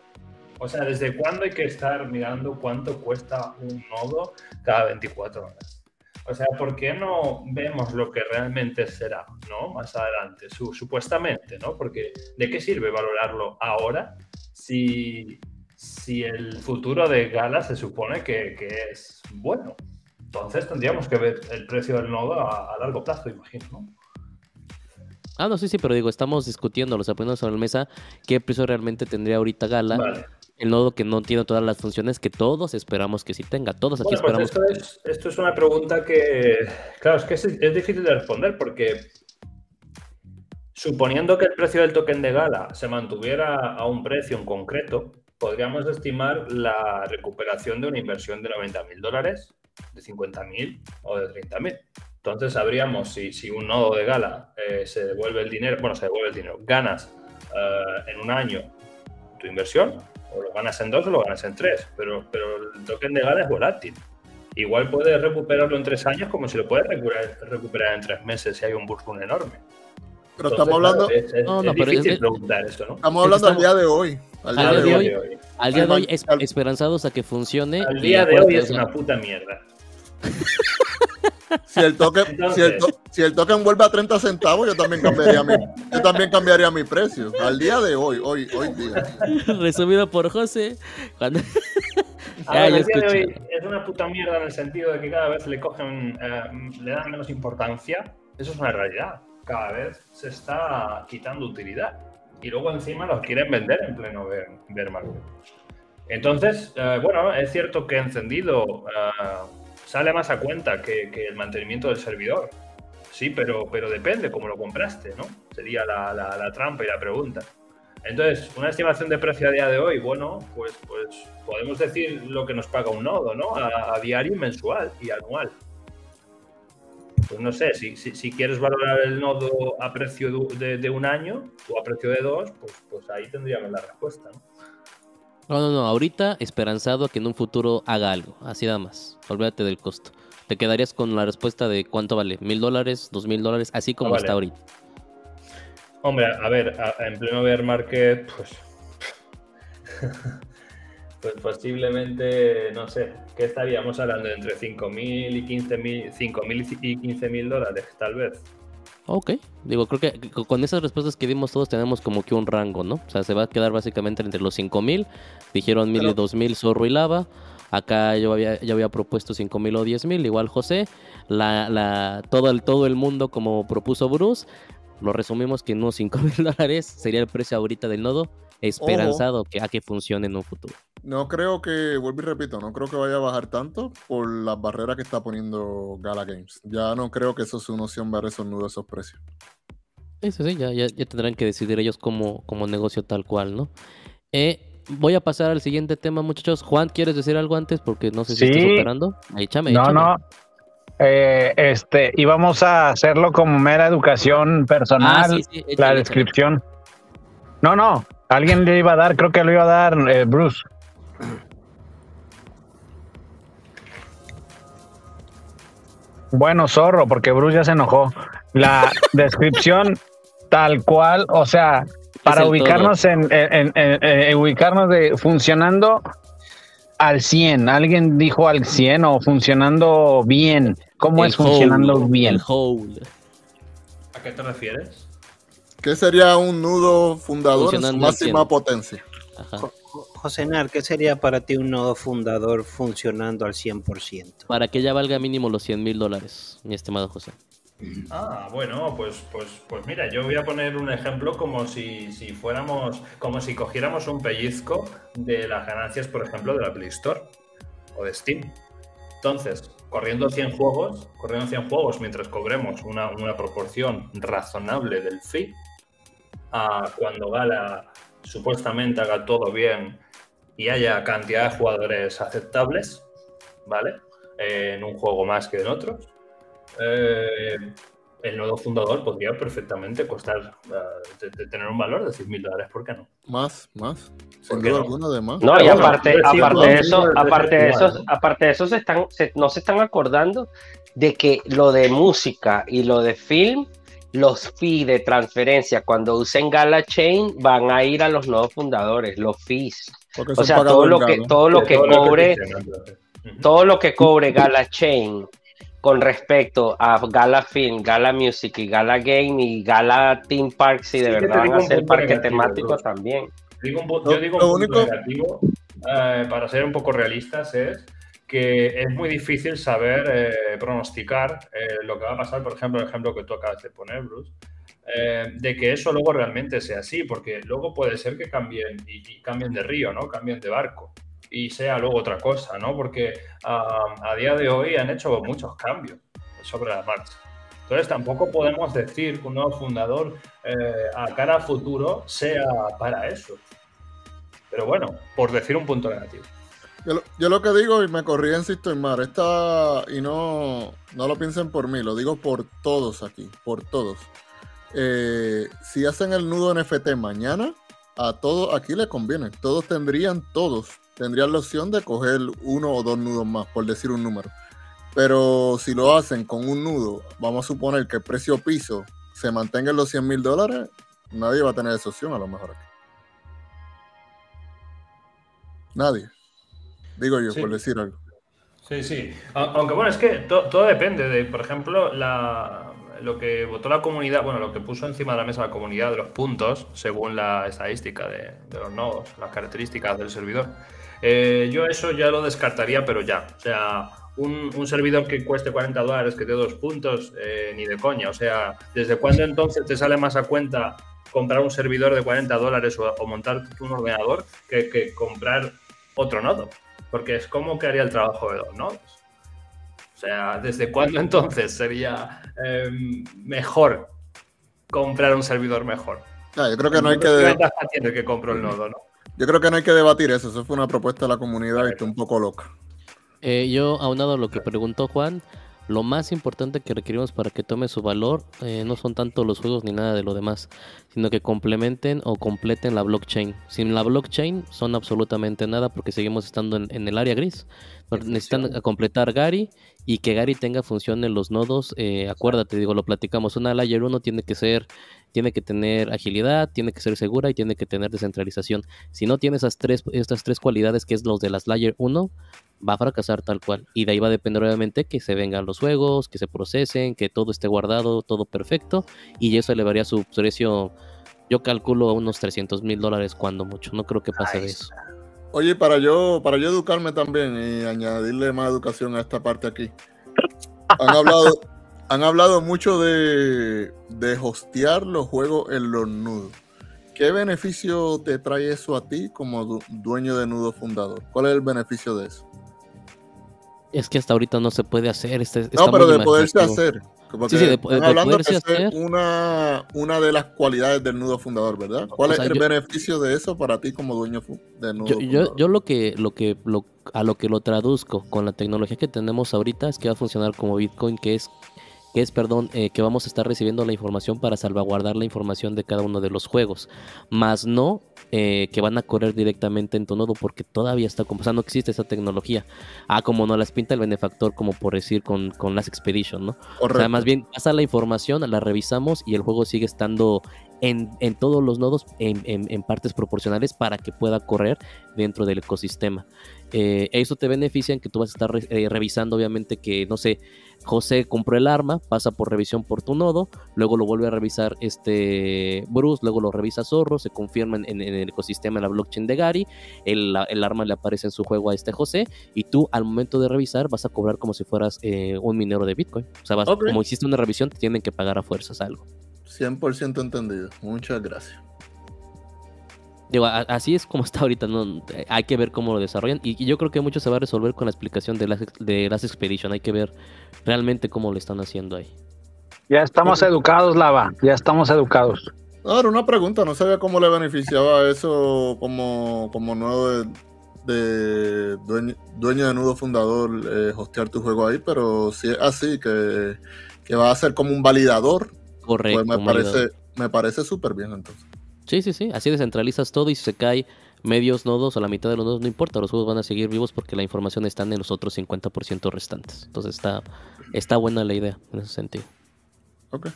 O sea, ¿desde cuándo hay que estar mirando cuánto cuesta un nodo cada 24 horas? O sea, ¿por qué no vemos lo que realmente será, ¿no? Más adelante, su- supuestamente, ¿no? Porque ¿de qué sirve valorarlo ahora si, si el futuro de Gala se supone que, que es bueno? Entonces tendríamos que ver el precio del nodo a, a largo plazo, imagino, ¿no? Ah, no, sí, sí, pero digo, estamos discutiendo, o sea, poniendo sobre la mesa qué precio realmente tendría ahorita Gala. Vale. El nodo que no tiene todas las funciones que todos esperamos que sí tenga. Todos aquí Bueno, pues esperamos. esto es, esto es una pregunta que, claro, es que es, es difícil de responder porque suponiendo que el precio del token de Gala se mantuviera a un precio en concreto, podríamos estimar la recuperación de una inversión de 90 mil dólares, de 50 mil o de 30 mil. Entonces sabríamos si, si un nodo de Gala eh, se devuelve el dinero, bueno, se devuelve el dinero, ganas eh, en un año tu inversión. O lo ganas en dos o lo ganas en tres. Pero, pero el token de Gala es volátil. Igual puedes recuperarlo en tres años como si lo puedes recuperar, recuperar en tres meses si hay un bull enorme. Pero estamos hablando, Es, es- No, no, es pero difícil es- preguntar eso, ¿no? estamos hablando al estamos- día de hoy. Al día, Al de, hoy. de Al día de hoy, esperanzados a que funcione. Al día de hoy es una puta mierda. Si el token, Entonces- si el, to- si el token vuelve a 30 centavos, yo también cambiaría mi, yo también cambiaría mi precio. Al día de hoy, hoy, hoy día. Resumido por José. Cuando... A Ya, ver, ya el día de hoy es una puta mierda en el sentido de que cada vez le cogen, eh, le dan menos importancia. Eso es una realidad. Cada vez se está quitando utilidad. Y luego encima los quieren vender en pleno bear market. Entonces, eh, bueno, es cierto que encendido eh, sale más a cuenta que, el mantenimiento del servidor. Sí, pero, pero depende cómo lo compraste, ¿no? Sería la, la- trampa y la pregunta. Entonces, una estimación de precio a día de hoy, bueno, pues, pues podemos decir lo que nos paga un nodo, ¿no? A, a diario, mensual y anual. Pues no sé, si, si, si quieres valorar el nodo a precio de, de- de un año o a precio de dos, pues, pues ahí tendríamos la respuesta, ¿no? No, no, no. Ahorita esperanzado a que en un futuro haga algo. Así nada más. Olvídate del costo. Te quedarías con la respuesta de cuánto vale. ¿Mil dólares? ¿Dos mil dólares? Así como Ah, vale. está ahorita. Hombre, a ver, a- en pleno bear market, pues. pues posiblemente, no sé, ¿qué estaríamos hablando? Entre 5.000 y 15.000 5.000 y 15.000 dólares, tal vez. Ok. Digo, creo que con esas respuestas que dimos todos tenemos como que un rango, ¿no? O sea, se va a quedar básicamente entre los 5000. Dijeron 1000 y Pero- 2000 Zorro y Lava. Acá yo había, yo había propuesto 5000 o 10000, igual José. La, la, todo, el, todo el mundo como propuso Bruce. Lo resumimos que unos 5000 dólares sería el precio ahorita del nodo. Esperanzado que, a que funcione en un futuro. No creo que, vuelvo y repito, no creo que vaya a bajar tanto por las barreras que está poniendo Gala Games. Ya no creo que eso sea una opción ver esos nudos, esos precios. Eso sí, ya, ya, ya tendrán que decidir ellos como, como negocio tal cual, ¿no? Eh, voy a pasar al siguiente tema, muchachos. Juan, ¿quieres decir algo antes? Porque no sé si Sí. estás operando. Ahí, échame, No, échame. no. Eh, este, íbamos a hacerlo como mera educación personal, Ah, sí, sí, la échale. descripción. No, no, alguien le iba a dar, creo que lo iba a dar eh, Bruce. Bueno, zorro, porque Bruce ya se enojó. La descripción tal cual, o sea, para ubicarnos en, en- en- en- ubicarnos de funcionando al 100. Alguien dijo al 100 o funcionando bien. ¿Cómo El es funcionando bien? El whole. ¿A qué te refieres? ¿Qué sería un nudo fundador en su máxima 100. potencia? Ajá. Jo- Jo- José Nar, ¿qué sería para ti un nodo fundador funcionando al 100%? Para que ya valga mínimo los 100 mil dólares, mi estimado José. Ah, bueno, pues, pues, pues mira, yo voy a poner un ejemplo como si, si fuéramos, como si cogiéramos un pellizco de las ganancias, por ejemplo, de la Play Store o de Steam. Entonces, corriendo 100 juegos, corriendo 100 juegos mientras cobremos una, una proporción razonable del fee, a cuando Gala supuestamente haga todo bien y haya cantidad de jugadores aceptables, ¿vale? Eh, en un juego más que en otros. Eh, el nodo fundador podría perfectamente costar, eh, de- de tener un valor de 100 mil dólares, ¿por qué no? Más, más. ¿Por Sin qué duda no? alguna de más. No, y aparte, aparte de eso, es aparte de eso, aparte de eso se están, se- no se están acordando de que lo de música y lo de film, los fees de transferencia cuando usen Gala Chain van a ir a los nuevos fundadores, los fees. Porque O sea, todo lo que, todo lo que lo cobre, todo lo que cobre Gala Chain con respecto a Gala Film, Gala Music y Gala Game y Gala Team Park, si de Sí verdad van a negativo, temáticos Bruce. también. Digo un yo digo lo un punto único- negativo, eh, para ser un poco realistas, es que es muy difícil saber eh, pronosticar eh, lo que va a pasar, por ejemplo, el ejemplo que tú acabas de poner, Bruce, eh, de que eso luego realmente sea así, porque luego puede ser que cambien y, y cambien de río, ¿no? Cambien de barco y sea luego otra cosa, ¿no? Porque a día de hoy han hecho muchos cambios sobre la marcha. Entonces tampoco podemos decir que un nuevo fundador eh, a cara a futuro sea para eso. Pero bueno, por decir un punto negativo. Yo, lo- que digo, y me corrí en Mar, esta, y no, no lo piensen por mí, lo digo por todos aquí, por todos. Eh, si hacen el nudo NFT mañana, a todos aquí le conviene. Todos tendrían, todos, tendrían la opción de coger uno o dos nudos más, por decir un número. Pero si lo hacen con un nudo, vamos a suponer que el precio piso se mantenga en los 100 mil dólares, nadie va a tener esa opción a lo mejor aquí. Nadie. Digo yo, Sí. por decir algo. Sí, sí. Aunque bueno, es que to- todo depende de, por ejemplo, la, lo que votó la comunidad, bueno, lo que puso encima de la mesa la comunidad de los puntos, según la estadística de, de los nodos, las características del servidor. Eh, yo eso ya lo descartaría, pero ya. O sea, un, un servidor que cueste 40 dólares, que te dé dos puntos, eh, ni de coña. O sea, ¿desde cuándo entonces te sale más a cuenta comprar un servidor de 40 dólares o, o montar un ordenador que, que comprar otro nodo? Porque es como que haría el trabajo de dos nodos. O sea, ¿desde cuándo entonces sería eh, mejor comprar un servidor mejor? Yo creo que no hay que ¿Qué ventaja tiene que compro el nodo, no? Yo creo que no hay que debatir eso. Eso fue una propuesta de la comunidad y está un poco loca. Eh, yo, aunado a lo que preguntó Juan, lo más importante que requerimos para que tome su valor eh, no son tanto los juegos ni nada de lo demás, sino que complementen o completen la blockchain. Sin la blockchain son absolutamente nada porque seguimos estando en, en el área gris. Necesitan completar Gary y que Gary tenga función en los nodos. eh, acuérdate, digo, lo platicamos. Una layer 1 tiene que ser, tiene que tener agilidad, tiene que ser segura y tiene que tener descentralización. Si no tiene esas tres, estas tres cualidades que es los de las layer 1, va a fracasar tal cual. Y de ahí va a depender obviamente que se vengan los juegos, que se procesen, que todo esté guardado, todo perfecto. Y eso elevaría su precio, yo calculo a unos 300 mil dólares cuando mucho. No creo que pase de eso. Oye, para yo, para yo educarme también y añadirle más educación a esta parte aquí. Han hablado, han hablado mucho de, de hostear los juegos en los nudos. ¿Qué beneficio te trae eso a ti como du- dueño de nudo fundador? ¿Cuál es el beneficio de eso? Es que hasta ahorita no se puede hacer. Este, No, está pero muy de poderse hacer. Sí, sí, de- de hablando es hacer. una, una de las cualidades del nudo fundador, ¿verdad? ¿Cuál O es el yo- beneficio de eso para ti como dueño de nudo Yo, yo, yo lo que, lo que, lo, a lo que lo traduzco con la tecnología que tenemos ahorita es que va a funcionar como Bitcoin, que es, que es, perdón, eh, que vamos a estar recibiendo la información para salvaguardar la información de cada uno de los juegos, más no eh, que van a correr directamente en tu nodo porque todavía está, como- o sea, no existe esa tecnología. Ah, como no las pinta el benefactor, como por decir con, con las Expedition, ¿no? O sea, más bien pasa la información, la revisamos y el juego sigue estando en, en todos los nodos en, en- en partes proporcionales para que pueda correr dentro del ecosistema. Eh, eso te beneficia en que tú vas a estar re- eh, revisando, obviamente, que, no sé, José compró el arma, pasa por revisión por tu nodo, luego lo vuelve a revisar este Bruce, luego lo revisa Zorro, se confirma en, en- en el ecosistema, en la blockchain de Gary, el, el arma le aparece en su juego a este José, y tú al momento de revisar vas a cobrar como si fueras eh, un minero de Bitcoin. O sea, vas- como hiciste una revisión, te tienen que pagar a fuerzas algo. 100% entendido. Muchas gracias. Digo, a- así es como está ahorita, ¿no? Hay que ver cómo lo desarrollan y, y yo creo que mucho se va a resolver con la explicación de las, de las Expedition, hay que ver realmente cómo lo están haciendo ahí. Ya estamos educados, Lava. Ya estamos educados. Era una pregunta, no sabía cómo le beneficiaba eso como, como nuevo de, de dueño, dueño de nudo fundador eh, hostear tu juego ahí, pero si es así, que, que va a ser como un validador, Correcto. pues me validador. parece, me parece súper bien entonces. Sí, sí, sí, así descentralizas todo y si se cae medios nodos o la mitad de los nodos, no importa, los juegos van a seguir vivos porque la información está en los otros 50% restantes. Entonces está, está buena la idea en ese sentido. Ok.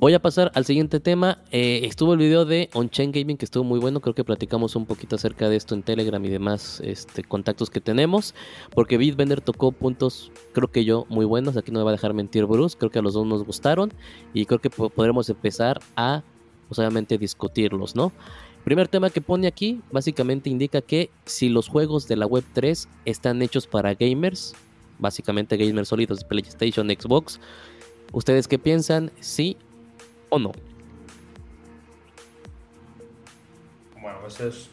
Voy a pasar al siguiente tema. Eh, estuvo el video de On-Chain Gaming que estuvo muy bueno. Creo que platicamos un poquito acerca de esto en Telegram y demás este, contactos que tenemos. Porque Bitbender tocó puntos, creo que yo, muy buenos. Aquí no me va a dejar mentir Bruce. Creo que a los dos nos gustaron. Y creo que po- podremos empezar a, pues, obviamente, discutirlos, ¿no? Primer tema que pone aquí, básicamente indica que si los juegos de la Web 3 están hechos para gamers, básicamente gamers sólidos de PlayStation, Xbox, ¿ustedes qué piensan? ¿Sí o no? Bueno, pues es.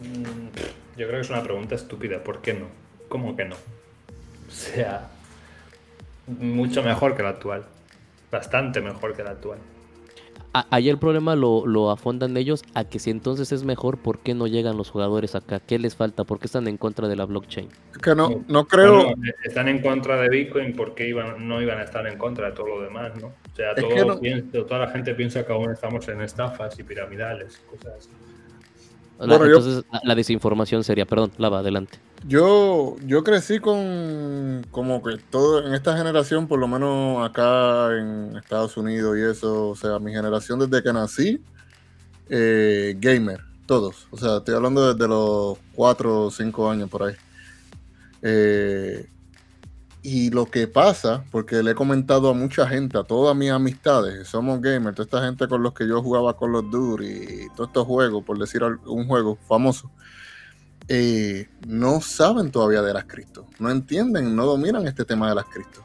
mm, Yo creo que es una pregunta estúpida. ¿Por qué no? ¿Cómo que no? O sea, mucho mejor que la actual. Bastante mejor que la actual. A- ahí el problema lo, lo afondan ellos a que si entonces es mejor, ¿por qué no llegan los jugadores acá? ¿Qué les falta? ¿Por qué están en contra de la blockchain? Que no, no creo, Bueno, están en contra de Bitcoin porque iban, no iban a estar en contra de todo lo demás, ¿no? O sea, Es todo que no- piensa- toda la gente piensa que aún estamos en estafas y piramidales, cosas así. La- Bueno, yo- entonces, la, la desinformación sería, perdón, Lava, adelante. Yo, yo crecí con como que todo en esta generación, por lo menos acá en Estados Unidos y eso, o sea, mi generación desde que nací, eh, gamer, todos. O sea, estoy hablando desde los 4 o 5 años por ahí. Eh, y lo que pasa, porque le he comentado a mucha gente, a todas mis amistades, somos gamers, toda esta gente con los que yo jugaba con los Duty todos estos juegos, por decir un juego famoso, eh, no saben todavía de las cripto, no entienden, no dominan este tema de las cripto.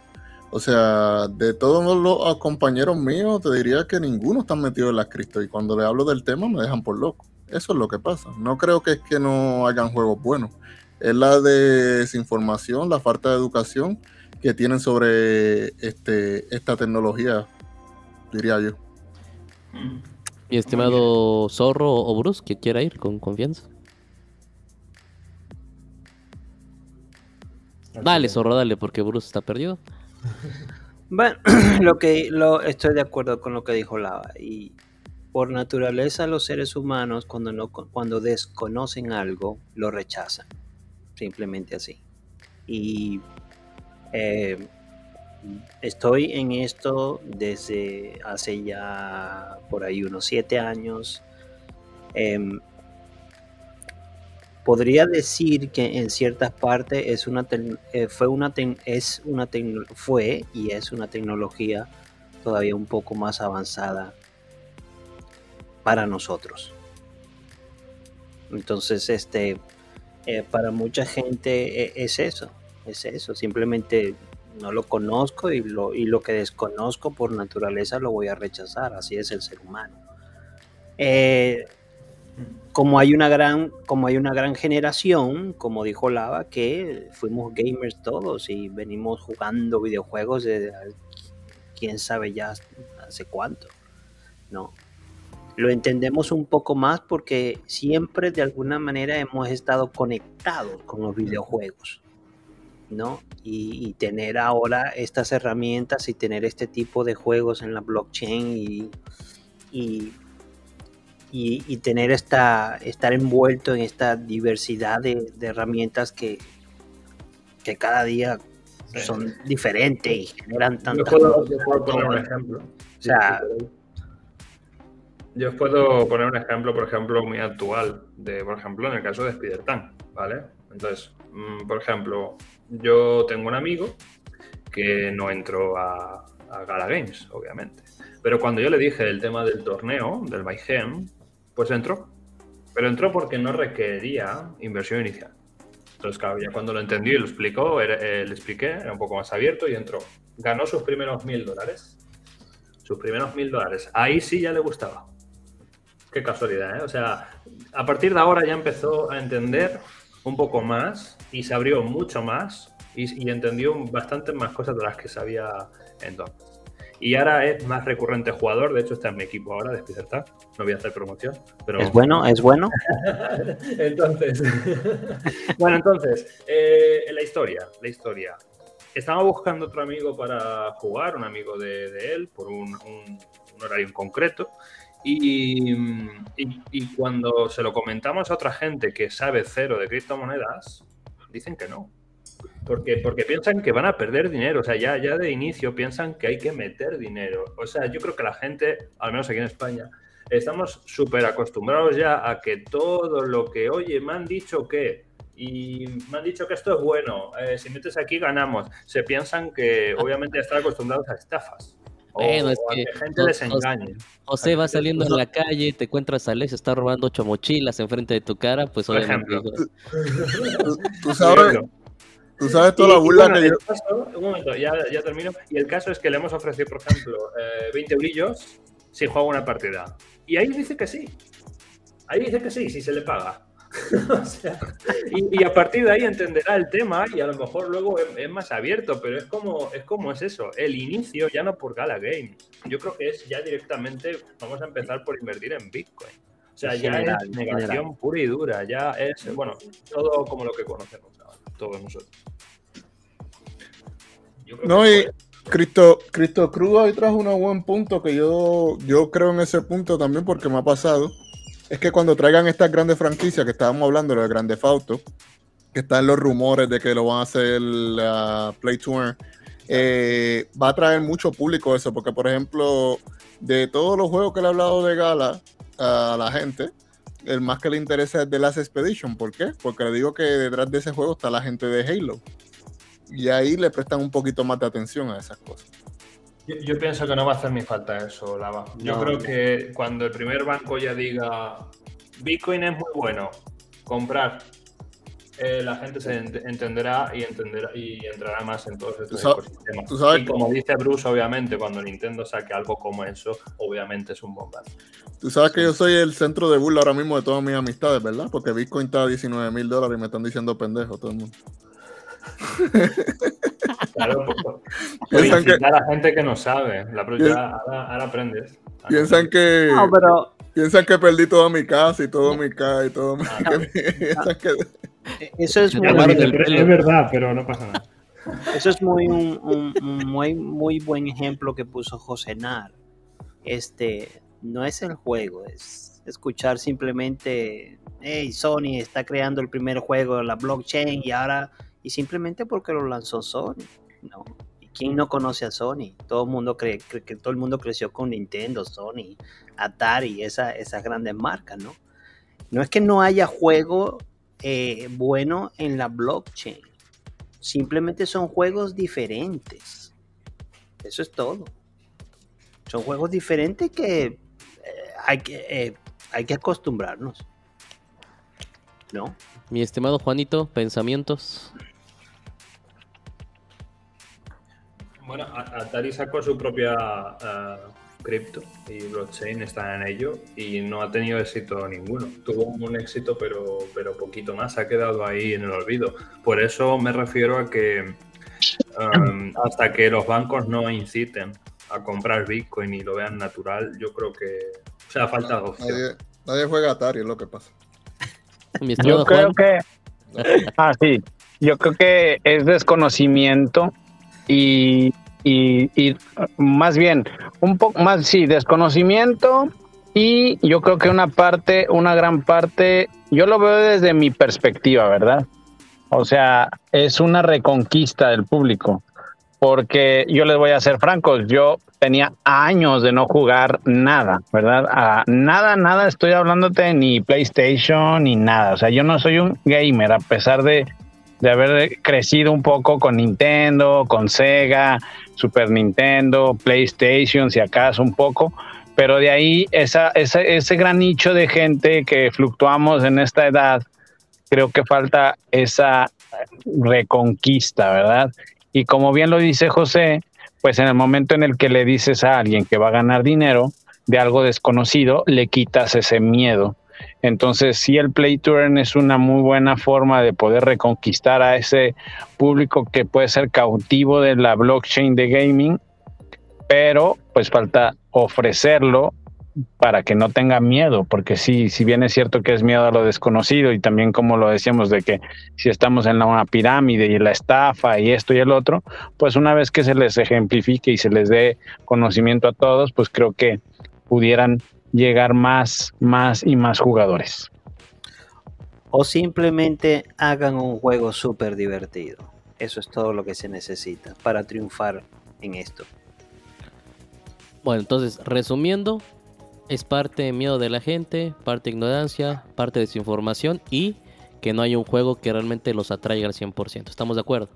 O sea, de todos los compañeros míos, te diría que ninguno está metido en las cripto y cuando le hablo del tema me dejan por loco. Eso es lo que pasa. No creo que es que no hagan juegos buenos. Es la desinformación, la falta de educación que tienen sobre este, esta tecnología, diría yo. Mi estimado Zorro o Bruce, que quiera ir con confianza. Dale, Zorro, dale, porque Bruce está perdido. Bueno, lo que lo estoy de acuerdo con lo que dijo Lava y por naturaleza los seres humanos cuando no cuando desconocen algo lo rechazan, simplemente así. Y eh, estoy en esto desde hace ya por ahí unos siete años. Em, podría decir que en ciertas partes es una eh, fue una es una fue y es una tecnología todavía un poco más avanzada para nosotros. Entonces, este eh, para mucha gente eh, es eso, es eso, simplemente no lo conozco y lo, y lo que desconozco por naturaleza lo voy a rechazar, así es el ser humano. Eh, como hay una gran como hay una gran generación como dijo Lava que fuimos gamers todos y venimos jugando videojuegos desde quién sabe ya hace cuánto no lo entendemos un poco más porque siempre de alguna manera hemos estado conectados con los videojuegos ¿no? Y, y tener ahora estas herramientas y tener este tipo de juegos en la blockchain y, y, y- tener esta, estar envuelto en esta diversidad de, de herramientas que, que cada día son diferentes y generan Yo tantas puedo, yo puedo poner un ejemplo. O sea, Yo os puedo poner un ejemplo, por ejemplo, muy actual, de, por ejemplo, en el caso de Spider-Tan, ¿vale? Entonces, mm, por ejemplo, yo tengo un amigo que no entró a, Gala Games, obviamente. Pero cuando yo le dije el tema del torneo, del Mayhem, pues entró. Pero entró porque no requería inversión inicial. Entonces, claro, ya cuando lo entendió y lo explicó, eh, le expliqué, era un poco más abierto y entró. Ganó sus primeros mil dólares. Sus primeros mil dólares. Ahí sí ya le gustaba. Qué casualidad, ¿eh? O sea, a partir de ahora ya empezó a entender un poco más y se abrió mucho más y, y entendió bastante más cosas de las que sabía entonces. Y ahora es más recurrente jugador, de hecho está en mi equipo ahora de Spider Tag. No voy a hacer promoción, pero... es bueno, es bueno. entonces, bueno, entonces, eh, la historia, la historia. Estaba buscando otro amigo para jugar, un amigo de, de él, por un, un- un horario en concreto. Y, cuando se lo comentamos a otra gente que sabe cero de criptomonedas, dicen que no. Porque, porque piensan que van a perder dinero. O sea, ya, ya de inicio piensan que hay que meter dinero. O sea, yo creo que la gente, al menos aquí en España, estamos súper acostumbrados ya a que todo lo que, oye, me han dicho que, y me han dicho que esto es bueno, eh, si metes aquí ganamos, se piensan que obviamente están acostumbrados a estafas. O, Bueno, es que que gente les engañe. José va saliendo en la calle, te encuentras a Alex, está robando ocho mochilas enfrente de tu cara, pues Por obviamente. ejemplo. Tú, tú sabes, tú sabes toda la Y- burla bueno, que yo. el caso- un momento, ya, ya termino. Y el caso es que le hemos ofrecido, por ejemplo, eh, 20 eurillos si juega una partida. Y ahí dice que sí. Ahí dice que sí, si se le paga. O sea, y, y a partir de ahí entenderá el tema y a lo mejor luego es, es más abierto, pero es como, es como es eso, el inicio ya no por Gala Games. Yo creo que es ya directamente, vamos a empezar por invertir en Bitcoin. O sea, ya General, es negación general. pura y dura, ya es, bueno, todo como lo que conocemos ahora, todos nosotros. Yo creo No, que y fue- Cristo, Cristo Cruz ahí trajo un buen punto que yo, yo creo en ese punto también porque me ha pasado. Es que cuando traigan estas grandes franquicias que estábamos hablando, de Grande Fauto, que están los rumores de que lo van a hacer la Play eh, va a traer mucho público eso, porque por ejemplo, de todos los juegos que le he hablado de Gala a la gente, el más que le interesa es The Last Expedition. ¿Por qué? Porque le digo que detrás de ese juego está la gente de Halo. Y ahí le prestan un poquito más de atención a esas cosas. Yo, yo pienso que no va a hacer ni falta eso, Lava. Yo No, creo que cuando el primer banco ya diga Bitcoin es muy bueno, comprar, eh, la gente se ent- entenderá y entenderá y entrará más en todos estos ecosistemas. tú sabes y como dice Bruce, obviamente, cuando Nintendo saque algo como eso, obviamente es un bombazo. Tú sabes que yo soy el centro de burla ahora mismo de todas mis amistades, ¿verdad? Porque Bitcoin está a 19 mil dólares y me están diciendo pendejo todo el mundo. Claro, Piensan que- incitar a gente que no sabe. La Piensan- ya, ahora, ahora aprendes. Piensan que, No, pero piensan que perdí toda mi casa y todo mi casa y todo mi... Ah. que- eso es muy, es verdad, pero no pasa nada. eso es muy un, un- un muy muy buen ejemplo que puso José Nar. Este no es el juego, es escuchar simplemente, hey, Sony está creando el primer juego, la blockchain y ahora y simplemente porque lo lanzó Sony, no. ¿Y quién no conoce a Sony? Todo el mundo cree, que todo el mundo creció con Nintendo, Sony, Atari, esa, esas grandes marcas, ¿no? No es que no haya juego eh, bueno en la blockchain. Simplemente son juegos diferentes. Eso es todo. Son juegos diferentes que eh, hay que, eh, hay que acostumbrarnos. ¿No? Mi estimado Juanito, pensamientos. Bueno, Atari sacó su propia ah, cripto y blockchain está en ello y no ha tenido éxito ninguno. Tuvo un éxito, pero, pero poquito más. Ha quedado ahí en el olvido. Por eso me refiero a que um, hasta que los bancos no inciten a comprar Bitcoin y lo vean natural, yo creo que o sea, falta opción. nadie, nadie juega Atari, es lo que pasa. Yo creo que. Ah, sí. Yo creo que es desconocimiento y, y, más bien, un poco más, sí, desconocimiento y yo creo que una parte, una gran parte, yo lo veo desde mi perspectiva, ¿verdad? O sea, es una reconquista del público. Porque yo les voy a ser francos, yo tenía años de no jugar nada, ¿verdad? Nada, nada, estoy hablándote ni PlayStation ni nada. O sea, yo no soy un gamer, a pesar de, de haber crecido un poco con Nintendo, con Sega, Super Nintendo, PlayStation, si acaso un poco. Pero de ahí, esa, esa, ese gran nicho de gente que fluctuamos en esta edad, creo que falta esa reconquista, ¿verdad? Y como bien lo dice José, pues en el momento en el que le dices a alguien que va a ganar dinero de algo desconocido, le quitas ese miedo. Entonces, sí, el Play to Earn es una muy buena forma de poder reconquistar a ese público que puede ser cautivo de la blockchain de gaming, pero pues falta ofrecerlo para que no tenga miedo, porque sí, si bien es cierto que es miedo a lo desconocido y también como lo decíamos de que si estamos en una pirámide y la estafa y esto y el otro, pues una vez que se les ejemplifique y se les dé conocimiento a todos, pues creo que pudieran llegar más, más y más jugadores. O simplemente hagan un juego súper divertido. Eso es todo lo que se necesita para triunfar en esto. Bueno, entonces, resumiendo, es parte de miedo de la gente, parte ignorancia, parte desinformación y que no hay un juego que realmente los atraiga al 100%. ¿Estamos de acuerdo?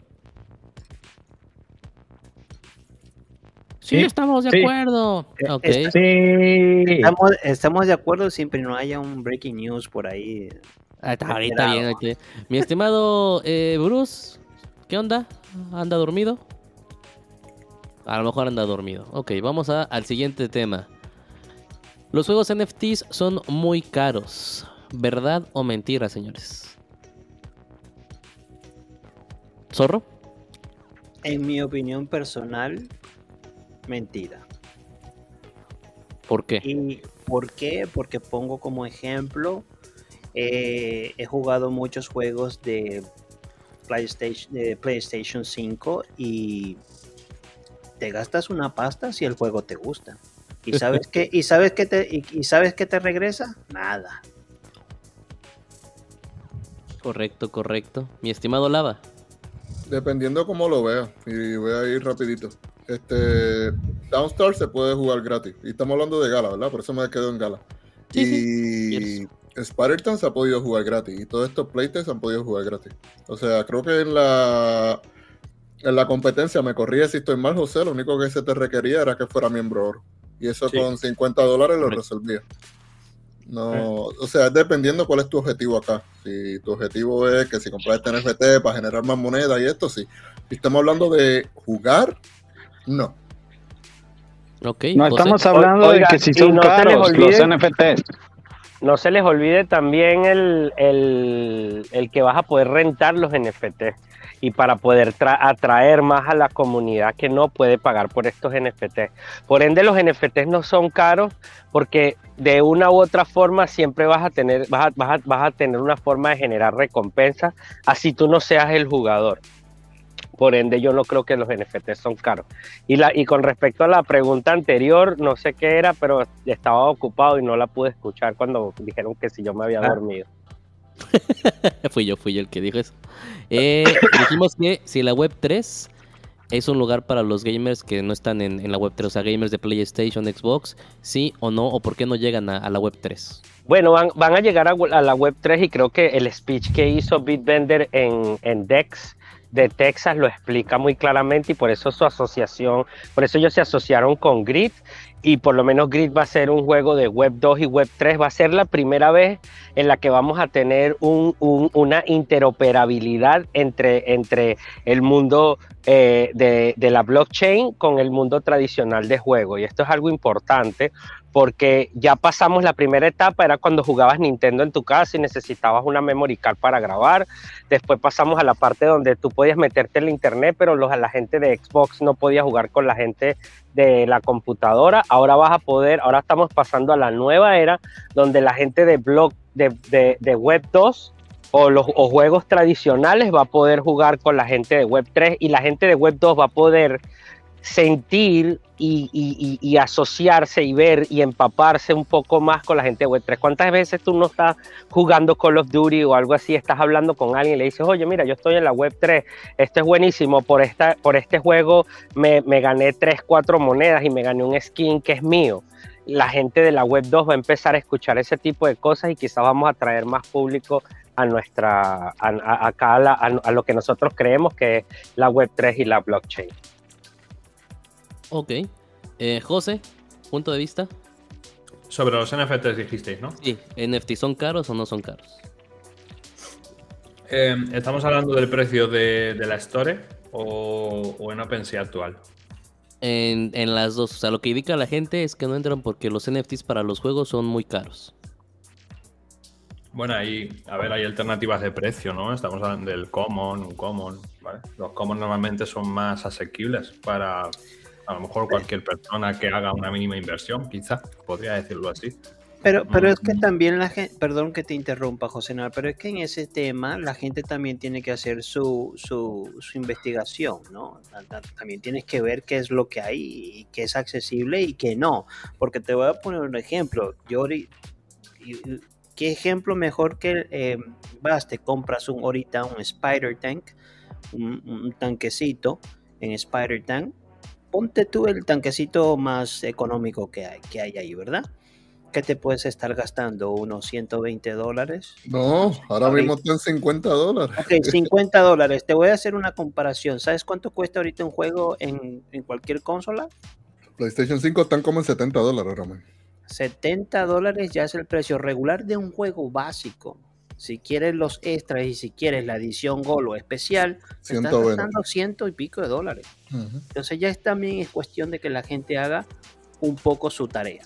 Sí, Sí, estamos de sí. acuerdo. Ok. es- Sí, Estamos, estamos de acuerdo siempre no haya un breaking news por ahí. Ah, está ahorita bien. Esperado. aquí. Mi estimado eh, Bruce, ¿qué onda? ¿Anda dormido? A lo mejor anda dormido. Ok, vamos a- al siguiente tema. Los juegos NFTs son muy caros. ¿Verdad o mentira, señores? ¿Zorro? En mi opinión personal, mentira. ¿Por qué? ¿Y por qué? Porque pongo como ejemplo, eh, he jugado muchos juegos de PlayStation, de PlayStation 5 y te gastas una pasta si el juego te gusta. ¿Y sabes qué, y sabes qué te, y, y sabes qué te regresa? Nada. Correcto, correcto. Mi estimado Lava. Dependiendo cómo lo vea. Y voy a ir rapidito. Este, Downstar se puede jugar gratis. Y estamos hablando de Gala, ¿verdad? Por eso me quedo en Gala. Sí, y Spider-Man se ha podido jugar gratis. Y todos estos playtests han podido jugar gratis. O sea, creo que en la en la competencia me corría si estoy mal, José. Lo único que se te requería era que fuera miembro oro. Y eso Sí. con 50 dólares lo resolvía. No, o sea, dependiendo cuál es tu objetivo acá. Si tu objetivo es que si compras este NFT para generar más moneda y esto, sí. Si estamos hablando de jugar, no. Ok. No estamos hablando Oiga, de que si son no se les caros los olvide- NFTs. No se les olvide también el, el, el que vas a poder rentar los NFT y para poder tra- atraer más a la comunidad que no puede pagar por estos NFT. Por ende, los NFTs no son caros porque de una u otra forma siempre vas a tener, vas a, vas a- vas a tener una forma de generar recompensas, así tú no seas el jugador. Por ende, yo no creo que los NFTs son caros. Y, la, y con respecto a la pregunta anterior, no sé qué era, pero estaba ocupado y no la pude escuchar cuando dijeron que si yo me había Ah. dormido. fui yo, fui yo el que dijo eso. Eh, dijimos que si la web 3 es un lugar para los gamers que no están en, en la web 3, o sea, gamers de PlayStation, Xbox, sí o no, o por qué no llegan a, a la web 3. Bueno, van, van a llegar a, a la web 3 y creo que el speech que hizo Bitbender en, en Dex de Texas lo explica muy claramente y por eso su asociación, por eso ellos se asociaron con Grid y por lo menos Grid va a ser un juego de Web 2 y Web 3, va a ser la primera vez en la que vamos a tener un- un- una interoperabilidad entre, entre el mundo eh, de, de la blockchain con el mundo tradicional de juego. Y esto es algo importante porque ya pasamos la primera etapa, era cuando jugabas Nintendo en tu casa y necesitabas una memory card para grabar. Después pasamos a la parte donde tú podías meterte en la internet, pero los, la gente de Xbox no podía jugar con la gente de la computadora. Ahora vas a poder, ahora estamos pasando a la nueva era donde la gente de blog, de, de- de Web 2 o los o juegos tradicionales va a poder jugar con la gente de Web 3 y la gente de Web 2 va a poder sentir y, asociarse y ver y empaparse un poco más con la gente de Web 3. ¿Cuántas veces tú no estás jugando Call of Duty o algo así, estás hablando con alguien y le dices, oye, mira, yo estoy en la Web 3, esto es buenísimo, por, esta, por este juego me, gané 3, 4 monedas y me gané un skin que es mío? La gente de la Web 2 va a empezar a escuchar ese tipo de cosas y quizás vamos a traer más público a nuestra, a, a- acá a- a lo que nosotros creemos que es la Web 3 y la blockchain. Ok. Eh, José, punto de vista. Sobre los NFTs dijisteis, ¿no? Sí, NFT, ¿son caros o no son caros? Eh, ¿Estamos hablando del precio de, de la Store o, o en OpenSea actual? En, en las dos. O sea, lo que indica la gente es que no entran porque los NFTs para los juegos son muy caros. Bueno, ahí, a ver, hay alternativas de precio, ¿no? Estamos hablando del Common, un Common, ¿vale? Los Common normalmente son más asequibles para a lo mejor cualquier persona que haga una mínima inversión, quizá, podría decirlo así. Pero, pero es que Mm. también la gente, perdón que te interrumpa, José Nal, pero es que en ese tema la gente también tiene que hacer su, su, su investigación, ¿no? Ta- ta- También tienes que ver qué es lo que hay y qué es accesible y qué no. Porque te voy a poner un ejemplo. Yo, ¿qué ejemplo mejor que eh, vas, te compras un, ahorita un Spider Tank, un, un tanquecito en Spider Tank? Ponte tú el tanquecito más económico que hay, que hay ahí, ¿verdad? que te puedes estar gastando? ¿Unos 120 dólares? No, ahora Ok. mismo está en 50 dólares. Ok, 50 dólares. Te voy a hacer una comparación. ¿Sabes cuánto cuesta ahorita un juego en, en cualquier consola? PlayStation 5 están como en 70 dólares ahora mismo. 70 dólares ya es el precio regular de un juego básico. Si quieres los extras y si quieres la edición Gol o especial, te estás 120. gastando ciento y pico de dólares. Entonces ya es también es cuestión de que la gente haga un poco su tarea.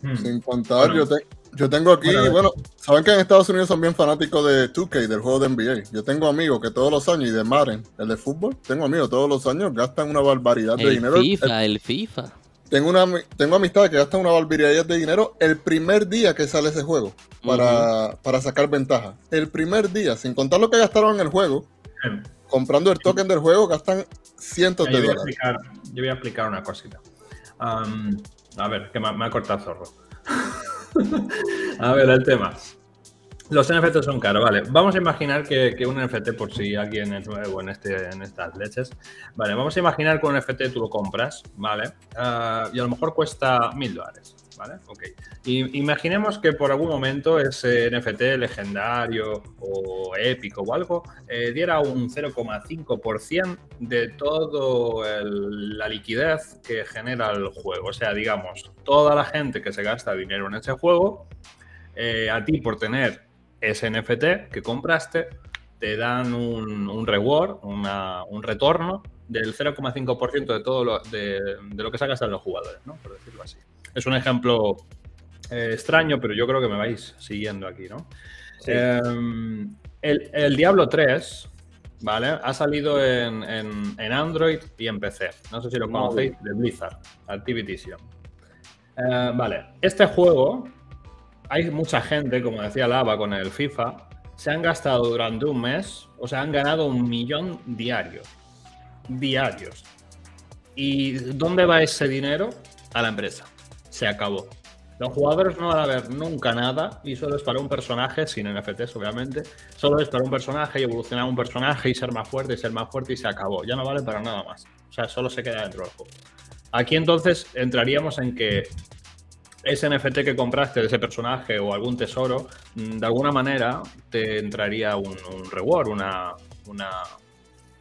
Hmm. Sin contar, Bueno. yo, te- yo tengo aquí, Bueno, bueno, saben que en Estados Unidos son bien fanáticos de 2K, del juego de NBA. Yo tengo amigos que todos los años, y de Madden, el de fútbol, tengo amigos todos los años, gastan una barbaridad de El dinero. El- FIFA, el FIFA. Tengo, una, tengo amistades que gastan una barbaridad de dinero el primer día que sale ese juego para, para sacar ventaja. El primer día, sin contar lo que gastaron en el juego, comprando el token del juego, gastan cientos Yo de dólares. explicar, yo voy a explicar una cosita. A ver, que me, me ha cortado el zorro. a ver, el tema. Los NFT son caros, vale. Vamos a imaginar que, que un NFT, por si alguien es nuevo en, este, en estas leches, vale, vamos a imaginar que un NFT tú lo compras, ¿vale? Ah, y a lo mejor cuesta mil dólares, ¿vale? Ok. Y imaginemos que por algún momento ese NFT legendario o épico o algo eh, diera un 0,5% de todo el- la liquidez que genera el juego. O sea, digamos, toda la gente que se gasta dinero en ese juego, eh, a ti por tener ese NFT que compraste, te dan un, un reward, una- un retorno del 0,5% de todo lo, de, de lo que se gastan los jugadores, ¿no? Por decirlo así. Es un ejemplo eh, extraño, pero yo creo que me vais siguiendo aquí, ¿no? Eh, el, el Diablo 3, ¿vale? Ha salido en, en- en Android y en PC. No sé si lo conocéis, de Blizzard, Activision. Eh, vale, este juego, hay mucha gente, como decía Lava con el FIFA, se han gastado durante un mes, o sea, han ganado un millón diario. Diarios. ¿Y dónde va ese dinero? A la empresa. Se acabó. Los jugadores no van a ver nunca nada y solo es para un personaje, sin NFTs obviamente, solo es para un personaje y evolucionar un personaje y ser más fuerte y ser más fuerte y se acabó. Ya no vale para nada más. O sea, solo se queda dentro del juego. Aquí entonces entraríamos en que ese NFT que compraste de ese personaje o algún tesoro, mm, de alguna manera te entraría un, un reward, una, una,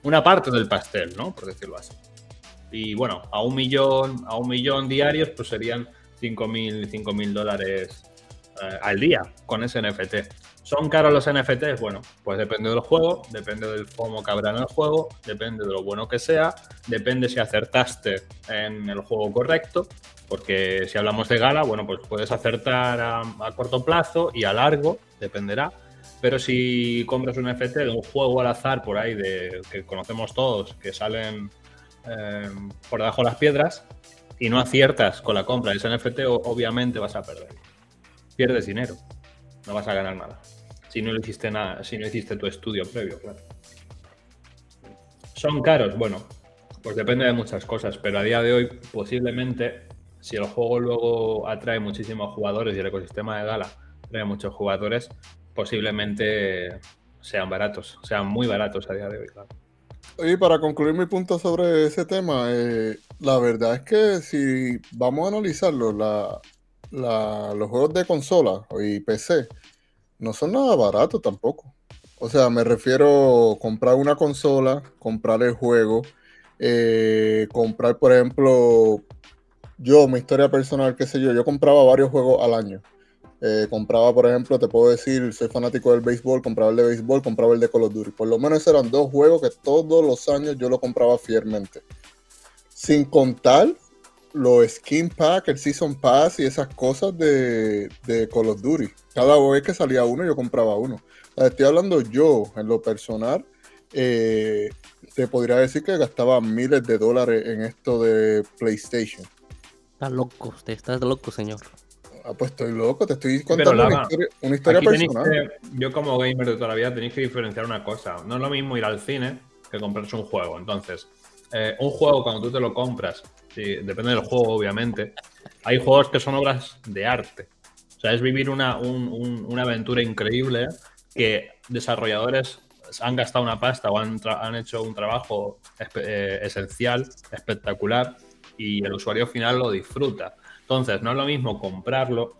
una parte del pastel, ¿no? Por decirlo así. Y bueno, a un millón, a un millón diarios, pues serían 5.000 mil dólares eh, al día con ese NFT. ¿Son caros los NFTs? Bueno, pues depende del juego, depende del FOMO que habrá en el juego, depende de lo bueno que sea, depende si acertaste en el juego correcto, porque si hablamos de gala, bueno, pues puedes acertar a, corto plazo y a largo, dependerá. Pero si compras un NFT de un juego al azar por ahí de, que conocemos todos, que salen eh, por debajo de las piedras, y no aciertas con la compra de ese NFT, obviamente vas a perder. Pierdes dinero, no vas a ganar nada. Si no hiciste nada, si no hiciste tu estudio previo, claro. ¿Son caros? Bueno, pues depende de muchas cosas, pero a día de hoy posiblemente, si el juego luego atrae muchísimos jugadores y el ecosistema de Gala atrae muchos jugadores, posiblemente sean baratos, sean muy baratos a día de hoy, claro. Oye, para concluir mi punto sobre ese tema, eh, la verdad es que si vamos a analizarlo, los juegos de consola y PC no son nada baratos tampoco. O sea, me refiero a comprar una consola, comprar el juego, eh, comprar, por ejemplo, yo, mi historia personal, qué sé yo, yo compraba varios juegos al año. Eh, compraba, por ejemplo, te puedo decir, soy fanático del béisbol, compraba el de béisbol, compraba el de Call of Duty. Por lo menos eran dos juegos que todos los años yo lo compraba fielmente. Sin contar los skin pack, el season pass y esas cosas de, Call of Duty. Cada vez que salía uno, yo compraba uno. Estoy hablando yo, en lo personal, eh, te podría decir que gastaba miles de dólares en esto de PlayStation. Está loco, usted está loco, señor. Ah, pues estoy loco, te estoy Pero, contando una historia, una personal. que- yo como gamer de toda la vida tenéis que diferenciar una cosa. No es lo mismo ir al cine que comprarse un juego. Entonces, eh, un juego cuando tú te lo compras, sí, depende del juego obviamente, hay juegos que son obras de arte. O sea, es vivir una, un- un- una aventura increíble que desarrolladores han gastado una pasta o han, han hecho un trabajo espe- eh, esencial, espectacular, y el usuario final lo disfruta. Entonces, no es lo mismo comprarlo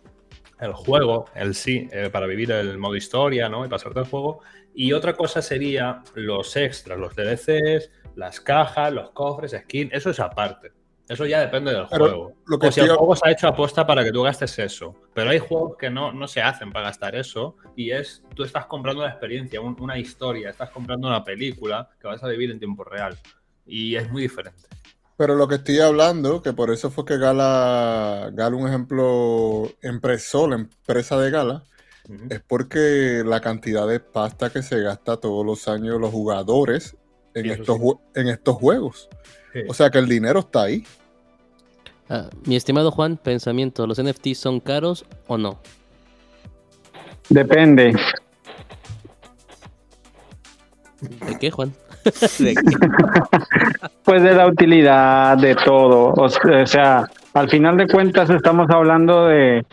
el juego, el sí, eh, para vivir el modo historia, ¿no? Y pasarte el juego. Y otra cosa sería los extras, los DLCs, las cajas, los cofres, skin, eso es aparte. Eso ya depende del Pero juego. lo que o si el juego se ha hecho aposta para que tú gastes eso. Pero hay juegos que no, no se hacen para gastar eso. Y es, tú estás comprando una experiencia, un- una historia, estás comprando una película que vas a vivir en tiempo real. Y es muy diferente. Pero lo que estoy hablando, que por eso fue que Gala, Gala un ejemplo, empresó la empresa de Gala, es porque la cantidad de pasta que se gasta todos los años los jugadores en, eso estos, sí. en estos juegos. Sí. O sea que el dinero está ahí. Ah, mi estimado Juan, pensamiento, ¿los NFTs son caros o no? Depende. ¿De qué, Juan? Pues de la utilidad, de todo. S- o sea, al final de cuentas estamos hablando de,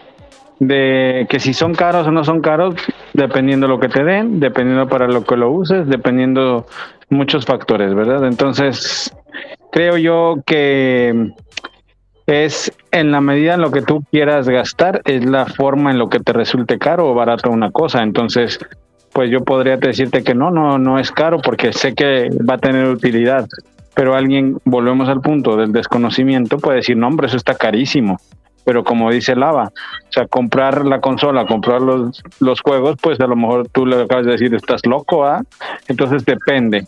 de que si son caros o no son caros, dependiendo lo que te den, dependiendo para lo que lo uses, dependiendo muchos factores, ¿verdad? Entonces, creo yo que es en la medida en lo que tú quieras gastar, es la forma en lo que te resulte caro o barato una cosa. Entonces, pues yo podría decirte que no, no, no es caro porque sé que va a tener utilidad. Pero alguien, volvemos al punto del desconocimiento, puede decir, no, hombre, eso está carísimo. Pero como dice Lava, o sea, comprar la consola, comprar los, los juegos, pues a lo mejor tú le acabas de decir, estás loco, ¿ah? Entonces depende.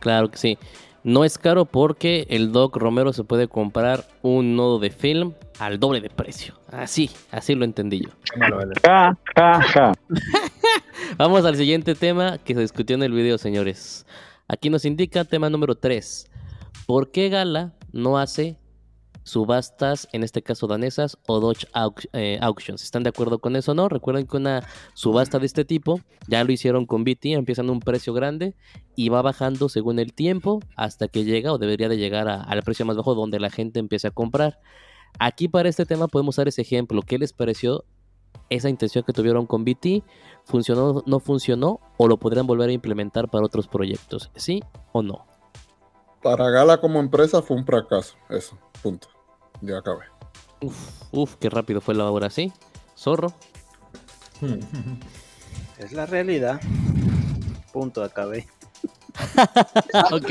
Claro que sí. No es caro porque el Doc Romero se puede comprar un nodo de film al doble de precio. Así, así lo entendí yo. Ja. Vamos al siguiente tema que se discutió en el video, señores. Aquí nos indica tema número 3. ¿Por qué Gala no hace subastas, en este caso danesas, o Dodge eh, Auctions? ¿Están de acuerdo con eso o no? Recuerden que una subasta de este tipo ya lo hicieron con BT, empiezan un precio grande y va bajando según el tiempo hasta que llega o debería de llegar al precio más bajo donde la gente empiece a comprar. Aquí para este tema podemos usar ese ejemplo. ¿Qué les pareció esa intención que tuvieron con BT? ¿Funcionó, no funcionó? ¿O lo podrían volver a implementar para otros proyectos? ¿Sí o no? Para Gala como empresa fue un fracaso. Eso, punto. Ya acabé. Uf, uf, qué rápido fue la hora, ¿sí? Zorro. Es la realidad. Punto, acabé. ok.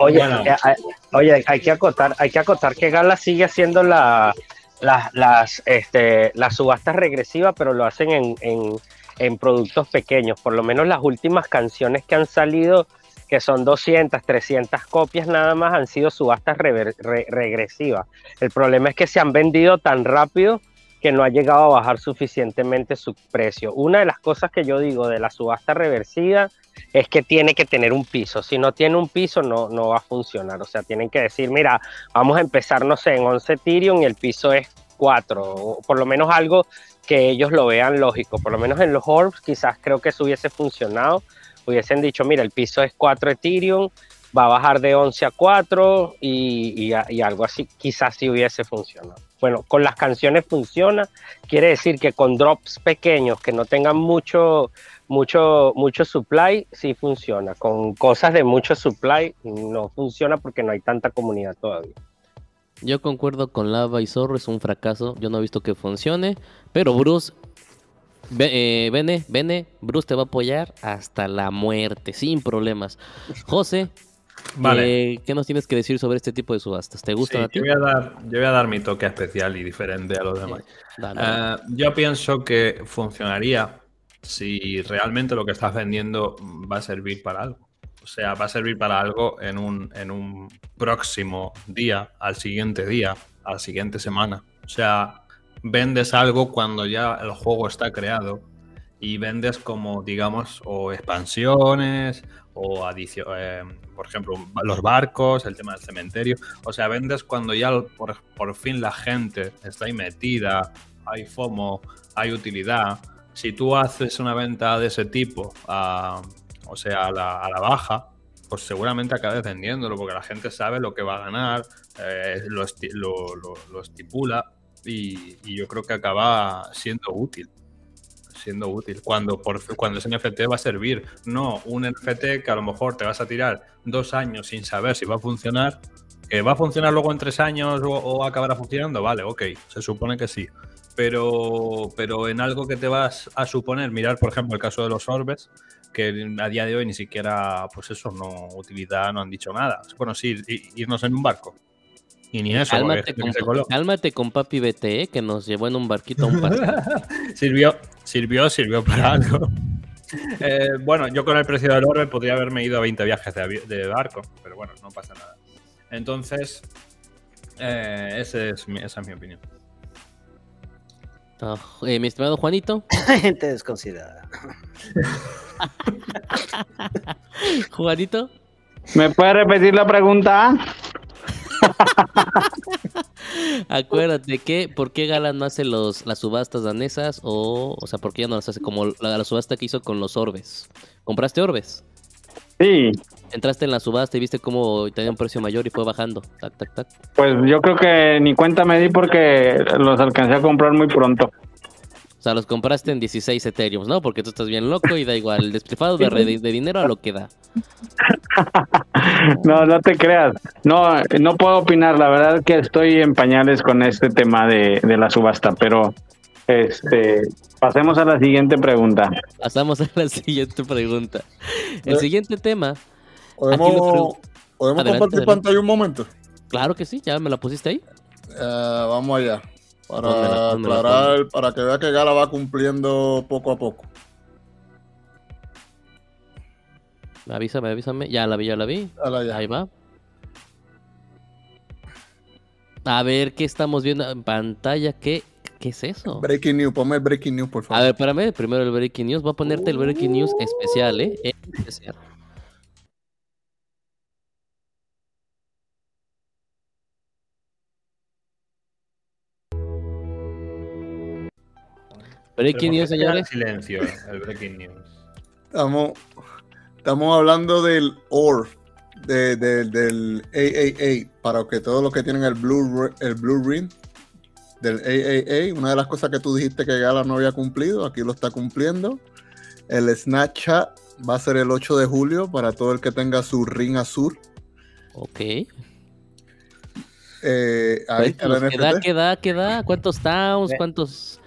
Oye, Bueno. eh, eh, oye, hay que acotar, hay que acotar que Gala sigue haciendo la, la- las, este, las subastas regresivas, pero lo hacen en, en- en productos pequeños. Por lo menos las últimas canciones que han salido, que son 200, 300 copias nada más, han sido subastas regresivas. El problema es que se han vendido tan rápido que no ha llegado a bajar suficientemente su precio. Una de las cosas que yo digo de la subasta reversiva es que tiene que tener un piso. Si no tiene un piso, no, no va a funcionar. O sea, tienen que decir, mira, vamos a empezar, no sé, en 11 Ethereum y el piso es 4. O por lo menos algo que ellos lo vean lógico. Por lo menos en los Orbs quizás creo que eso hubiese funcionado. Hubiesen dicho, mira, el piso es 4 Ethereum, va a bajar de 11 a 4 y, y algo así. Quizás sí hubiese funcionado. Bueno, con las canciones funciona. Quiere decir que con drops pequeños que no tengan mucho mucho, mucho supply sí funciona. Con cosas de mucho supply no funciona porque no hay tanta comunidad todavía. Yo concuerdo con Lava y Zorro, es un fracaso. Yo no he visto que funcione. Pero Bruce, eh, Bene, Bene, Bruce te va a apoyar hasta la muerte, sin problemas. José, Vale. eh, ¿qué nos tienes que decir sobre este tipo de subastas? ¿Te Sí, gustan a ti? yo, voy a dar, yo voy a dar mi toque especial y diferente a los demás. Dale. Eh, yo pienso que funcionaría si realmente lo que estás vendiendo va a servir para algo. O sea, va a servir para algo en un, en un próximo día, al siguiente día, a la siguiente semana. O sea, vendes algo cuando ya el juego está creado y vendes como, digamos, o expansiones o adicio- eh, por ejemplo, los barcos, el tema del cementerio. O sea, vendes cuando ya por, por fin la gente está ahí metida, hay FOMO, hay utilidad. Si tú haces una venta de ese tipo, a- o sea, a la, baja, pues seguramente acabes vendiéndolo porque la gente sabe lo que va a ganar, eh, lo, esti- estipula y, yo creo que acaba siendo útil. Siendo útil. Cuando, por, cuando ese NFT va a servir. No un NFT que a lo mejor te vas a tirar dos años sin saber si va a funcionar. Que va a funcionar luego en tres años o, o acabará funcionando. Vale, ok. Se supone que sí. Pero, pero en algo que te vas a suponer, mirar por ejemplo el caso de los orbes, que a día de hoy ni siquiera, pues eso, no utilidad, no han dicho nada. Bueno, sí, irnos en un barco. Y ni eso, Cálmate con, cálmate con papi BTE que nos llevó en un barquito a un paseo. sirvió, sirvió, sirvió para algo. Eh, bueno, yo con el precio del orbe podría haberme ido a 20 viajes de, de barco, pero bueno, no pasa nada. Entonces, eh, ese es mi- esa es mi opinión. Ah, eh, mi estimado Juanito, Gente desconsiderada. Juanito, ¿Me puede repetir la pregunta? acuérdate que ¿por qué Gala no hace los, las subastas danesas? O, o sea, ¿por qué ya no las hace como la, la subasta que hizo con los orbes? ¿Compraste orbes? Sí, Entraste en la subasta y viste cómo tenía un precio mayor y fue bajando. Tac, tac, tac. pues yo creo que ni cuenta me di porque los alcancé a comprar muy pronto. O sea, los compraste en 16 Ethereum, ¿no? Porque tú estás bien loco y da igual. El despilfarro de, dinero a lo que da. No, no te creas. No, no puedo opinar. La verdad que estoy en pañales con este tema de, de la subasta, pero este, pasemos a la siguiente pregunta. Pasamos a la siguiente pregunta. El siguiente tema, ¿Podemos, ¿podemos Adelante, compartir adelante. pantalla un momento? claro que sí, ya me la pusiste ahí. Eh, vamos allá. Para Pónmela, pónmela, aclarar, para que vea que Gala va cumpliendo poco a poco. Avísame, avísame. Ya la vi, ya la vi. Ahí va. A ver, ¿qué estamos viendo en pantalla? ¿Qué, qué es eso? Breaking news, ponme el breaking news, por A favor. ver, espérame, primero el Breaking News. Voy a ponerte el Breaking News especial, ¿eh? Especial. Breaking News, ¿por qué queda en señores. silencio el breaking news. Estamos, estamos hablando del OR, de, de- del AAA, para que todos los que tienen el Blue, el Blue Ring del AAA, una de las cosas que tú dijiste que Gala no había cumplido, aquí lo está cumpliendo. El Snapchat va a ser el 8 de julio para todo el que tenga su ring azul. Ok. Eh, ahí está el Cuéntanos, ¿Qué da, NFT. qué da, qué da? ¿Cuántos towns? ¿Cuántos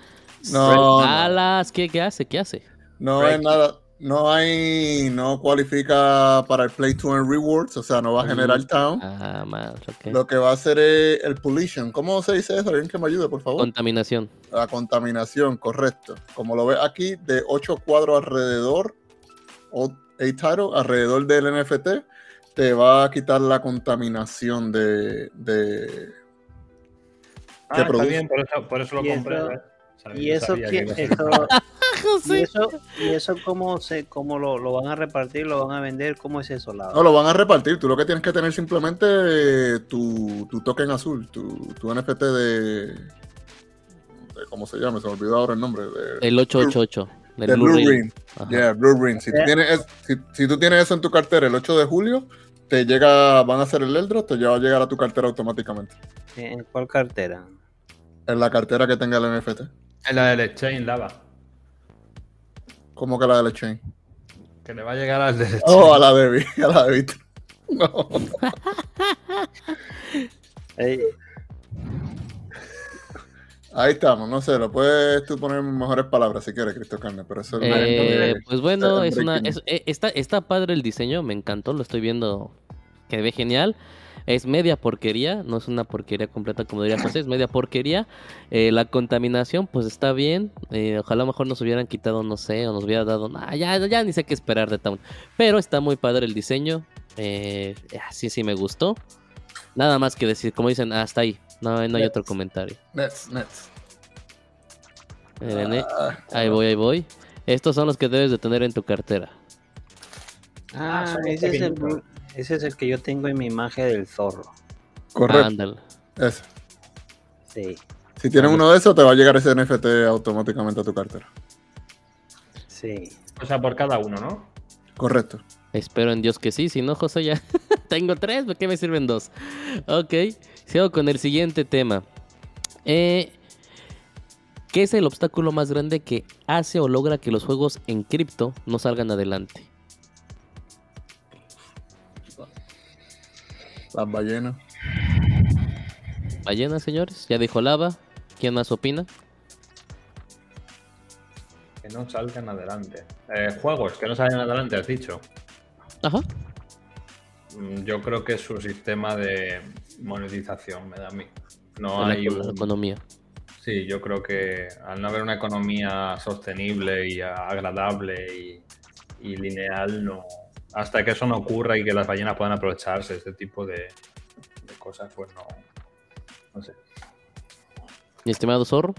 No, no. alas? ¿Qué, ¿Qué hace? ¿Qué hace? No hay nada, no hay, no cualifica para el Play to Earn Rewards, o sea, no va a generar town. Ah, madre. Lo que va a hacer es el pollution. ¿Cómo se dice eso? Alguien que me ayude, por favor. Contaminación. La contaminación, correcto. Como lo ves aquí, de 8 cuadros alrededor, o 8 title, alrededor del NFT, te va a quitar la contaminación de. de Ah, que está produce. bien, por eso, por eso lo compré. Y eso, que, eso, José. y eso, y eso cómo, se, cómo lo, lo van a repartir, lo van a vender, ¿cómo es eso? La, No, lo van a repartir. Tú lo que tienes que tener simplemente eh, tu, tu token azul, tu, tu NFT de, de- ¿Cómo se llama? Se me olvidó ahora el nombre. De, El 888. El de Blue Blue Ring. Yeah, Blue Ring. Si tú, Eh. tienes, es- si, si tú tienes eso en tu cartera el 8 de julio, te llega, van a hacer el airdrop, te va a llegar a tu cartera automáticamente. ¿En cuál cartera? En la cartera que tenga el NFT. Es la del Exchange Lava. Como que la del Exchange. Que le va a llegar al del Oh, a la de a la de. No. Ahí estamos, no sé, lo puedes tú poner en mejores palabras si quieres, Cristo Carne, pero eso es Eh, pues bueno, es una, es- eh, está, está padre el diseño, me encantó, lo estoy viendo que ve genial. Es media porquería, no es una porquería completa como diría José, es media porquería. Eh, la contaminación, pues está bien. eh, ojalá mejor nos hubieran quitado, no sé, o nos hubiera dado. nah, ya, ya ni sé qué esperar de Town. Pero está muy padre el diseño. Eh, sí, sí me gustó. Nada más que decir, como dicen, hasta ahí. No, no hay otro comentario. Nets, Nets. Eh, Ah, ahí voy, ahí voy. Estos son los que debes de tener en tu cartera. ah, los ese, es el. Ese es el que yo tengo en mi imagen del zorro. correcto. Ándale. ese. Sí, Si tienes uno de esos, te va a llegar ese NFT automáticamente a tu cartera. sí. O sea, por cada uno, ¿no? Correcto. Espero en Dios que sí, si no, José ya tengo tres, ¿por qué me sirven dos? Ok, sigo con el siguiente tema. Eh, ¿Qué es el obstáculo más grande que hace o logra que los juegos en cripto no salgan adelante? Las ballenas. Ballena, señores, ya dijo Lava. ¿Quién más opina? Que no salgan adelante. Eh, juegos que no salgan adelante, has dicho. Ajá. Mm, Yo creo que es su sistema de monetización, me da a mí. No la, hay un... economía. Sí, yo creo que al no haber una economía sostenible y agradable y, y lineal, no. Hasta que eso no ocurra y que las ballenas puedan aprovecharse de este tipo de, de cosas, pues no. No sé. Mi estimado Zorro.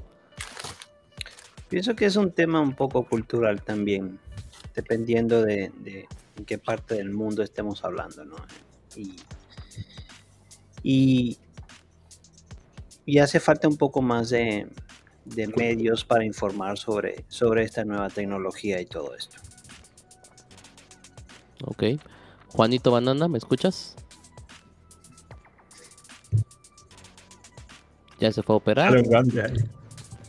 Pienso que es un tema un poco cultural también, dependiendo de, de en qué parte del mundo estemos hablando, ¿no? Y, y, y hace falta un poco más de, de medios para informar sobre, sobre esta nueva tecnología y todo esto. Ok. Juanito Banana, ¿me escuchas? Ya se fue a operar.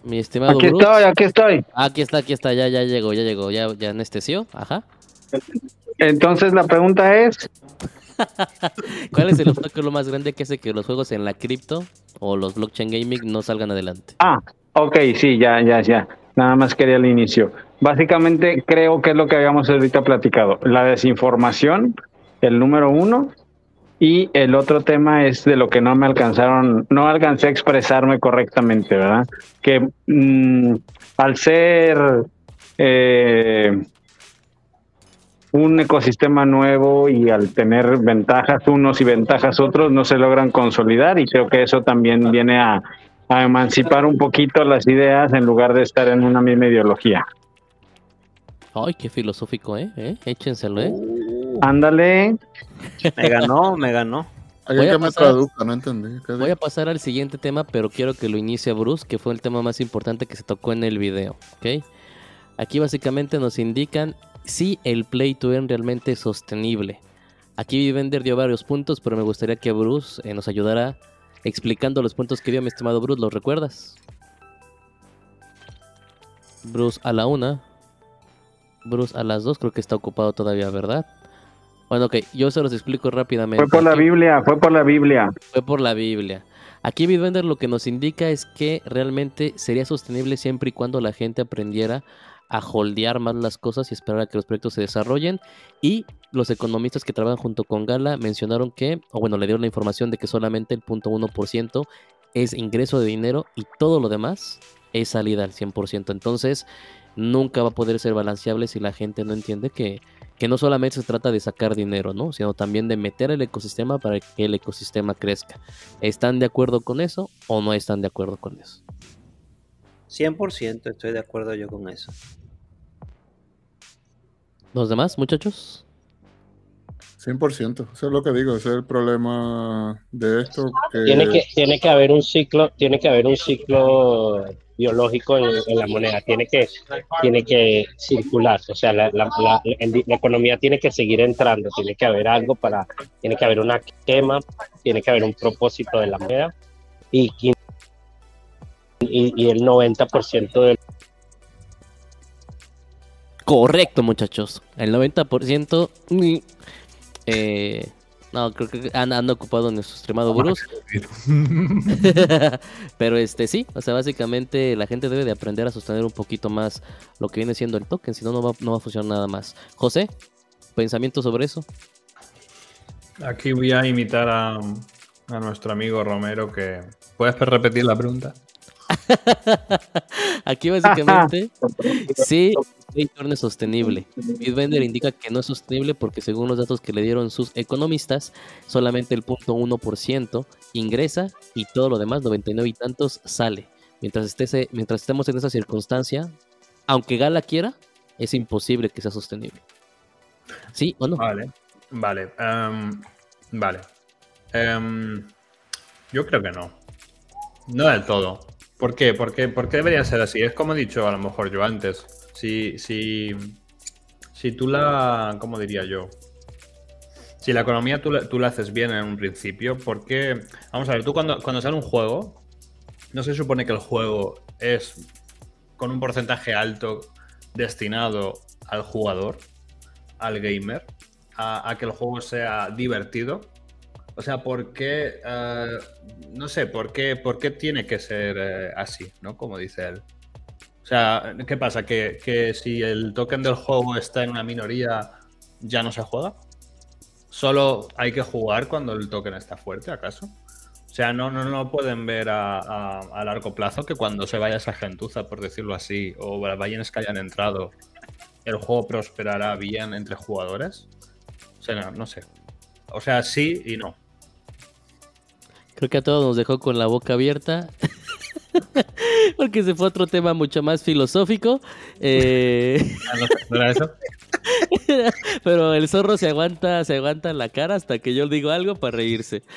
Mi estimado Aquí Bruce. estoy, aquí estoy. Aquí está, aquí está, ya, ya llegó, ya llegó, ya, ya anestesió, ajá. Entonces la pregunta es, ¿Cuál es el obstáculo más grande que hace que los juegos en la cripto o los blockchain gaming no salgan adelante? ah, ok, sí, ya, ya, ya. Nada más quería el inicio. Básicamente creo que es lo que habíamos ahorita platicado. La desinformación, el número uno, y el otro tema es de lo que no me alcanzaron, no alcancé a expresarme correctamente, ¿verdad? Que mm, al ser eh, un ecosistema nuevo y al tener ventajas unos y ventajas otros, no se logran consolidar y creo que eso también viene a, a emancipar un poquito las ideas en lugar de estar en una misma ideología. Ay, qué filosófico, ¿eh? ¿Eh? Échenselo, ¿eh? Ándale, Me ganó, me ganó. Voy a que me pasar- traduzca, no entendí. ¿Qué Voy a pasar al siguiente tema, pero quiero que lo inicie Bruce, que fue el tema más importante que se tocó en el video, ¿ok? Aquí básicamente nos indican si el play to earn realmente es sostenible. Aquí Vender dio varios puntos, pero me gustaría que Bruce eh, nos ayudara explicando los puntos que dio mi estimado Bruce. ¿Los recuerdas? Bruce a la una. Bruce a las dos. Creo que está ocupado todavía, ¿verdad? Bueno, ok. Yo se los explico rápidamente. fue por la Biblia, fue por la Biblia. fue por la Biblia. Aquí Bitbender lo que nos indica es que realmente sería sostenible siempre y cuando la gente aprendiera a holdear más las cosas y esperar a que los proyectos se desarrollen. Y los economistas que trabajan junto con Gala mencionaron que, o bueno, le dieron la información de que solamente el 0.1% es ingreso de dinero y todo lo demás es salida al 100%. Entonces, nunca va a poder ser balanceable si la gente no entiende que, que no solamente se trata de sacar dinero, ¿no? Sino también de meter el ecosistema para que el ecosistema crezca. ¿Están de acuerdo con eso o no están de acuerdo con eso? 100% estoy de acuerdo yo con eso. ¿Los demás, muchachos? 100%, eso es lo que digo, ese es el problema de esto. Que Tiene que, tiene que haber un ciclo, tiene que haber un ciclo biológico en, en la moneda, tiene que, tiene que circular, o sea, la, la- la economía tiene que seguir entrando, tiene que haber algo para, tiene que haber una quema, tiene que haber un propósito de la moneda y, y, y el 90% del Correcto, muchachos. El 90%... eh, no, creo que han, han ocupado nuestro extremado Bruce. Pero este sí, o sea, básicamente la gente debe de aprender a sostener un poquito más lo que viene siendo el token, si no, no va, no va a funcionar nada más. José, pensamiento sobre eso. Aquí voy a imitar a, a nuestro amigo Romero que... ¿Puedes repetir la pregunta? Aquí básicamente sí el retorno es sostenible. Bitbender indica que no es sostenible porque según los datos que le dieron sus economistas, solamente el 0.1% ingresa y todo lo demás, 99 y tantos, sale. Mientras, esté ese- mientras estemos en esa circunstancia, aunque Gala quiera, es imposible que sea sostenible. ¿Sí o no? Vale, vale, em, vale. Em, yo creo que no. No del todo. ¿Por qué? ¿Por qué? ¿Por qué debería ser así? Es como he dicho a lo mejor yo antes. Si, si, si tú la... ¿Cómo diría yo? Si la economía tú la, tú la haces bien en un principio, ¿por qué? Vamos a ver, tú cuando, cuando sale un juego, no se supone que el juego es con un porcentaje alto destinado al jugador, al gamer, a que el juego sea divertido. O sea, ¿por qué? eh, no sé, ¿por qué, por qué tiene que ser eh, así, ¿no? Como dice él. O sea, ¿qué pasa? ¿Que, que si el token del juego está en una minoría, ya no se juega? ¿Solo hay que jugar cuando el token está fuerte, acaso? O sea, no, no, no pueden ver a, a- a largo plazo que cuando se vaya esa gentuza, por decirlo así, o las ballenas que hayan entrado, el juego prosperará bien entre jugadores. O sea, no, no sé. O sea, sí y no. Creo que a todos nos dejó con la boca abierta. Porque se fue otro tema mucho más filosófico. Eh, ¿No, era eso? pero el zorro se aguanta, se aguanta la cara hasta que yo digo algo para reírse.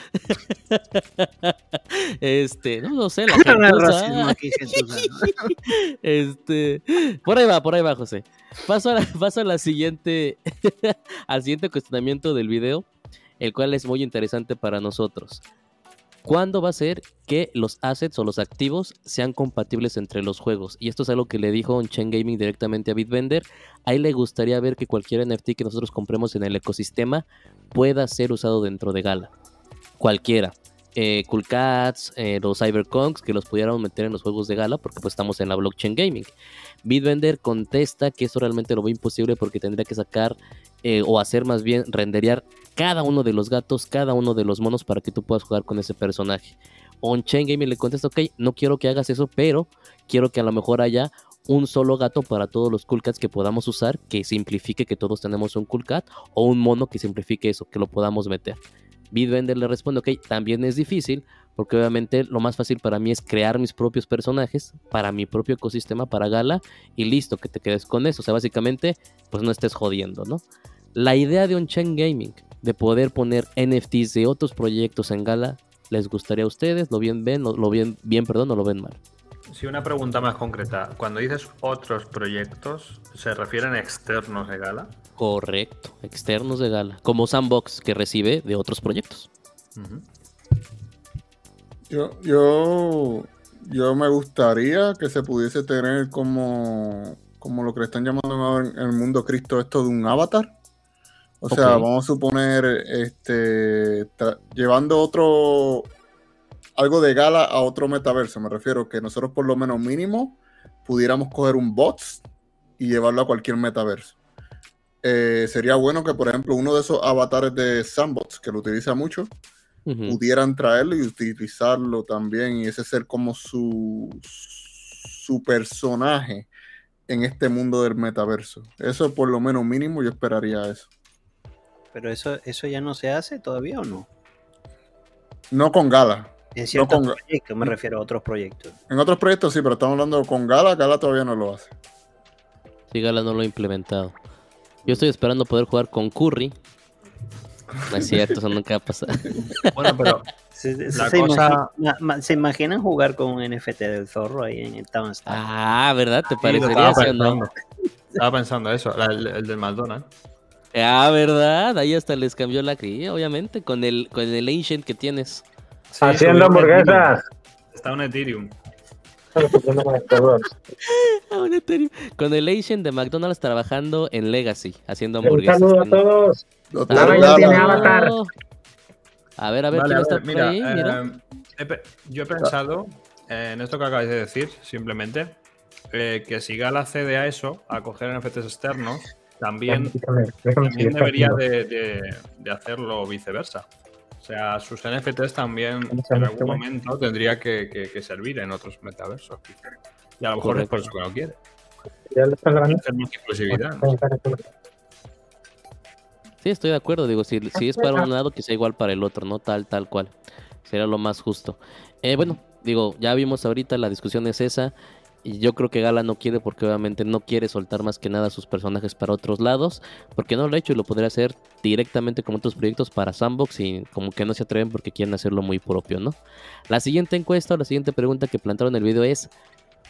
Este, no, no sé, la. Este, por ahí va, por ahí va, José. Paso a la, paso a la siguiente, al siguiente cuestionamiento del video, el cual es muy interesante para nosotros. ¿Cuándo va a ser que los assets o los activos sean compatibles entre los juegos? Y esto es algo que le dijo Chen Gaming directamente a Bitvender. A él le gustaría ver que cualquier NFT que nosotros compremos en el ecosistema pueda ser usado dentro de Gala. Cualquiera. Eh, cool Cats, eh, los Cyberconks, que los pudiéramos meter en los juegos de Gala porque pues estamos en la blockchain gaming. Bitvender contesta que esto realmente lo ve imposible porque tendría que sacar eh, o hacer más bien renderear cada uno de los gatos, cada uno de los monos para que tú puedas jugar con ese personaje. On-Chain Gaming le contesta, ok, no quiero que hagas eso, pero quiero que a lo mejor haya un solo gato para todos los cool cats que podamos usar, que simplifique que todos tenemos un cool cat, o un mono que simplifique eso, que lo podamos meter. Bitvender le responde, ok, también es difícil, porque obviamente lo más fácil para mí es crear mis propios personajes para mi propio ecosistema, para Gala, y listo, que te quedes con eso. O sea, básicamente, pues no estés jodiendo, ¿no? La idea de On-Chain Gaming, de poder poner NFTs de otros proyectos en Gala, ¿les gustaría a ustedes? ¿Lo bien ven? ¿Lo bien, bien perdón, o lo ven mal? Sí, una pregunta más concreta. Cuando dices otros proyectos, ¿se refieren externos de Gala? Correcto, externos de Gala, como Sandbox que recibe de otros proyectos. Yo, yo, yo me gustaría que se pudiese tener como, como lo que le están llamando ahora en el mundo Cristo esto de un avatar. O sea, vamos a suponer, este, llevando otro, algo de gala a otro metaverso. Me refiero que nosotros por lo menos mínimo pudiéramos coger un bots y llevarlo a cualquier metaverso. Eh, sería bueno que, por ejemplo, uno de esos avatares de Sandbox, que lo utiliza mucho, pudieran traerlo y utilizarlo también y ese ser como su, su personaje en este mundo del metaverso. Eso por lo menos mínimo yo esperaría eso. Pero eso, eso ya no se hace todavía o no? No con Gala. En ciertos con- proyectos, me refiero a otros proyectos. En otros proyectos sí, pero estamos hablando con Gala. Gala todavía no lo hace. Sí, Gala no lo ha implementado. Yo estoy esperando poder jugar con Curry. No es cierto, eso nunca va a pasar. Bueno, pero Se, se- La se cosa- imagina- ¿se imaginan jugar con un NFT del zorro ahí en el Town Star? Ah, ¿verdad? ¿Te parecería estaba sí o no? Estaba pensando eso, la- el, el del McDonald's. Ah, ¿verdad? Ahí hasta les cambió la cría, obviamente, con el, con el Ancient que tienes. Sí, Haciendo un hamburguesas. Ethereum. Está un Ethereum. Ah, un Ethereum. Con el Ancient de McDonald's trabajando en Legacy, haciendo Un hamburguesas. saludo a todos. Gala, tiene avatar. A ver, a ver, Vale, ¿quién a está ver, mira, ahí? Mira. eh, he yo he pensado eh, en esto que acabáis de decir, simplemente, eh, que si Gala accede a eso, a coger NFTs externos, también, también debería de, de- de hacerlo viceversa. O sea, sus NFTs también en algún momento tendría que, que- que servir en otros metaversos. Y a lo mejor es por eso que no quiere. Hacer más exclusividad. ¿no? Sí, estoy de acuerdo. Digo, si, si es para un lado, que sea igual para el otro, ¿no? Tal, tal cual. Sería lo más justo. Eh, bueno, digo, ya vimos ahorita, la discusión es esa. Y yo creo que Gala no quiere porque obviamente no quiere soltar más que nada sus personajes para otros lados. Porque no lo ha hecho y lo podría hacer directamente como otros proyectos para Sandbox y como que no se atreven porque quieren hacerlo muy propio, ¿no? La siguiente encuesta o la siguiente pregunta que plantearon en el video es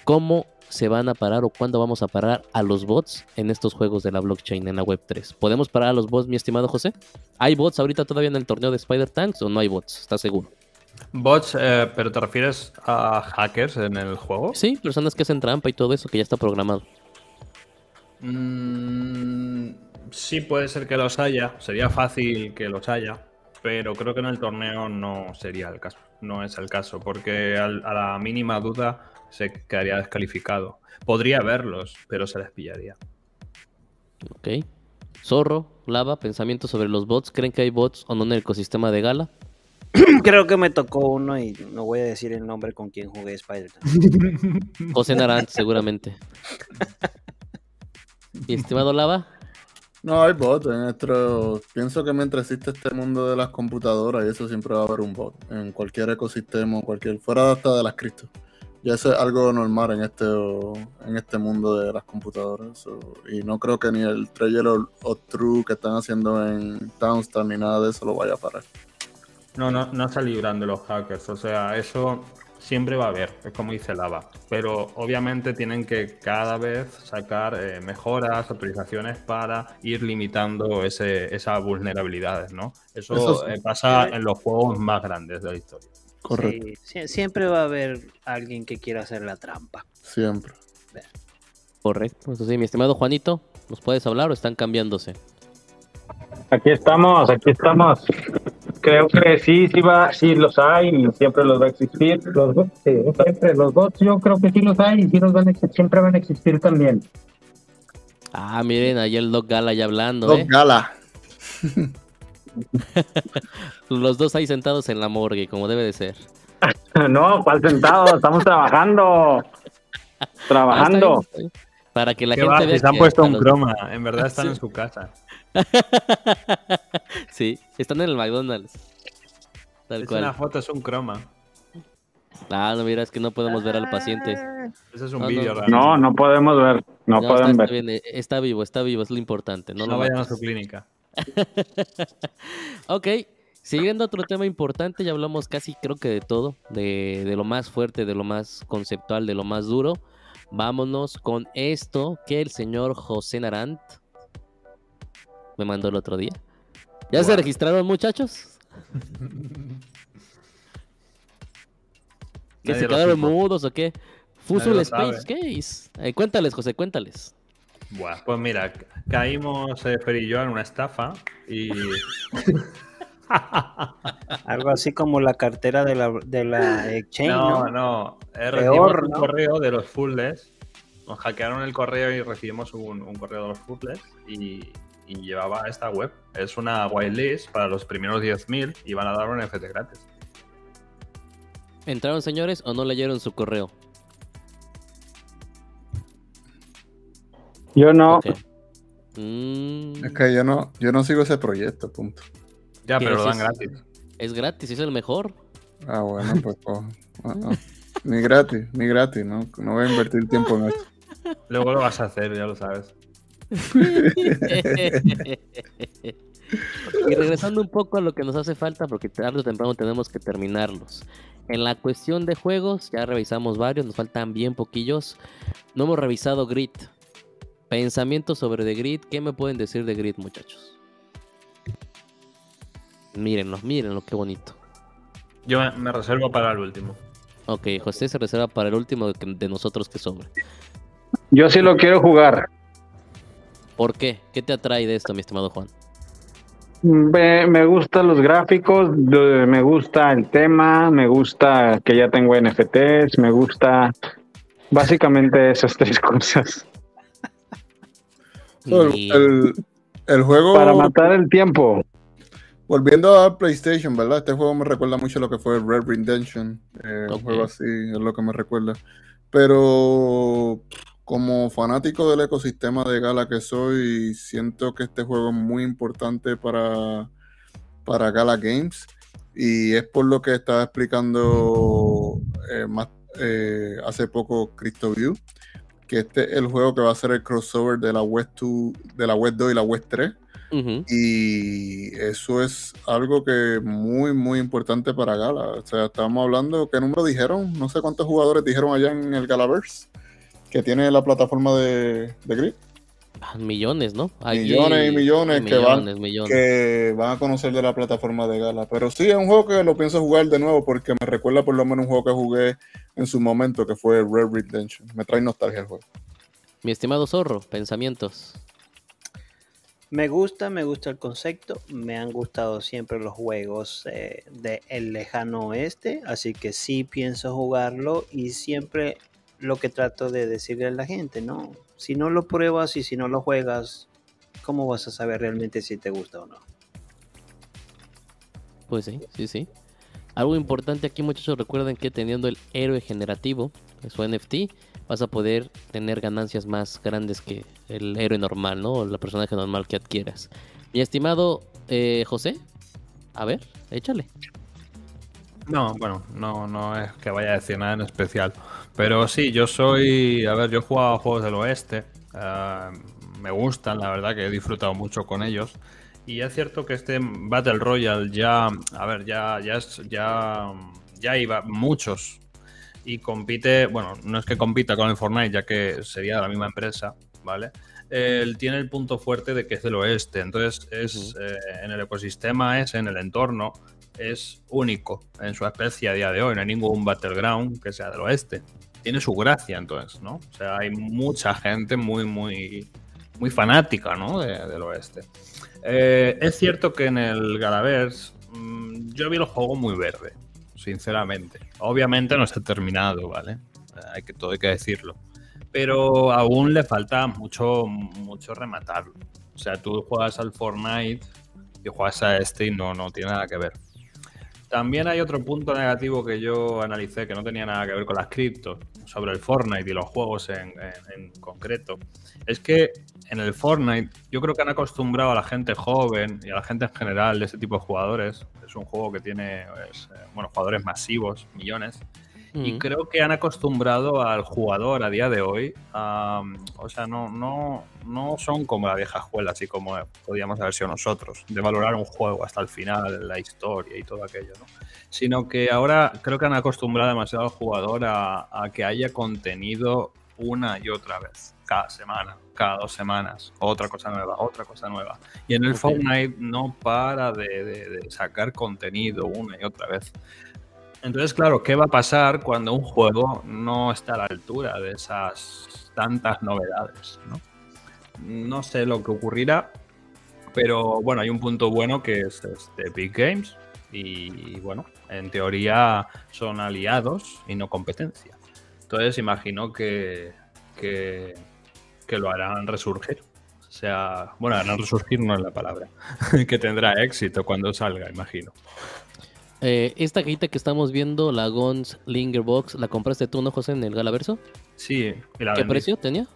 ¿Cómo se van a parar o cuándo vamos a parar a los bots en estos juegos de la blockchain en la web 3? ¿Podemos parar a los bots, mi estimado José? ¿Hay bots ahorita todavía en el torneo de Spider Tanks o no hay bots? ¿Estás seguro? Bots, eh, pero ¿te refieres a hackers en el juego? Sí, personas que hacen trampa y todo eso que ya está programado. Mm, sí, puede ser que los haya. Sería fácil que los haya. Pero creo que en el torneo no sería el caso. No es el caso. Porque al- a la mínima duda se quedaría descalificado. Podría verlos, pero se les pillaría. Ok. Zorro, Lava, pensamientos sobre los bots. ¿Creen que hay bots o no en el ecosistema de Gala? Creo que me tocó uno y no voy a decir el nombre con quien jugué Spider-Man. José Narant, seguramente. Mi estimado Lava, No hay bot en nuestro. Pienso que mientras existe este mundo de las computadoras y eso siempre va a haber un bot en cualquier ecosistema, cualquier fuera hasta de las cripto. Y eso es algo normal en este en este mundo de las computadoras. so, y no creo que ni el Treasure o, o True que están haciendo en Townstar ni nada de eso lo vaya a parar. No, no, no está librando los hackers. O sea, eso siempre va a haber, es como dice Lava. Pero obviamente tienen que cada vez sacar eh, mejoras, actualizaciones para ir limitando ese, esas vulnerabilidades, ¿no? Eso, Eso sí. eh, pasa en los juegos más grandes de la historia. Correcto. Sí, sie- siempre va a haber alguien que quiera hacer la trampa. Siempre. Correcto. Eso sí, mi estimado Juanito, ¿nos puedes hablar o están cambiándose? Aquí estamos, aquí estamos. Creo que sí, sí va, sí los hay y siempre los va a existir. Los bots, sí, siempre los bots, yo creo que sí los hay y sí los van a siempre van a existir también. Ah, miren, ahí el Doc Gala ya hablando, Doc ¿eh? Gala. Los dos ahí sentados en la morgue, como debe de ser. No, ¿cuál sentado? Estamos trabajando. Ah, Trabajando. está bien, está bien. Para que la gente va, vea se han puesto un los- croma, en verdad están Sí. en su casa. sí, están en el McDonald's. Tal Es cual. una foto, es un croma. Ah, no, mira, es que no podemos ver al paciente. Ese es un No, vídeo no. No, no podemos ver, no, No, pueden está, ver. está bien, eh, está vivo, está vivo, es lo importante. No, No, lo vayan a su clínica. Ok, siguiendo otro tema importante, ya hablamos casi creo que de todo, de, de lo más fuerte, de lo más conceptual, de lo más duro. Vámonos con esto que el señor José Narant me mandó el otro día. ¿Ya se registraron muchachos? ¿Que Nadie se quedaron mudos o qué? Fusul Space. Case. Eh, cuéntales, José, cuéntales. Buah, pues mira, ca- caímos eh, Fer y yo en una estafa y Algo así como la cartera de la, de la exchange, no, ¿no? no, eh, Peor, recibimos un ¿no? correo de los fullers, nos hackearon el correo y recibimos un, un correo de los fullers y, y llevaba esta web. Es una whitelist para los primeros 10.000 y van a dar un NFT gratis. ¿Entraron señores o no leyeron su correo? Yo no, Ok. Mm, Es que yo no, yo no sigo ese proyecto, punto. Ya, ¿Qué pero lo es dan gratis. es gratis, es el mejor. Ah, bueno, pues cojo. Ah, ah. Ni gratis, ni gratis, ¿no? No voy a invertir tiempo en esto. Luego lo vas a hacer, ya lo sabes. y regresando un poco a lo que nos hace falta, porque tarde o temprano tenemos que terminarlos. En la cuestión de juegos, ya revisamos varios, nos faltan bien poquillos. No hemos revisado Grid. Pensamientos sobre The Grid, ¿qué me pueden decir de Grid, muchachos? Mírenlo, mírenlo, qué bonito. Yo me, reservo para el último. Ok, José se reserva para el último de, que- de nosotros que sobre. yo sí lo quiero jugar. ¿Por qué? ¿Qué te atrae de esto, mi estimado Juan? Me, me gustan los gráficos, me gusta el tema, me gusta que ya tengo NFTs, me gusta básicamente esas tres cosas. El, Y- el- el juego, Para matar el tiempo. volviendo a PlayStation, ¿verdad? Este juego me recuerda mucho a lo que fue Red Redemption. eh. Un juego así es lo que me recuerda. Pero como fanático del ecosistema de Gala que soy, siento que este juego es muy importante para, para Gala Games. Y es por lo que estaba explicando eh, más, eh, hace poco CryptoView, que este es el juego que va a ser el crossover de la Web 2, de la Web 2 y la Web 3. Ujú. Y eso es algo que muy, muy importante para Gala. O sea, estábamos hablando, ¿qué número dijeron? No sé cuántos jugadores dijeron allá en el Galaverse que tiene la plataforma de, de Grid, Ah, Millones, ¿no? Millones y millones que van- millones. que van a conocer de la plataforma de Gala. Pero sí, es un juego que lo pienso jugar de nuevo porque me recuerda por lo menos un juego que jugué en su momento, que fue Red Redemption. Me trae nostalgia el juego. Mi estimado Zorro, pensamientos. Me gusta, me gusta el concepto. Me han gustado siempre los juegos eh, de el lejano oeste, así que sí pienso jugarlo y siempre lo que trato de decirle a la gente, ¿no? Si no lo pruebas y si no lo juegas, ¿cómo vas a saber realmente si te gusta o no? Pues sí, sí, sí. Algo importante aquí, muchachos, recuerden que teniendo el héroe generativo, su NFT, vas a poder tener ganancias más grandes que el héroe normal, ¿no? O el personaje normal que adquieras. Mi estimado eh, José, a ver, échale. No, bueno, no, no es que vaya a decir nada en especial. Pero sí, yo soy. A ver, yo he jugado a juegos del oeste. eh, me gustan, la verdad que he disfrutado mucho con ellos. Y es cierto que este Battle Royale ya. A ver, ya, ya, es- ya, ya iba muchos. y compite, bueno, no es que compita con el Fortnite, ya que sería de la misma empresa, ¿vale? Él tiene el punto fuerte de que es del oeste, entonces es eh, en el ecosistema, es en el entorno, es único en su especie a día de hoy, no hay ningún battleground que sea del oeste. Tiene su gracia entonces, ¿no? O sea, hay mucha gente muy, muy, muy fanática, ¿no? De- del oeste. Eh, es cierto que en el Galaverse mm, yo vi el juego muy verde, sinceramente. Obviamente no está terminado, ¿vale? Eh, Hay que, todo hay que decirlo. Pero aún le falta mucho, mucho rematarlo. O sea, tú juegas al Fortnite y juegas a este y no, no tiene nada que ver. También hay otro punto negativo que yo analicé que no tenía nada que ver con las criptos, sobre el Fortnite y los juegos en, concreto. Es que en el Fortnite yo creo que han acostumbrado a la gente joven y a la gente en general de ese tipo de jugadores. Es un juego que tiene eh, bueno, jugadores masivos, millones. Y Mm. creo que han acostumbrado al jugador a día de hoy a, o sea, no, no, no son como la vieja escuela, así como podíamos haber sido nosotros, de valorar un juego hasta el final, la historia y todo aquello, ¿no? Sino que ahora creo que han acostumbrado demasiado al jugador a, a que haya contenido una y otra vez, cada semana, cada dos semanas, otra cosa nueva, otra cosa nueva. Y en el Ok. Fortnite no para de, de- de sacar contenido una y otra vez. Entonces, claro, ¿qué va a pasar cuando un juego no está a la altura de esas tantas novedades? No, No sé lo que ocurrirá, pero bueno, hay un punto bueno que es este Big Games y bueno, en teoría son aliados y no competencia. Entonces imagino que, que, que lo harán resurgir. O sea, bueno, harán resurgir no es la palabra, que tendrá éxito cuando salga, imagino. Eh, esta cajita que estamos viendo, la Gons Linger Box, ¿la compraste tú, no, José, en el Galaverso? Sí, la ¿Qué vendí precio tenía?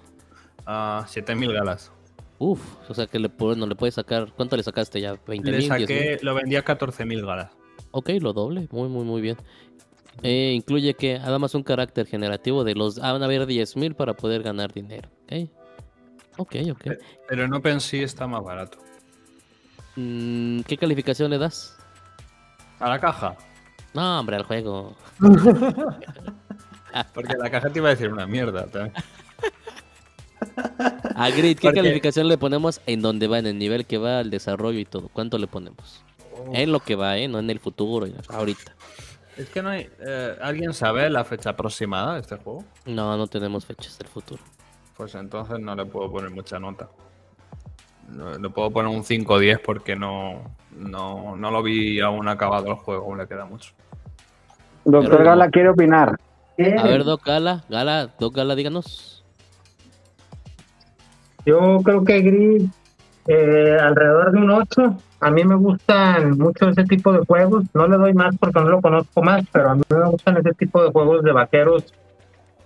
a 7000 galas. Uf, o sea que le, no le puedes sacar. ¿Cuánto le sacaste ya? ¿20 Le mil? saqué, lo vendí a 14.000 galas. Ok, lo doble, muy, muy, muy bien. Eh, incluye que además un carácter generativo de los. ah, Van a haber 10.000 para poder ganar dinero. Ok, ok, ok. Pero en OpenSea está más barato. Mm, ¿Qué calificación le das? A la caja. No, hombre, al juego. Porque la caja te iba a decir una mierda. también. A Grid, ¿qué Porque- calificación le ponemos en donde va, en el nivel que va, el desarrollo y todo? ¿Cuánto le ponemos? En lo que va, ¿eh? No en el futuro, ahorita. Es que no hay. eh, ¿Alguien sabe la fecha aproximada de este juego? No, no tenemos fechas del futuro. Pues entonces no le puedo poner mucha nota. No, le puedo poner un 5 o 10 porque no, no, no lo vi aún acabado el juego, aún le queda mucho. Doctor Gala quiere opinar. A ver, Doc Gala, Gala, Doc Gala, díganos. Yo creo que Grid eh, alrededor de un 8. A mí me gustan mucho ese tipo de juegos. No le doy más porque no lo conozco más, pero a mí me gustan ese tipo de juegos de vaqueros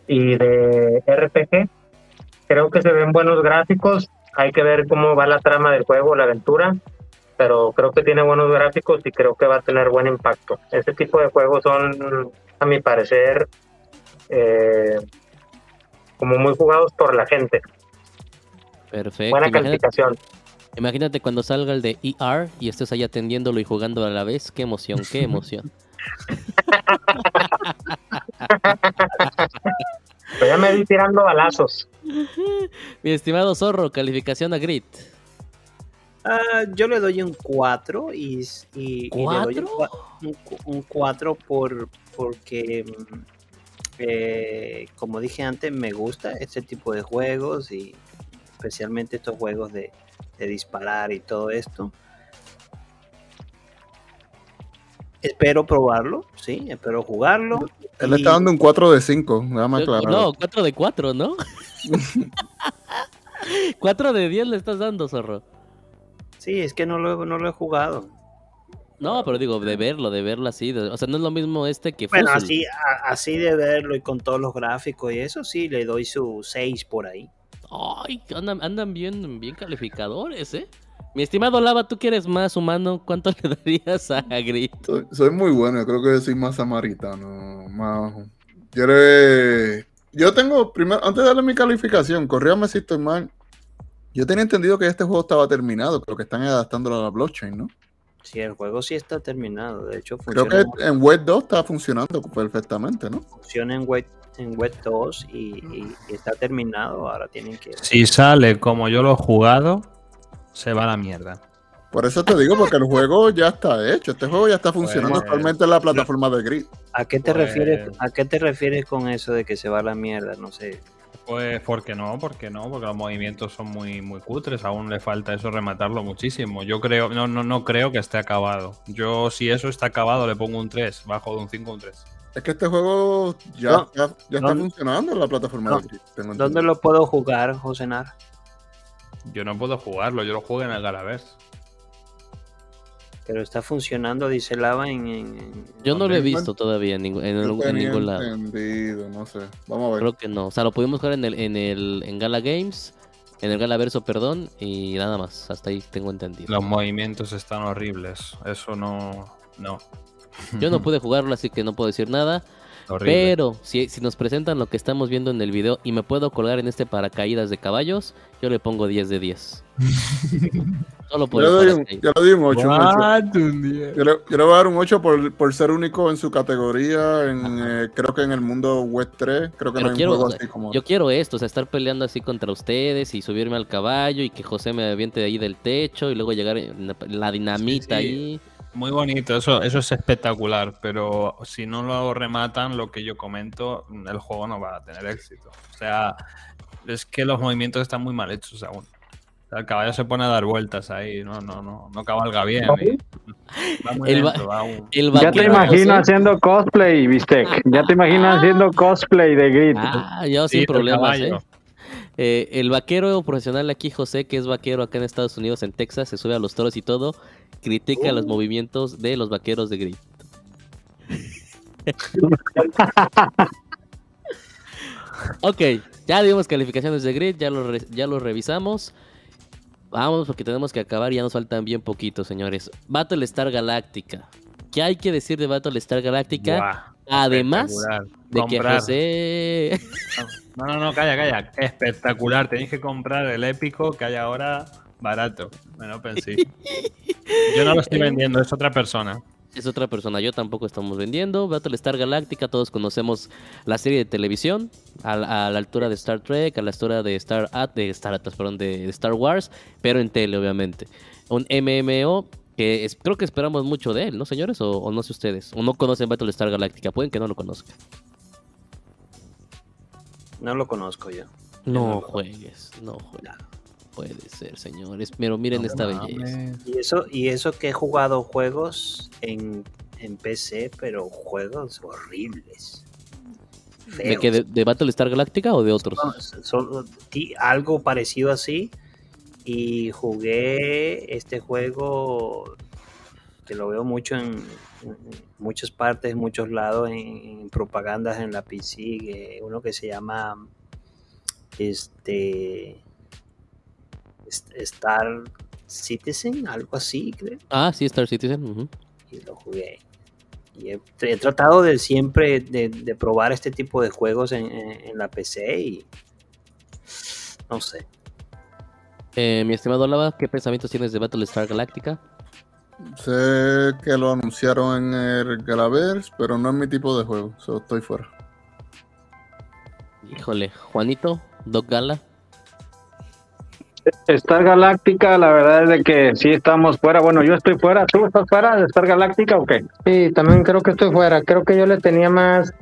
y de RPG. Creo que se ven buenos gráficos. Hay que ver cómo va la trama del juego, la aventura. Pero creo que tiene buenos gráficos y creo que va a tener buen impacto. Ese tipo de juegos son, a mi parecer, eh, como muy jugados por la gente. Perfecto. Buena Imagínate, calificación. imagínate cuando salga el de ER y estés ahí atendiéndolo y jugando a la vez. Qué emoción, qué emoción. Pero ya me vi tirando balazos. Mi estimado Zorro, calificación a Grid. Ah, yo le doy un 4 y, y- y le doy un ¿Cuatro? un, un 4 por, porque, mm, eh, como dije antes, me gusta este tipo de juegos y especialmente estos juegos de, de disparar y todo esto. Espero probarlo, sí, espero jugarlo. Él le está y- dando un 4 de 5, nada más claro. No, 4 de 4, ¿no? 4 de 10 le estás dando, Zorro. Sí, es que no lo, no lo he jugado. No, pero digo, de verlo, de verlo así. de- o sea, no es lo mismo este que Bueno, así, a- así de verlo y con todos los gráficos y eso sí, le doy su 6 por ahí. Ay, andan, andan bien, bien calificadores, ¿eh? Mi estimado Lava, tú que eres más humano, ¿cuánto le darías a Grid? Soy, soy muy bueno, yo creo que soy más samaritano. Más... Yo, le- yo tengo, primero, antes de darle mi calificación, corríame si estoy mal. Yo tenía entendido que este juego estaba terminado, pero que están adaptándolo a la blockchain, ¿no? Sí, el juego sí está terminado. De hecho, Creo funciona, que en Web 2 está funcionando perfectamente, ¿no? funciona en web en web 2 y, y- y está terminado. Ahora tienen que. Si sale como yo lo he jugado, se va a la mierda. Por eso te digo, porque el juego ya está hecho. Este juego ya está funcionando Pues, actualmente en la plataforma de Grid. ¿A qué te Pues- refieres? ¿A qué te refieres con eso de que se va a la mierda? No sé. Pues, ¿por qué no? ¿Por qué no? Porque los movimientos son muy, muy cutres. Aún le falta eso rematarlo muchísimo. Yo creo, no, no, no creo que esté acabado. Yo, si eso está acabado, le pongo un 3. Bajo de un 5 a un 3. Es que este juego ya, No, ya, ya está funcionando en la plataforma no. de Grid. tengo ¿Dónde lo puedo jugar, Josenar? Yo no puedo jugarlo, yo lo juego en el Galaverse. Pero está funcionando, dice Lava, en... en- en- Yo no lo he visto todavía en, ningún- en, en lado. entendido, no sé. Vamos a ver. Creo que no. O sea, lo pudimos jugar en el, en el en Gala Games, en el Gala Verso, perdón, y nada más. Hasta ahí tengo entendido. Los movimientos están horribles. Eso no. No. Yo no pude jugarlo, así que no puedo decir nada. Horrible. Pero si, si nos presentan lo que estamos viendo en el video y me puedo colgar en este paracaídas de caballos, yo le pongo 10 de 10. Solo por Yo le doy un, paracaídas. yo le doy un 8. What? Un día. Yo le, yo le voy a dar un 8 por, por ser único en su categoría. En, eh, creo que en el mundo Web 3. Creo que Pero no hay quiero- un juego así como. Yo quiero esto, o sea, estar peleando así contra ustedes y subirme al caballo y que José me aviente de ahí del techo y luego llegar la, la dinamita Sí, sí. ahí. Muy bonito, eso, eso es espectacular, pero si no lo rematan, lo que yo comento, el juego no va a tener éxito. O sea, es que los movimientos están muy mal hechos aún. O sea, el caballo se pone a dar vueltas ahí, no, no, no, no cabalga bien. y- va muy El va- lento, va un- El Ya te imagino haciendo cosplay, Bistec. Ya te imagino haciendo cosplay de Grid. Ah, yo sin problemas. ¿eh? Eh, El vaquero profesional aquí, José, que es vaquero acá en Estados Unidos, en Texas, se sube a los toros y todo, critica los movimientos de los vaqueros de Grid. ok, ya dimos calificaciones de Grid, ya lo, ya lo revisamos. Vamos, porque tenemos que acabar y ya nos faltan bien poquitos, señores. Battlestar Galactica. ¿Qué hay que decir de Battlestar Galactica? Buah, Además de que. José... No, no, no, calla, calla. Espectacular. Tenéis que comprar el épico que hay ahora barato. Bueno, pensé. Yo no lo estoy vendiendo, es otra persona. Es otra persona, yo tampoco estamos vendiendo. Battlestar Galactica, todos conocemos la serie de televisión, a, la- a la altura de Star Trek, a la altura de Star, At- de Star Atlas, perdón, de, de Star Wars, pero en tele, obviamente. Un MMO que es- creo que esperamos mucho de él, ¿no, señores? O, o no sé ustedes, o no conocen Battlestar Galactica, pueden que no lo conozcan. No lo conozco yo. No juegues, no juegues. Puede ser, señores, pero miren esta belleza. Y eso, y eso que he jugado juegos en, en PC, pero juegos horribles. ¿De Feos. qué? ¿De, de Battlestar Galactica o de otros? Son- son- ti- algo parecido así. Y jugué este juego que lo veo mucho en, en muchas partes, en muchos lados, en, en propagandas en la PC. que uno que se llama este est- Star Citizen, algo así, creo. Ah, sí, Star Citizen. Y lo jugué. Y he, he tratado de siempre de, de probar este tipo de juegos en, en- en la PC y no sé. Eh, mi estimado Lava, ¿qué pensamientos tienes de Battlestar Galactica? Sé que lo anunciaron en el Galaverse, pero no es mi tipo de juego. So, estoy fuera. Híjole, Juanito, Doc Gala. Star Galáctica, la verdad es de que sí estamos fuera. Bueno, yo estoy fuera. ¿Tú estás fuera de Star Galáctica o qué? Sí, también creo que estoy fuera. Creo que yo le tenía más.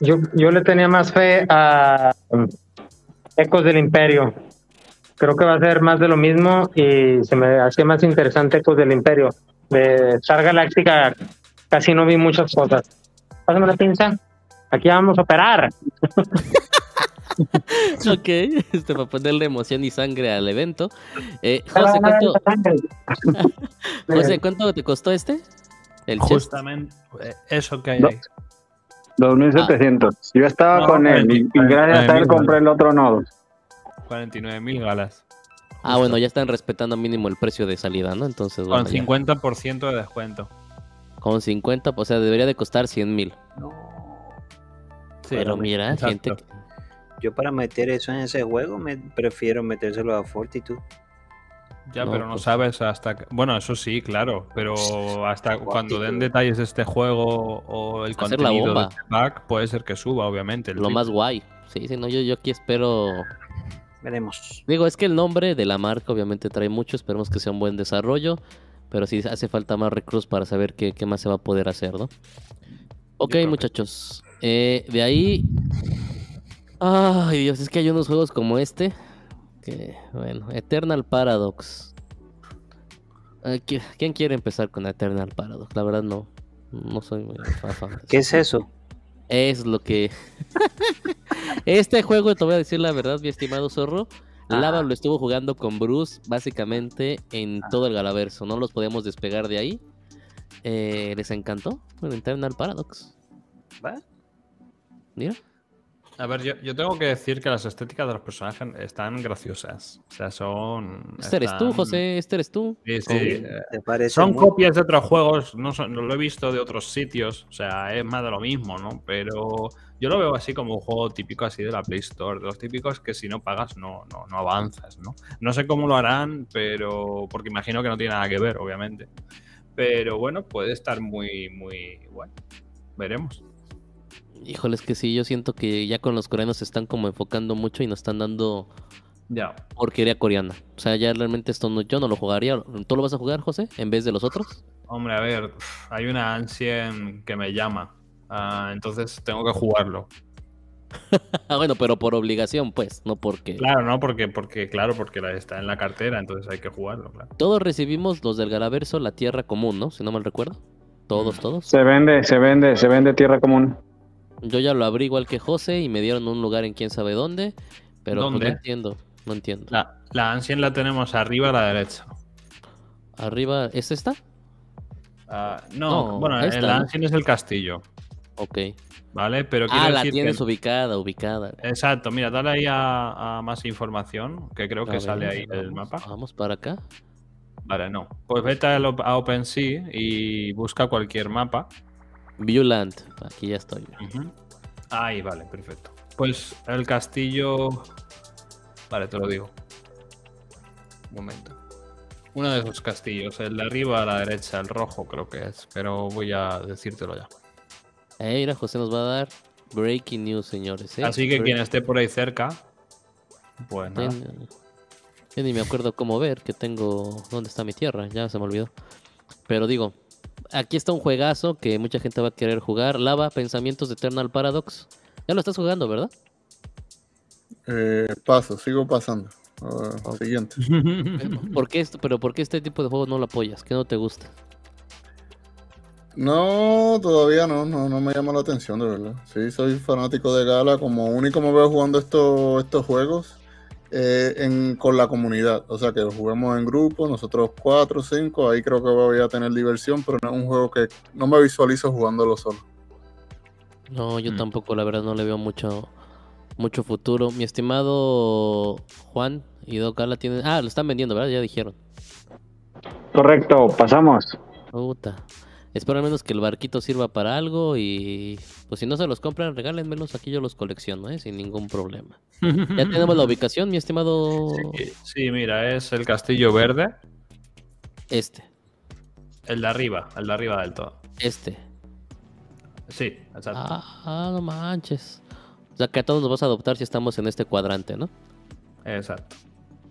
Yo, yo le tenía más fe a Ecos del Imperio. Creo que va a ser más de lo mismo y se me hacía más interesante Ecos del Imperio. De Galáctica casi no vi muchas cosas. Pásame la pinza. Aquí vamos a operar. ok, este, para ponerle emoción y sangre al evento. Eh, José, ¿cuánto, José, ¿cuánto te costó este? El. Justamente eh, eso que hay No. ahí. 2700. Yo estaba No, con él y, gracias a él 49.000 compré el otro nodo. 49.000 galas. Ah, bueno, ya están respetando mínimo el precio de salida, ¿no? Entonces, Con bueno, ya. 50% de descuento. con 50, o sea, debería de costar 100 mil. Sí, Pero mira, exacto. gente, Yo para meter eso en ese juego me prefiero metérselo a Fortitude. Ya, No, pero no pues- sabes hasta. que- Bueno, eso sí, claro. Pero hasta cuando den detalles de este juego o el Hacer contenido de bomba. este pack, puede ser que suba, obviamente. el Lo más guay. Sí, sí, no, yo, yo aquí espero. Veremos. Digo, es que el nombre de la marca obviamente trae mucho, esperemos que sea un buen desarrollo, pero sí hace falta más recursos para saber qué, qué más se va a poder hacer, ¿no? Ok, muchachos. eh, de ahí... Ay, Dios, es que hay unos juegos como este, que, bueno, Eternal Paradox. ¿qui- ¿Quién quiere empezar con Eternal Paradox? La verdad no, no soy muy fa- fan. de. ¿Qué es eso? Es lo que. este juego, te voy a decir la verdad, mi estimado zorro. Lava lo estuvo jugando con Bruce básicamente en todo el Galaverso. No los podíamos despegar de ahí. Eh, ¿Les encantó? Bueno, Eternal Paradox. ¿Va? Mira. A ver, yo, yo tengo que decir que las estéticas de los personajes están graciosas. O sea, son. Este eres tú, José. Este eres tú. Sí, sí, eh, ¿Te parece Son muy- copias de otros juegos, no, son- no lo he visto de otros sitios, o sea, es más de lo mismo, ¿no? Pero yo lo veo así como un juego típico así de la Play Store, de los típicos que si no pagas no, no, no avanzas, ¿no? No sé cómo lo harán, pero porque imagino que no tiene nada que ver, obviamente. Pero bueno, puede estar muy, muy bueno. Veremos. Híjole, es que sí, yo siento que ya con los coreanos se están como enfocando mucho y nos están dando Ya. porquería coreana. O sea, ya realmente esto no, yo no lo jugaría. ¿Tú lo vas a jugar, José, en vez de los otros? Hombre, a ver, hay una Ancien que me llama, ah, entonces tengo que jugarlo. Ah, bueno, pero por obligación, pues, no porque... Claro, ¿no? Porque, porque claro, porque está en la cartera, entonces hay que jugarlo, claro. Todos recibimos los del Galaverso la tierra común, ¿no? Si no mal recuerdo. Todos, todos. Se vende, se vende, se vende tierra común. Yo ya lo abrí igual que José y me dieron un lugar en quién sabe dónde. Pero pues, no entiendo, no entiendo. La, la Ancien la tenemos arriba a la derecha. Arriba, ¿es esta? Ah, no, No, bueno, esta, el ¿no? Ancien es el castillo, Ok. ¿vale? Pero Ah, la decir tienes que- ubicada, ubicada. Exacto, mira, dale ahí a, a más información, que creo A que ver, sale ahí el vamos, mapa. Vamos para acá. Vale, no. Pues vete a OpenSea y busca cualquier mapa. Viewland. Aquí ya estoy. Ahí, vale, perfecto. Pues el castillo. Vale, te lo digo. Un momento. Uno de esos castillos, el de arriba a la derecha, el rojo creo que es, pero voy a decírtelo ya. Eh, mira, José nos va a dar breaking news, señores. ¿eh? Así que quien esté por ahí cerca, pues nada. Yo ni me acuerdo cómo ver, que tengo... ¿Dónde está mi tierra? Ya se me olvidó. Pero digo, aquí está un juegazo que mucha gente va a querer jugar. Lava, Pensamientos de Eternal Paradox. Ya lo estás jugando, ¿verdad? Eh, paso, sigo pasando. Ah. Siguiente. ¿Por qué esto, pero ¿por qué este tipo de juegos no lo apoyas? ¿Qué no te gusta? No, todavía no, no, no me llama la atención, de verdad. Sí, soy fanático de Gala, como único me veo jugando estos, estos juegos eh, en, con la comunidad. O sea, que juguemos en grupo, nosotros cuatro, cinco, ahí creo que voy a tener diversión, pero no es un juego que no me visualizo jugándolo solo. No, yo Mm. tampoco, la verdad, no le veo mucho, mucho futuro. Mi estimado Juan y Doc Gala tienen... Ah, lo están vendiendo, ¿verdad? Ya dijeron. Correcto, pasamos. Puta. Espero al menos que el barquito sirva para algo y pues si no se los compran, regálenmelos, aquí yo los colecciono, ¿eh? sin ningún problema. Ya tenemos la ubicación, mi estimado Sí, sí, mira, es el castillo verde, este, el de arriba, el de arriba del todo. este. Sí, exacto. Ah, ah, no manches. O sea que a todos nos vas a adoptar si estamos en este cuadrante, ¿no? Exacto.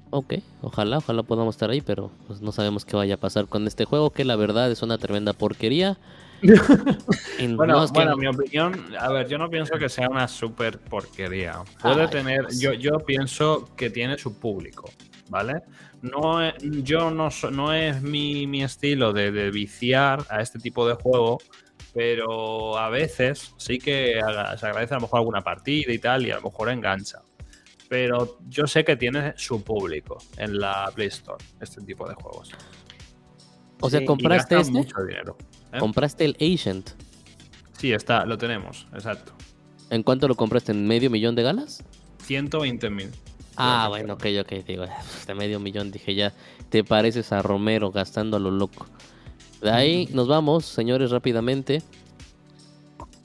Ok, ojalá, ojalá podamos estar ahí, pero pues no sabemos qué vaya a pasar con este juego, que la verdad es una tremenda porquería. Bueno, no, es que- bueno, mi opinión, a ver, yo no pienso que sea una super porquería. Puede Ay, tener, yo, yo pienso que tiene su público, ¿vale? No, yo no, so- no es mi, mi estilo de, de viciar a este tipo de juego, pero a veces sí que se agradece a lo mejor alguna partida y tal, y a lo mejor engancha. Pero yo sé que tiene su público en la Play Store, este tipo de juegos. o sea, sí, ¿compraste Y este? mucho dinero. ¿Eh? ¿Compraste el Ancient? Sí, está, lo tenemos, exacto. ¿En cuánto lo compraste? ¿En medio millón de galas? 120 mil. Ah, que bueno, ok, ok, digo, de medio millón, dije ya, te pareces a Romero gastando a lo loco. De ahí nos vamos, señores, rápidamente.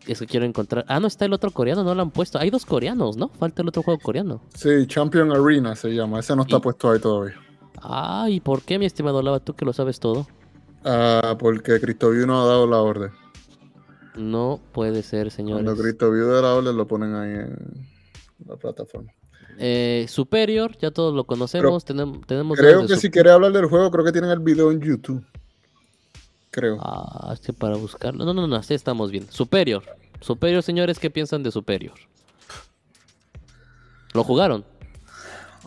Es que quiero encontrar. Ah, no está el otro coreano, no lo han puesto. Hay dos coreanos, ¿no? Falta el otro juego coreano. Sí, Champion Arena se llama, ese no está Y- puesto ahí todavía. Ay, ¿por qué, mi estimado Lava? Tú que lo sabes todo. Ah, porque Cristoview no ha dado la orden. No puede ser, señores. Cuando Cristoview da la orden, lo ponen ahí en la plataforma. Eh, Superior, ya todos lo conocemos. tenemos, tenemos Creo que si quieres hablar del juego, creo que tienen el video en YouTube. Creo. Ah, es que para buscarlo. No, no, no, así estamos bien. Superior. Superior, señores, ¿qué piensan de Superior? ¿Lo jugaron?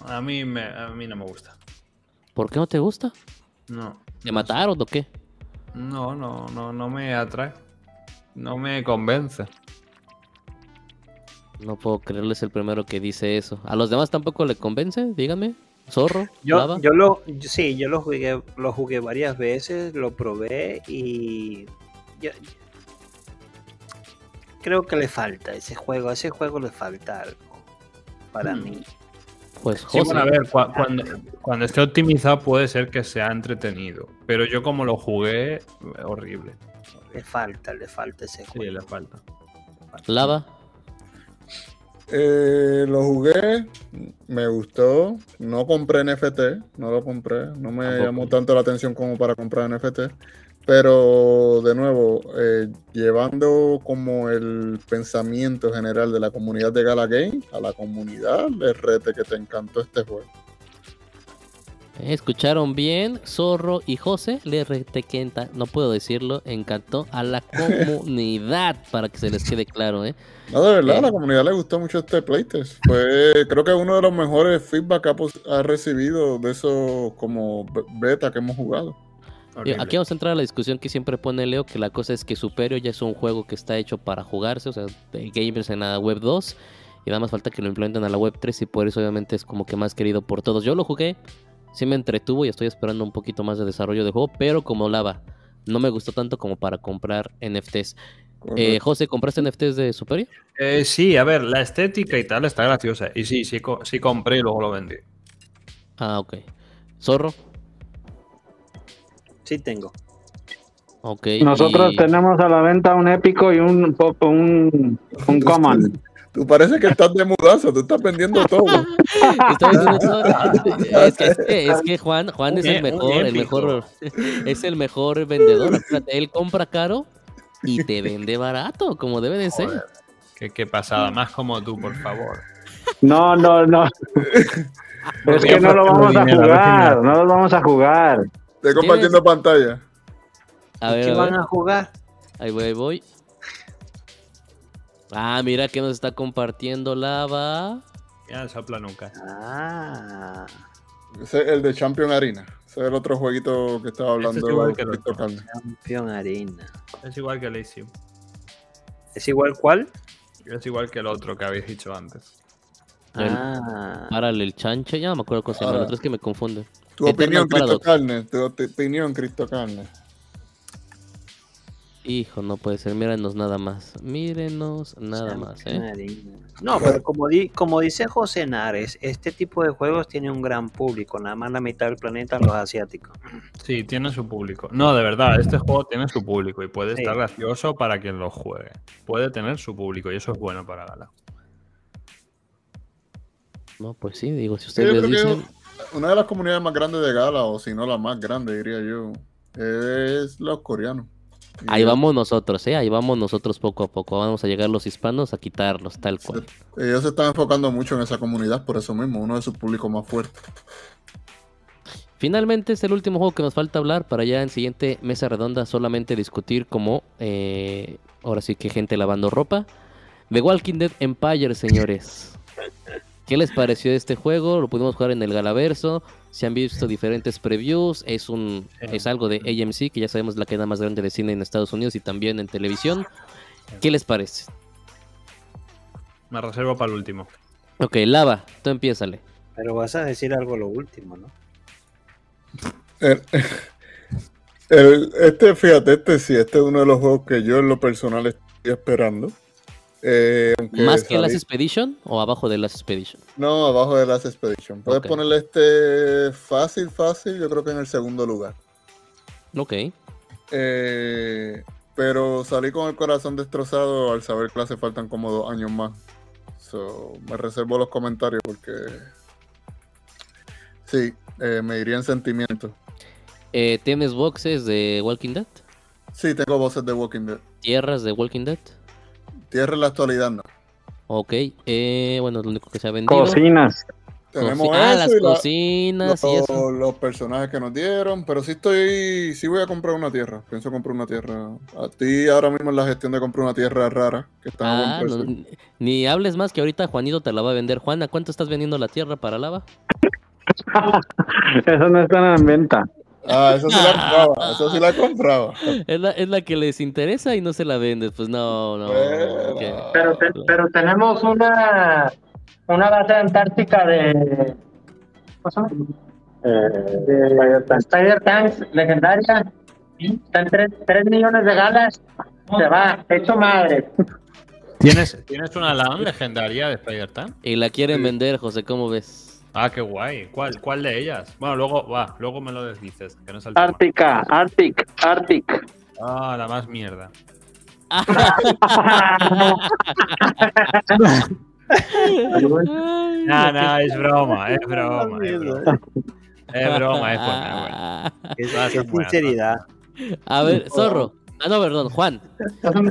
A mí, me, a mí no me gusta. ¿Por qué no te gusta? No. ¿Te mataron o qué? No, no, no, no me atrae. No me convence. No puedo creerles el primero que dice eso. ¿A los demás tampoco le convence? Dígame. Zorro, Yo, Lava. yo lo, yo- sí, yo lo jugué, lo jugué varias veces, lo probé y yo- creo que le falta ese juego, a ese juego le falta algo para Hmm. mí. Pues Sí, bueno, a ver, cua- cuando, cuando esté optimizado puede ser que sea entretenido. Pero yo como lo jugué, horrible. Le falta, le falta ese Sí, juego. le falta. Lava. Eh, lo jugué, me gustó. No compré NFT, no lo compré. No me llamó tanto la atención como para comprar NFT. Pero de nuevo, eh, llevando como el pensamiento general de la comunidad de Gala Game a la comunidad, le rete que te encantó este juego. Eh, Escucharon bien, Zorro y José le retequenta, no puedo decirlo, encantó a la comunidad, para que se les quede claro, ¿eh? No, de verdad, Eh. a la comunidad le gustó mucho este playtest. Fue, creo que uno de los mejores feedback que ha, recibido de esos como be- beta que hemos jugado. Horrible. Aquí vamos a entrar a la discusión que siempre pone Leo, que la cosa es que Superior ya es un juego que está hecho para jugarse, o sea, de gamers en la web 2, y nada más falta que lo implementen a la web 3 y por eso obviamente es como que más querido por todos. Yo lo jugué, sí me entretuvo y estoy esperando un poquito más de desarrollo de juego, pero como lava, no me gustó tanto como para comprar NFTs. Eh, José, ¿compraste NFTs de Superior? Eh, sí, a ver, la estética y tal está graciosa. Y sí, sí compré y luego lo vendí. Ah, ok. Zorro, Sí tengo. ok. Nosotros y- tenemos a la venta un épico y un, pop- un, un common. Tú parece que estás de mudanza, tú estás vendiendo todo. Estoy diciendo todo. Es que, es que- es que Juan, Juan es el mejor, el mejor, es el mejor vendedor. Él compra caro y te vende barato, como debe de ser. Qué, qué pasada, más como tú, por favor. No, no, no. Es que no lo vamos a jugar, no lo vamos a jugar. Estoy compartiendo pantalla. A ver, ¿Qué a van ver. a jugar? Ahí voy, ahí voy. Ah, mira que nos está compartiendo lava. Ya no sopla nunca. Ah, Ese es el de Champion Arena. Ese es el otro jueguito que estaba Este es hablando igual que el otro. Campeón Arena. Es igual que el Elysium. ¿Es igual cuál? Es igual que el otro que habéis dicho antes. El- Ah, Párale el chanche, ya no me acuerdo cómo se llama. El otro es que me confunde. Tu Eternal opinión, Cristo. Carne. Tu op- opinión, Cristo Carne. Hijo, no puede ser. Mírenos nada más. Mírenos nada más, ¿eh? No, pero como, di- como dice José Nares, este tipo de juegos tiene un gran público, nada más la mitad del planeta los asiáticos. Sí, tiene su público. No, de verdad, este juego tiene su público y puede Sí. estar gracioso para quien lo juegue. Puede tener su público y eso es bueno para Gala. No, pues sí, digo, si ustedes dicen. Una de las comunidades más grandes de Gala, o si no la más grande, diría yo, es los coreanos. Y Ahí vamos nosotros, ¿eh? Ahí vamos nosotros poco a poco. Vamos a llegar los hispanos a quitarlos, tal cual. Ellos se están enfocando mucho en esa comunidad, por eso mismo, uno de sus públicos más fuertes. Finalmente es el último juego que nos falta hablar para ya en siguiente mesa redonda solamente discutir como, eh, ahora sí que gente lavando ropa. The Walking Dead Empire, señores. ¿Qué les pareció este juego? Lo pudimos jugar en el Galaverso. Se han visto diferentes previews. Es un es algo de AMC, que ya sabemos la cadena más grande de cine en Estados Unidos y también en televisión. ¿Qué les parece? Me reservo para el último. Ok, Lava, tú empiézale. Pero vas a decir algo lo último, ¿no? El- el- este, fíjate, este sí, este es uno de los juegos que yo en lo personal estoy esperando. Eh, ¿Más que Last Expedition o abajo de Last Expedition? No, abajo de Last Expedition. Puedes ponerle este fácil, fácil, yo creo que en el segundo lugar. Ok. Eh, pero salí con el corazón destrozado al saber que le hace faltan como dos años más. So, me reservo los comentarios porque. Sí, eh, me iría en sentimiento. Eh, ¿Tienes boxes de Walking Dead? Sí, tengo voces de Walking Dead. ¿Tierras de Walking Dead? Tierra en la actualidad no. Ok, eh, bueno, lo único que se ha vendido. Cocinas. Tenemos Coci- ah, eso las y la- cocinas y los, eso. los personajes que nos dieron, pero sí estoy, sí voy a comprar una tierra. Pienso comprar una tierra. A ti ahora mismo en la gestión de comprar una tierra rara que está a Ah, buen no, ni hables más que ahorita Juanito te la va a vender. Juana, ¿cuánto estás vendiendo la tierra para lava? Eso no está en venta. Ah, eso sí la compraba, eso sí la compraba. Es la, es la que les interesa y no se la vendes. Pues no, no. Bueno. Pero, te- pero tenemos una, una base antártica de. De Spider Tanks legendaria. Están 3, millones de galas. Se va, hecho madre. ¿Tienes, ¿Tienes una LAN legendaria de Spider-Man? Y la quieren vender, José, ¿cómo ves? Ah, qué guay. ¿Cuál, ¿Cuál de ellas? Bueno, luego, va, luego me lo desdices, que no es el tema. Ártica, Arctic, Arctic. Ah, la más mierda. No, no, es broma, es broma. Es broma, es, broma, es buena, es buena. Sinceridad. A ver, Zorro. Ah, no, perdón, Juan.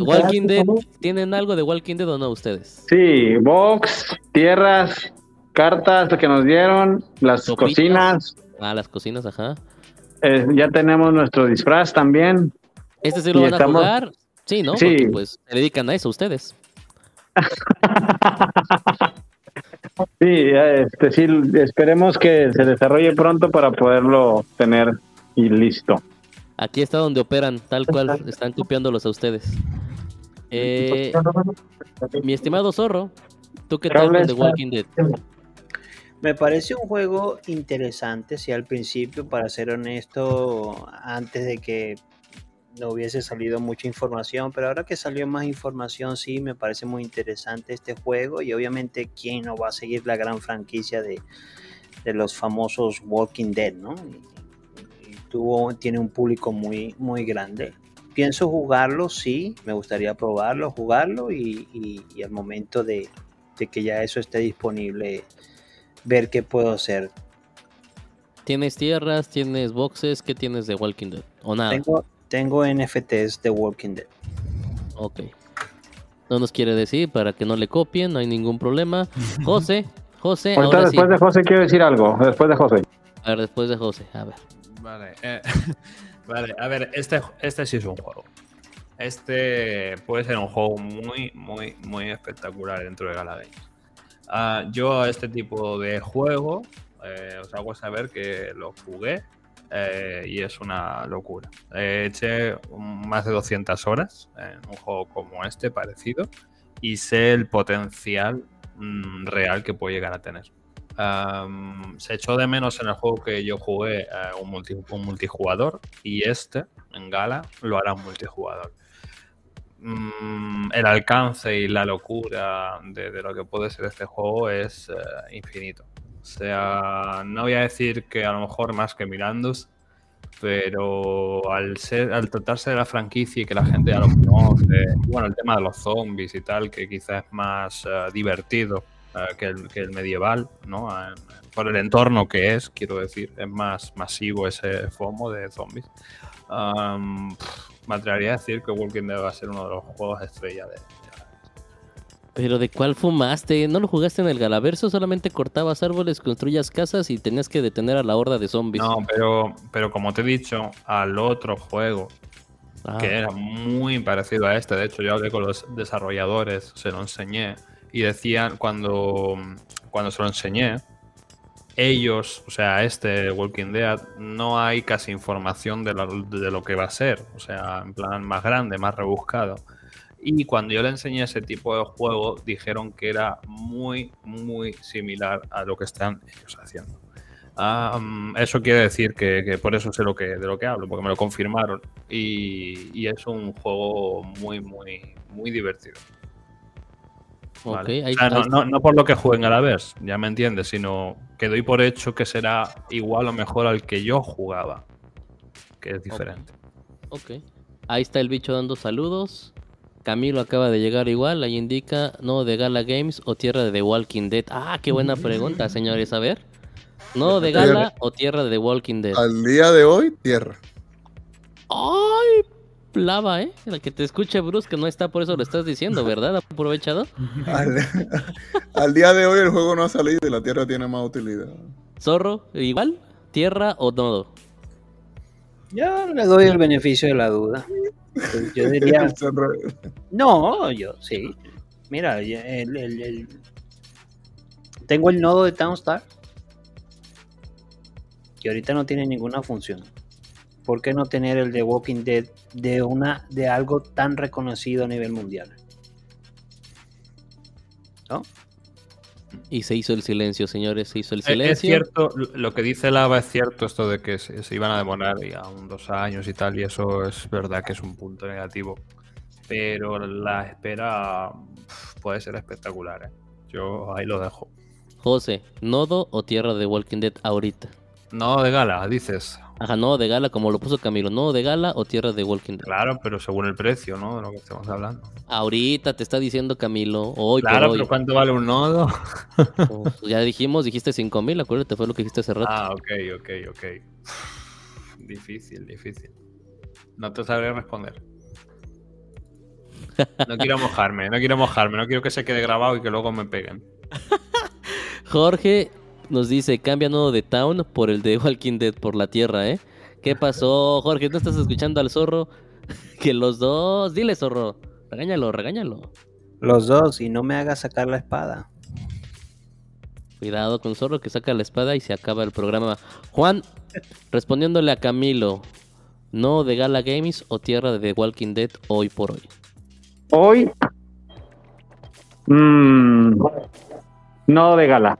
Walking Dead, ¿tienen algo de Walking Dead o no ustedes? Sí, box, tierras, cartas que nos dieron, las Sopitas. cocinas. Ah, las cocinas, ajá. eh, ya tenemos nuestro disfraz también. ¿Este sí lo van estamos- a jugar? Sí, ¿no? Sí. Porque pues se dedican a eso ustedes. Sí, este, sí, esperemos que se desarrolle pronto para poderlo tener y listo. Aquí está donde operan, tal cual, están copiándolos a ustedes. Eh, mi estimado Zorro, ¿tú qué tal con The Walking Dead? Me parece un juego interesante, si al principio, para ser honesto, antes de que no hubiese salido mucha información, pero ahora que salió más información, sí, me parece muy interesante este juego y obviamente quién no va a seguir la gran franquicia de, los famosos Walking Dead, ¿no? Y tuvo, tiene un público muy, muy grande. Pienso jugarlo, sí, me gustaría probarlo, jugarlo y, y- y al momento de, de que ya eso esté disponible, ver qué puedo hacer. ¿Tienes tierras? ¿Tienes boxes? ¿Qué tienes de Walking Dead? ¿O nada? Tengo, tengo NFTs de Walking Dead. Ok. No nos quiere decir para que no le copien, no hay ningún problema. José, José, Ahorita ahora sí. después de José quiero decir algo, después de José. A ver, después de José, a ver. Vale, eh, vale, a ver, este, este sí es un juego. Este puede ser un juego muy, muy, muy espectacular dentro de Gala Games. Ah, yo a este tipo de juego eh, os hago saber que lo jugué eh, y es una locura. Eh, eché más de 200 horas en un juego como este, parecido, y sé el potencial mm, real que puede llegar a tener. Se echó de menos en el juego que yo jugué eh, un, un multijugador y este, en Gala, lo hará un multijugador. Mm, el alcance y la locura de, de lo que puede ser este juego es eh, infinito. O sea, no voy a decir que a lo mejor más que Mirandus, pero al ser, al tratarse de la franquicia y que la gente ya lo conoce, bueno, el tema de los zombies y tal, que quizás es más eh, divertido eh, que, el, que el medieval, ¿no? En- por el entorno que es, quiero decir, es más masivo ese FOMO de zombies. Am, pff, me atrevería a decir que Walking Dead va a ser uno de los juegos estrella de, Pero ¿de cuál fumaste? ¿No lo jugaste en el Galaverso? Solamente cortabas árboles, construías casas y tenías que detener a la horda de zombies. No, pero, pero como te he dicho, al otro juego, Ah, que era muy parecido a este, de hecho yo hablé con los desarrolladores, se lo enseñé, y decían cuando, cuando se lo enseñé, ellos, o sea, este Walking Dead, no hay casi información de lo, de lo que va a ser, o sea, en plan más grande, más rebuscado. Y cuando yo le enseñé ese tipo de juego, dijeron que era muy, muy similar a lo que están ellos haciendo. Mm, eso quiere decir que, que por eso sé lo que, de lo que hablo, porque me lo confirmaron. Y, y es un juego muy, muy, muy divertido. Ok, ¿vale? ahí- O sea, no, ahí- no- no por lo que jueguen a la vez, ya me entiendes, sino que doy por hecho que será igual o mejor al que yo jugaba, que es diferente. Ok. Ahí está el bicho dando saludos. Camilo acaba de llegar igual. Ahí indica, no, de Gala Games o Tierra de The Walking Dead. Ah, qué buena pregunta, señores. A ver. ¿Nodo de gala o tierra de The Walking Dead? Al día de hoy, tierra. ¡Ay! Lava, ¿eh? La que te escuche Bruce, que no está, por eso lo estás diciendo, ¿verdad? Aprovechado. Al, al día de hoy el juego no ha salido y la tierra tiene más utilidad. Zorro, igual, tierra o nodo. Yo le doy el beneficio de la duda. Yo diría. No, yo sí. Mira, el- el- el- tengo el nodo de Townstar. Que ahorita no tiene ninguna función. ¿Por qué no tener el de Walking Dead de una de algo tan reconocido a nivel mundial? ¿No? Y se hizo el silencio, señores, se hizo el Eh, silencio. Es cierto, lo que dice Lava es cierto, esto de que se, se iban a demorar y aún dos años y tal, y eso es verdad que es un punto negativo. Pero la espera puede ser espectacular. ¿eh? Yo ahí lo dejo. José, ¿nodo o tierra de Walking Dead ahorita? No de gala, dices. Ajá, nodo de gala, como lo puso Camilo, ¿nodo de gala o tierra de Walking Dead? Claro, pero según el precio, ¿no? De lo que estamos hablando. Ahorita te está diciendo Camilo, hoy claro, por pero. ¿cuánto vale un nodo? Pues ya dijimos, dijiste 5000, acuérdate, fue lo que dijiste hace rato. Ah, ok, ok, ok. Difícil, difícil. No te sabré responder. No quiero mojarme, no quiero mojarme, no quiero que se quede grabado y que luego me peguen. Jorge nos dice, cambia nodo de Town por el de Walking Dead, por la tierra, ¿eh? ¿Qué pasó, Jorge? ¿No estás escuchando al zorro? que los dos, dile zorro, regáñalo, regáñalo. Los dos, y no me hagas sacar la espada. Cuidado con zorro que saca la espada y se acaba el programa. Juan, respondiéndole a Camilo, ¿no de Gala Games o tierra de The Walking Dead hoy por hoy? Hoy, mm, no de gala.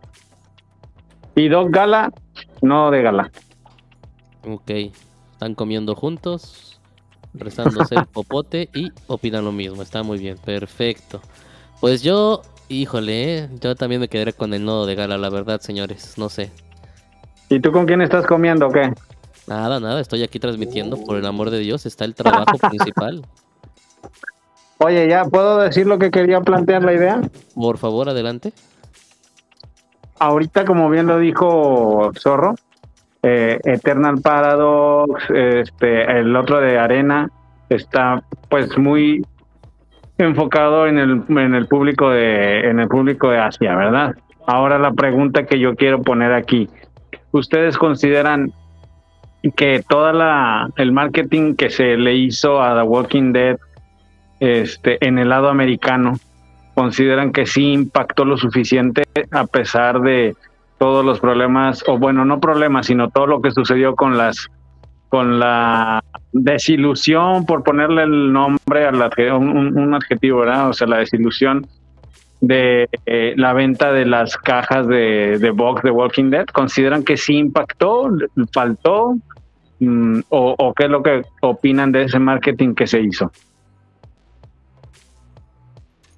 Y dos gala, no de gala. Ok, están comiendo juntos, rezándose el popote y opinan lo mismo. Está muy bien, perfecto. Pues yo, híjole, ¿eh? yo también me quedaré con el nodo de gala, la verdad, señores. No sé. ¿Y tú con quién estás comiendo o qué? Nada, nada, estoy aquí transmitiendo, por el amor de Dios, está el trabajo principal. Oye, ¿ya puedo decir lo que quería plantear la idea? Por favor, adelante. Ahorita, como bien lo dijo Zorro, eh, Eternal Paradox, este, el otro de Arena, está pues muy enfocado en el, en el público de, en el público de Asia, ¿verdad? Ahora la pregunta que yo quiero poner aquí, ¿ustedes consideran que toda la el marketing que se le hizo a The Walking Dead este en el lado americano consideran que sí impactó lo suficiente a pesar de todos los problemas o bueno no problemas sino todo lo que sucedió con las con la desilusión por ponerle el nombre al un, un- adjetivo verdad o sea la desilusión de eh, la venta de las cajas de, de box de Walking Dead consideran que sí impactó faltó Mm, o, o qué es lo que opinan de ese marketing que se hizo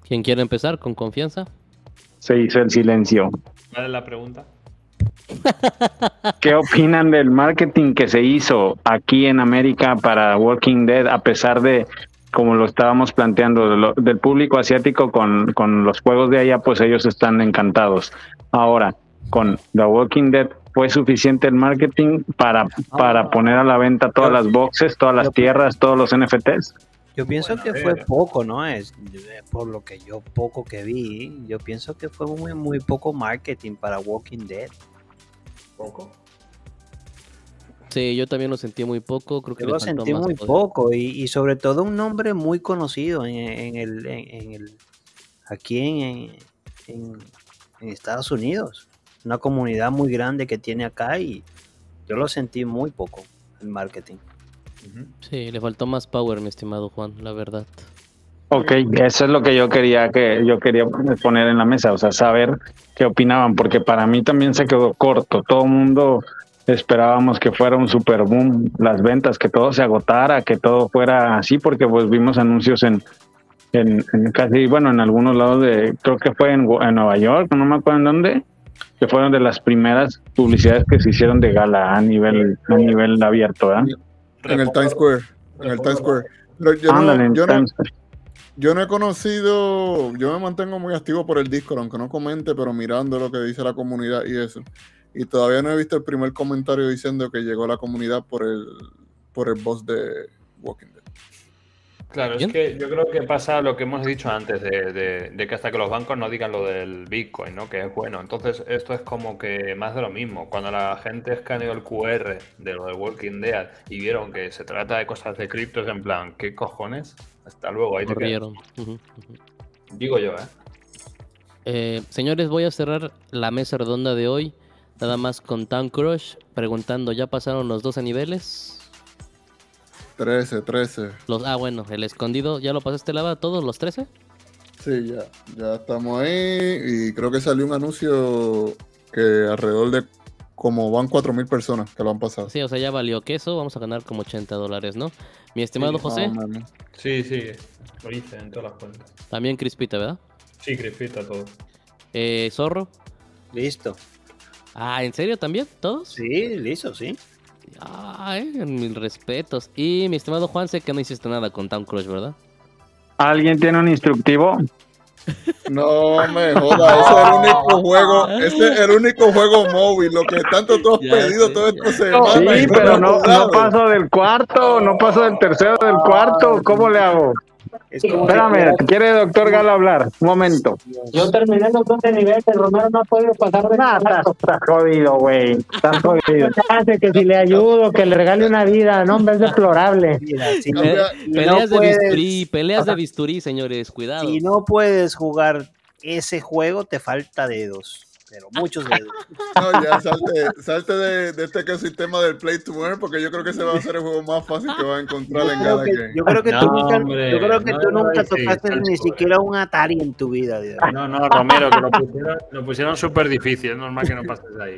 ¿Quién quiere empezar con confianza? se hizo el silencio ¿Cuál es la pregunta? ¿Qué opinan del marketing que se hizo aquí en América para Walking Dead a pesar de, como lo estábamos planteando, de lo- del público asiático con, con los juegos de allá, pues ellos están encantados. Ahora, con The Walking Dead, ¿fue suficiente el marketing para, para poner a la venta todas las boxes, todas las tierras, todos los NFTs? Yo pienso Bueno, que fue poco, ¿no? Es eh, por lo que yo poco que vi, yo pienso que fue muy muy poco marketing para Walking Dead. Poco. Sí, yo también lo sentí muy poco, creo que Yo lo sentí muy poder. poco y, y sobre todo un nombre muy conocido en, en el, en, en el aquí en, en, en Estados Unidos, una comunidad muy grande que tiene acá y yo lo sentí muy poco el marketing. Sí, le faltó más power, mi estimado Juan, la verdad. Ok, eso es lo que yo quería que yo quería poner en la mesa, o sea, saber qué opinaban, porque para mí también se quedó corto. Todo el mundo esperábamos que fuera un super boom las ventas, que todo se agotara, que todo fuera así, porque pues vimos anuncios en, en, en casi, bueno, en algunos lados de, creo que fue en, en Nueva York, no me acuerdo en dónde, que fueron de las primeras publicidades que se hicieron de gala a nivel, a nivel abierto, ¿verdad? En el Times Square. En el Times Square. Pero yo no- Ándale, yo no, entonces, Yo no he conocido, yo me mantengo muy activo por el Discord, aunque no comente, pero mirando lo que dice la comunidad y eso. y todavía no he visto el primer comentario diciendo que llegó a la comunidad por el, por el boss de Walking Dead. Claro, es que yo creo que pasa lo que hemos dicho antes, de, de- de que hasta que los bancos no digan lo del Bitcoin, ¿no? Que es bueno. Entonces, esto es como que más de lo mismo. Cuando la gente escaneó el QR de lo de Walking Dead y vieron que se trata de cosas de criptos, en plan, ¿qué cojones? Hasta luego, ahí te. Ujú, ujú. Digo yo, ¿eh? Eh, señores, voy a cerrar la mesa redonda de hoy. Nada más con Town Crush. Preguntando, ¿ya pasaron los 12 niveles? 13, 13. Los, ah, bueno, el escondido, ¿ya lo pasaste lava todos los 13? Sí, ya, ya estamos ahí y creo que salió un anuncio que alrededor de como van 4.000 personas que lo han pasado. Sí, o sea, ya valió queso. Vamos a ganar como 80 dólares, ¿no? Mi estimado Sí, José. Sí, sí, lo hice en todas las cuentas. también Crispita, ¿verdad? Sí, Crispita, todo. Eh, Zorro. Listo. Ah, ¿en serio también? ¿Todos? Sí, listo, sí. Ah, eh, mil respetos. Y mi estimado Juan, sé que no hiciste nada con Town Crush, ¿verdad? ¿Alguien tiene un instructivo? No me jodas, ese es el único juego, ese es el único juego móvil, lo que tanto tú has Ya pedido sé, ya. esta semana. Sí, no pero no, no paso del cuarto, no paso del tercero del cuarto. ¿Cómo le hago? Es como si Espérame, fuera- quiere doctor Galo hablar. Un momento. Yo terminé los 12 niveles, Romero no ha podido pasar de Ah, estás, estás jodido, güey. Estás jodido. Hace que si le ayudo, que le regale una vida, no, en vez deplorable. Mira, si, Cambia- no- si no Peleas de puedes- bisturí, peleas de bisturí, señores, cuidado. si no puedes jugar ese juego, te falta dedos. Pero muchos dedos. No, ya salte, salte de, de este ecosistema del Play to Earn, porque yo creo que ese va a ser el juego más fácil que vas a encontrar en Yo creo cada que, game. yo creo que tú nunca, hombre, yo creo que no, tú no, nunca sí, tocaste ni siquiera un Atari en tu vida. Dios. No, no, Romero, que lo pusieron, lo pusieron súper difícil. Es normal que no pases de ahí.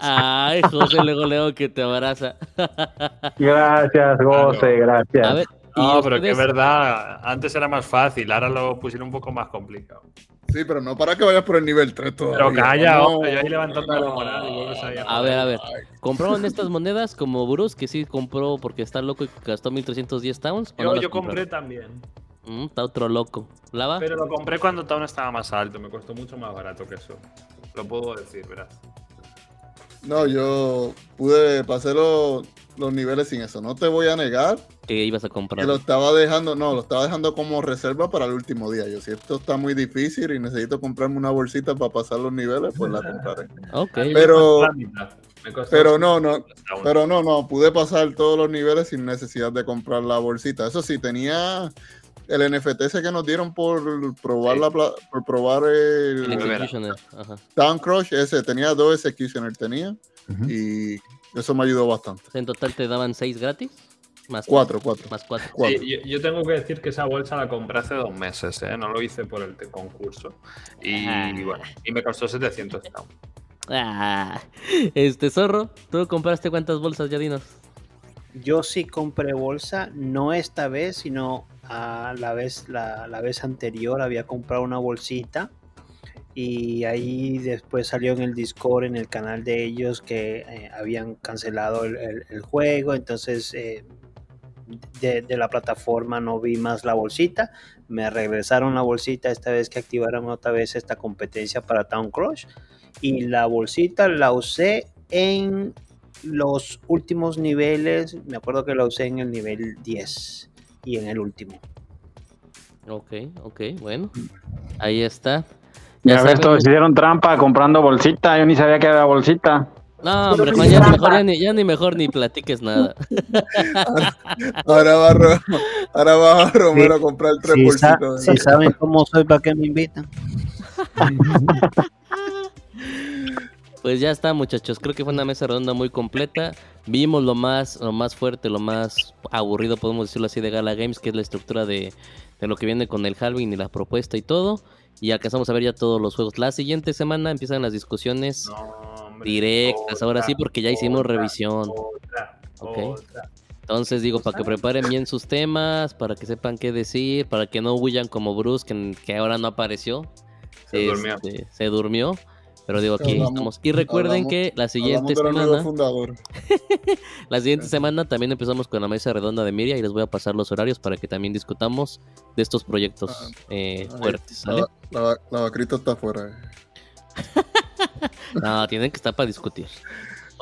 Ay, José, luego leo que te abraza. Gracias, José, gracias. A ver, ¿y No, pero que es verdad. Antes era más fácil, ahora lo pusieron un poco más complicado. Sí, pero no para que vayas por el nivel 3 todavía. Pero calla, No, hombre, yo ahí levantando la moral A ver, a ver. ¿Compraron estas monedas como Bruce, que sí compró porque está loco y gastó 1310 towns? ¿o no Yo, yo compré también. Mm, está otro loco. ¿Lava? Pero lo compré cuando Town estaba más alto. Me costó mucho más barato que eso. Lo puedo decir, verás. No, yo pude pasar los, los niveles sin eso. No te voy a negar Que ibas a que comprar. lo estaba dejando, no, lo estaba dejando como reserva para el último día. Yo, si esto está muy difícil y necesito comprarme una bolsita para pasar los niveles, pues la compraré. Ok. Pero- Pero no, no. Pero no, no, pude pasar todos los niveles sin necesidad de comprar la bolsita. Eso sí, tenía el NFT ese que nos dieron por probar Sí. la por probar el, El. Executioner. Ajá. Town Crush, ese tenía dos Executioner tenía y eso me ayudó bastante. En total te daban 6 gratis. Más Cuatro, cuatro. Más 4. Cuatro. Sí, yo, yo tengo que decir que esa bolsa la compré hace dos meses, ¿eh? no lo hice por el concurso. Y Ah. bueno, y me costó 700 pounds. Ah, este zorro, ¿tú compraste cuántas bolsas ya dinos? Yo sí compré bolsa, no esta vez, sino a la vez, la, la vez anterior había comprado una bolsita y ahí después salió en el Discord, en el canal de ellos, que eh, habían cancelado el, juego, entonces eh, de, de la plataforma no vi más la bolsita, me regresaron la bolsita esta vez que activaron otra vez esta competencia para Town Crush y la bolsita la usé en los últimos niveles, me acuerdo que la usé en el nivel 10 y en el último. Ok, ok, bueno. Ahí está. Ya ves, todos hicieron trampa comprando bolsita. Yo ni sabía que era bolsita. No, hombre, Juan, ya, mejor, ya, ni, ya ni mejor ni platiques nada. Ahora va, ahora va Romero a comprar tres Si, sa- bolsitos. si saben cómo soy, ¿para qué me invitan? Pues ya está, muchachos. Creo que fue una mesa redonda muy completa. Vimos lo más, lo más fuerte, lo más aburrido, podemos decirlo así, de Gala Games, que es la estructura de, de lo que viene con el Halving y la propuesta y todo. Y alcanzamos a ver ya todos los juegos. La siguiente semana empiezan las discusiones No, hombre, directas, ahora sí, porque ya hicimos otra, revisión. Otra. Entonces digo, para que preparen bien sus temas, para que sepan qué decir, para que no huyan como Bruce, que, que ahora no apareció. Se durmió. Este, se durmió. Pero digo, aquí Hablamos- estamos. Y recuerden hablamos- que la siguiente semana, fundadores. la siguiente semana también empezamos con la mesa redonda de Miria y les voy a pasar los horarios para que también discutamos de estos proyectos eh, Ay, fuertes. ¿sale? La, la, la vacrita está afuera. eh. No, tienen que estar para discutir.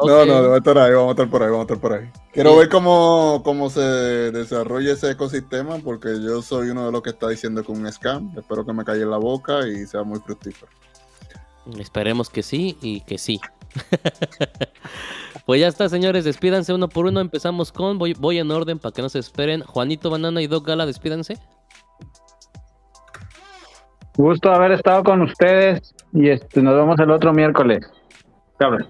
No, no, vamos a estar ahí, vamos a estar por ahí, vamos a estar por ahí. Quiero ver cómo, cómo se desarrolla ese ecosistema, porque yo soy uno de los que está diciendo que es un scam. Espero que me calle en la boca y sea muy fructífero. Esperemos que sí y que sí. pues ya está, señores, despídanse uno por uno. Empezamos con, voy, voy en orden para que no se esperen. Juanito Banana y Doc Gala, despídanse. Gusto haber estado con ustedes y este, nos vemos el otro miércoles. Cabros.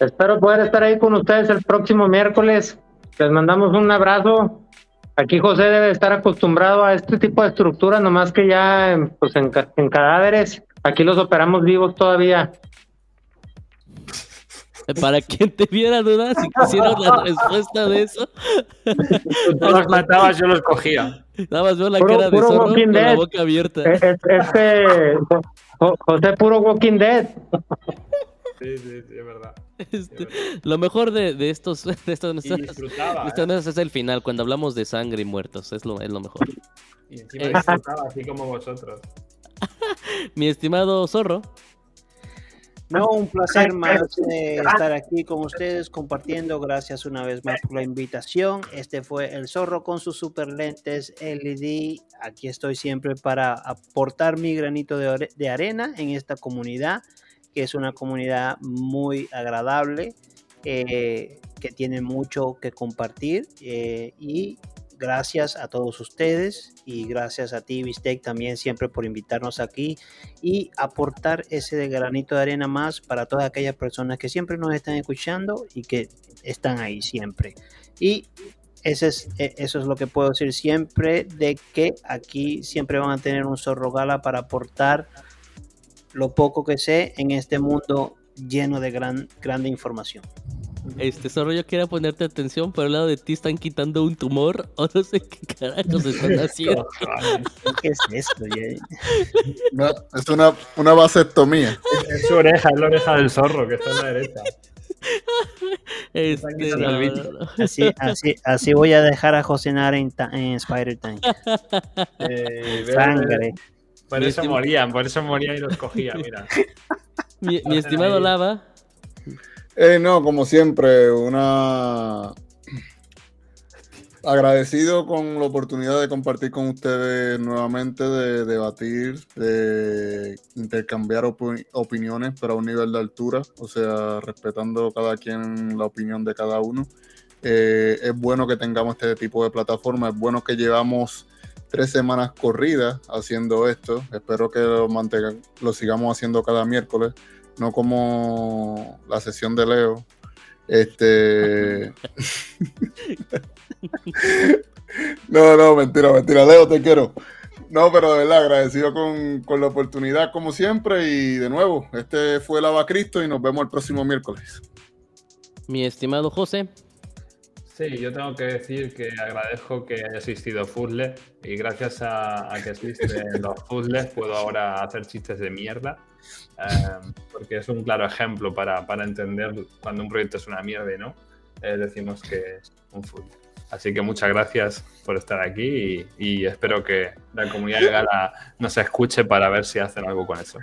Espero poder estar ahí con ustedes el próximo miércoles. Les mandamos un abrazo. Aquí José debe estar acostumbrado a este tipo de estructuras, nomás que ya pues, en cadáveres. Aquí los operamos vivos todavía. Para quien te viera dudas si quisieron la respuesta de eso. Tú los matabas, yo los cogía. Nada más veo la Puro- cara de puro zorro con la boca abierta. Eh, Este Jo- Jo- José puro Walking Dead. Sí, sí, sí, es verdad. Este, lo mejor de, de estos de estas estas ¿eh? es el final, cuando hablamos de sangre y muertos. Es lo, es lo mejor. Y encima Eh. disfrutaba así como vosotros. Mi estimado zorro. No, un placer más eh, estar aquí con ustedes compartiendo. Gracias una vez más por la invitación. Este fue El Zorro con sus super lentes LED. Aquí estoy siempre para aportar mi granito de arena en esta comunidad, que es una comunidad muy agradable, eh, que tiene mucho que compartir. eh, y gracias a todos ustedes y gracias a ti, Bistec, también siempre por invitarnos aquí y aportar ese de granito de arena más para todas aquellas personas que siempre nos están escuchando y que están ahí siempre. Y ese es, e- eso es lo que puedo decir siempre, de que aquí siempre van a tener un zorro gala para aportar lo poco que sé en este mundo lleno de gran, grande información. Este zorro, yo quería ponerte atención, pero al lado de ti están quitando un tumor o no sé qué carajos están haciendo. ¿Qué es esto? Una- es una, una vasectomía. Es su oreja, es la oreja del zorro que está a la derecha. Este, no, no, no. Así, así, así voy a dejar a Josenar en, ta- en Spider Tank. Eh, Sangre. Por eso morían, por eso morían y los cogía, mira. Mi, mi estimado Lava, Eh, no, como siempre, una agradecido con la oportunidad de compartir con ustedes nuevamente, de debatir, de intercambiar opi- opiniones, pero a un nivel de altura, o sea, respetando cada quien la opinión de cada uno. Eh, es bueno que tengamos este tipo de plataforma, es bueno que llevamos tres semanas corridas haciendo esto. Espero que lo, lo sigamos haciendo cada miércoles, no como la sesión de Leo. Este. no, no, mentira, mentira. Leo, te quiero. No, pero de verdad, agradecido con, con la oportunidad, como siempre. Y de nuevo, este fue Lava Cristo y nos vemos el próximo miércoles. mi estimado José. Sí, yo tengo que decir que agradezco que haya existido Fuzzle y gracias a, a que existen los puzzles puedo ahora hacer chistes de mierda eh, porque es un claro ejemplo para, para entender cuando un proyecto es una mierda no eh, decimos que es un puzzle. Así que muchas gracias por estar aquí y, espero que la comunidad de Gala nos escuche para ver si hacen algo con eso.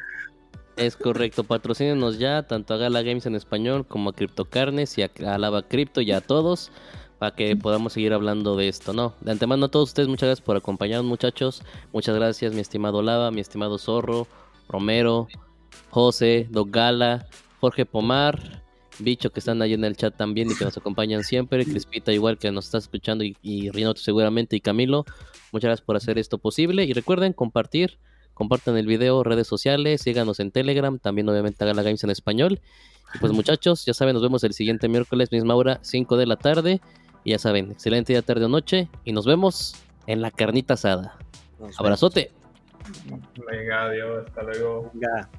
Es correcto, patrocínenos ya tanto a Gala Games en español como a Criptocarnes y a, a Lava Crypto y a todos para que podamos seguir hablando de esto, ¿no? De antemano a todos ustedes, muchas gracias por acompañarnos, muchachos. Muchas gracias, mi estimado Lava, mi estimado Zorro, Romero, José, Doc Gala, Jorge Pomar, Bicho que están ahí en el chat también y que nos acompañan siempre, Crispita igual que nos está escuchando y, y Rinoto seguramente y Camilo. Muchas gracias por hacer esto posible y recuerden compartir, compartan el video, redes sociales, síganos en Telegram, también obviamente hagan la Games en español. Y pues muchachos, ya saben, nos vemos el siguiente miércoles, misma hora, 5 de la tarde. Y ya saben, excelente día, tarde o noche. Y nos vemos en la carnita asada. Abrazote. Venga, adiós, hasta luego. Venga.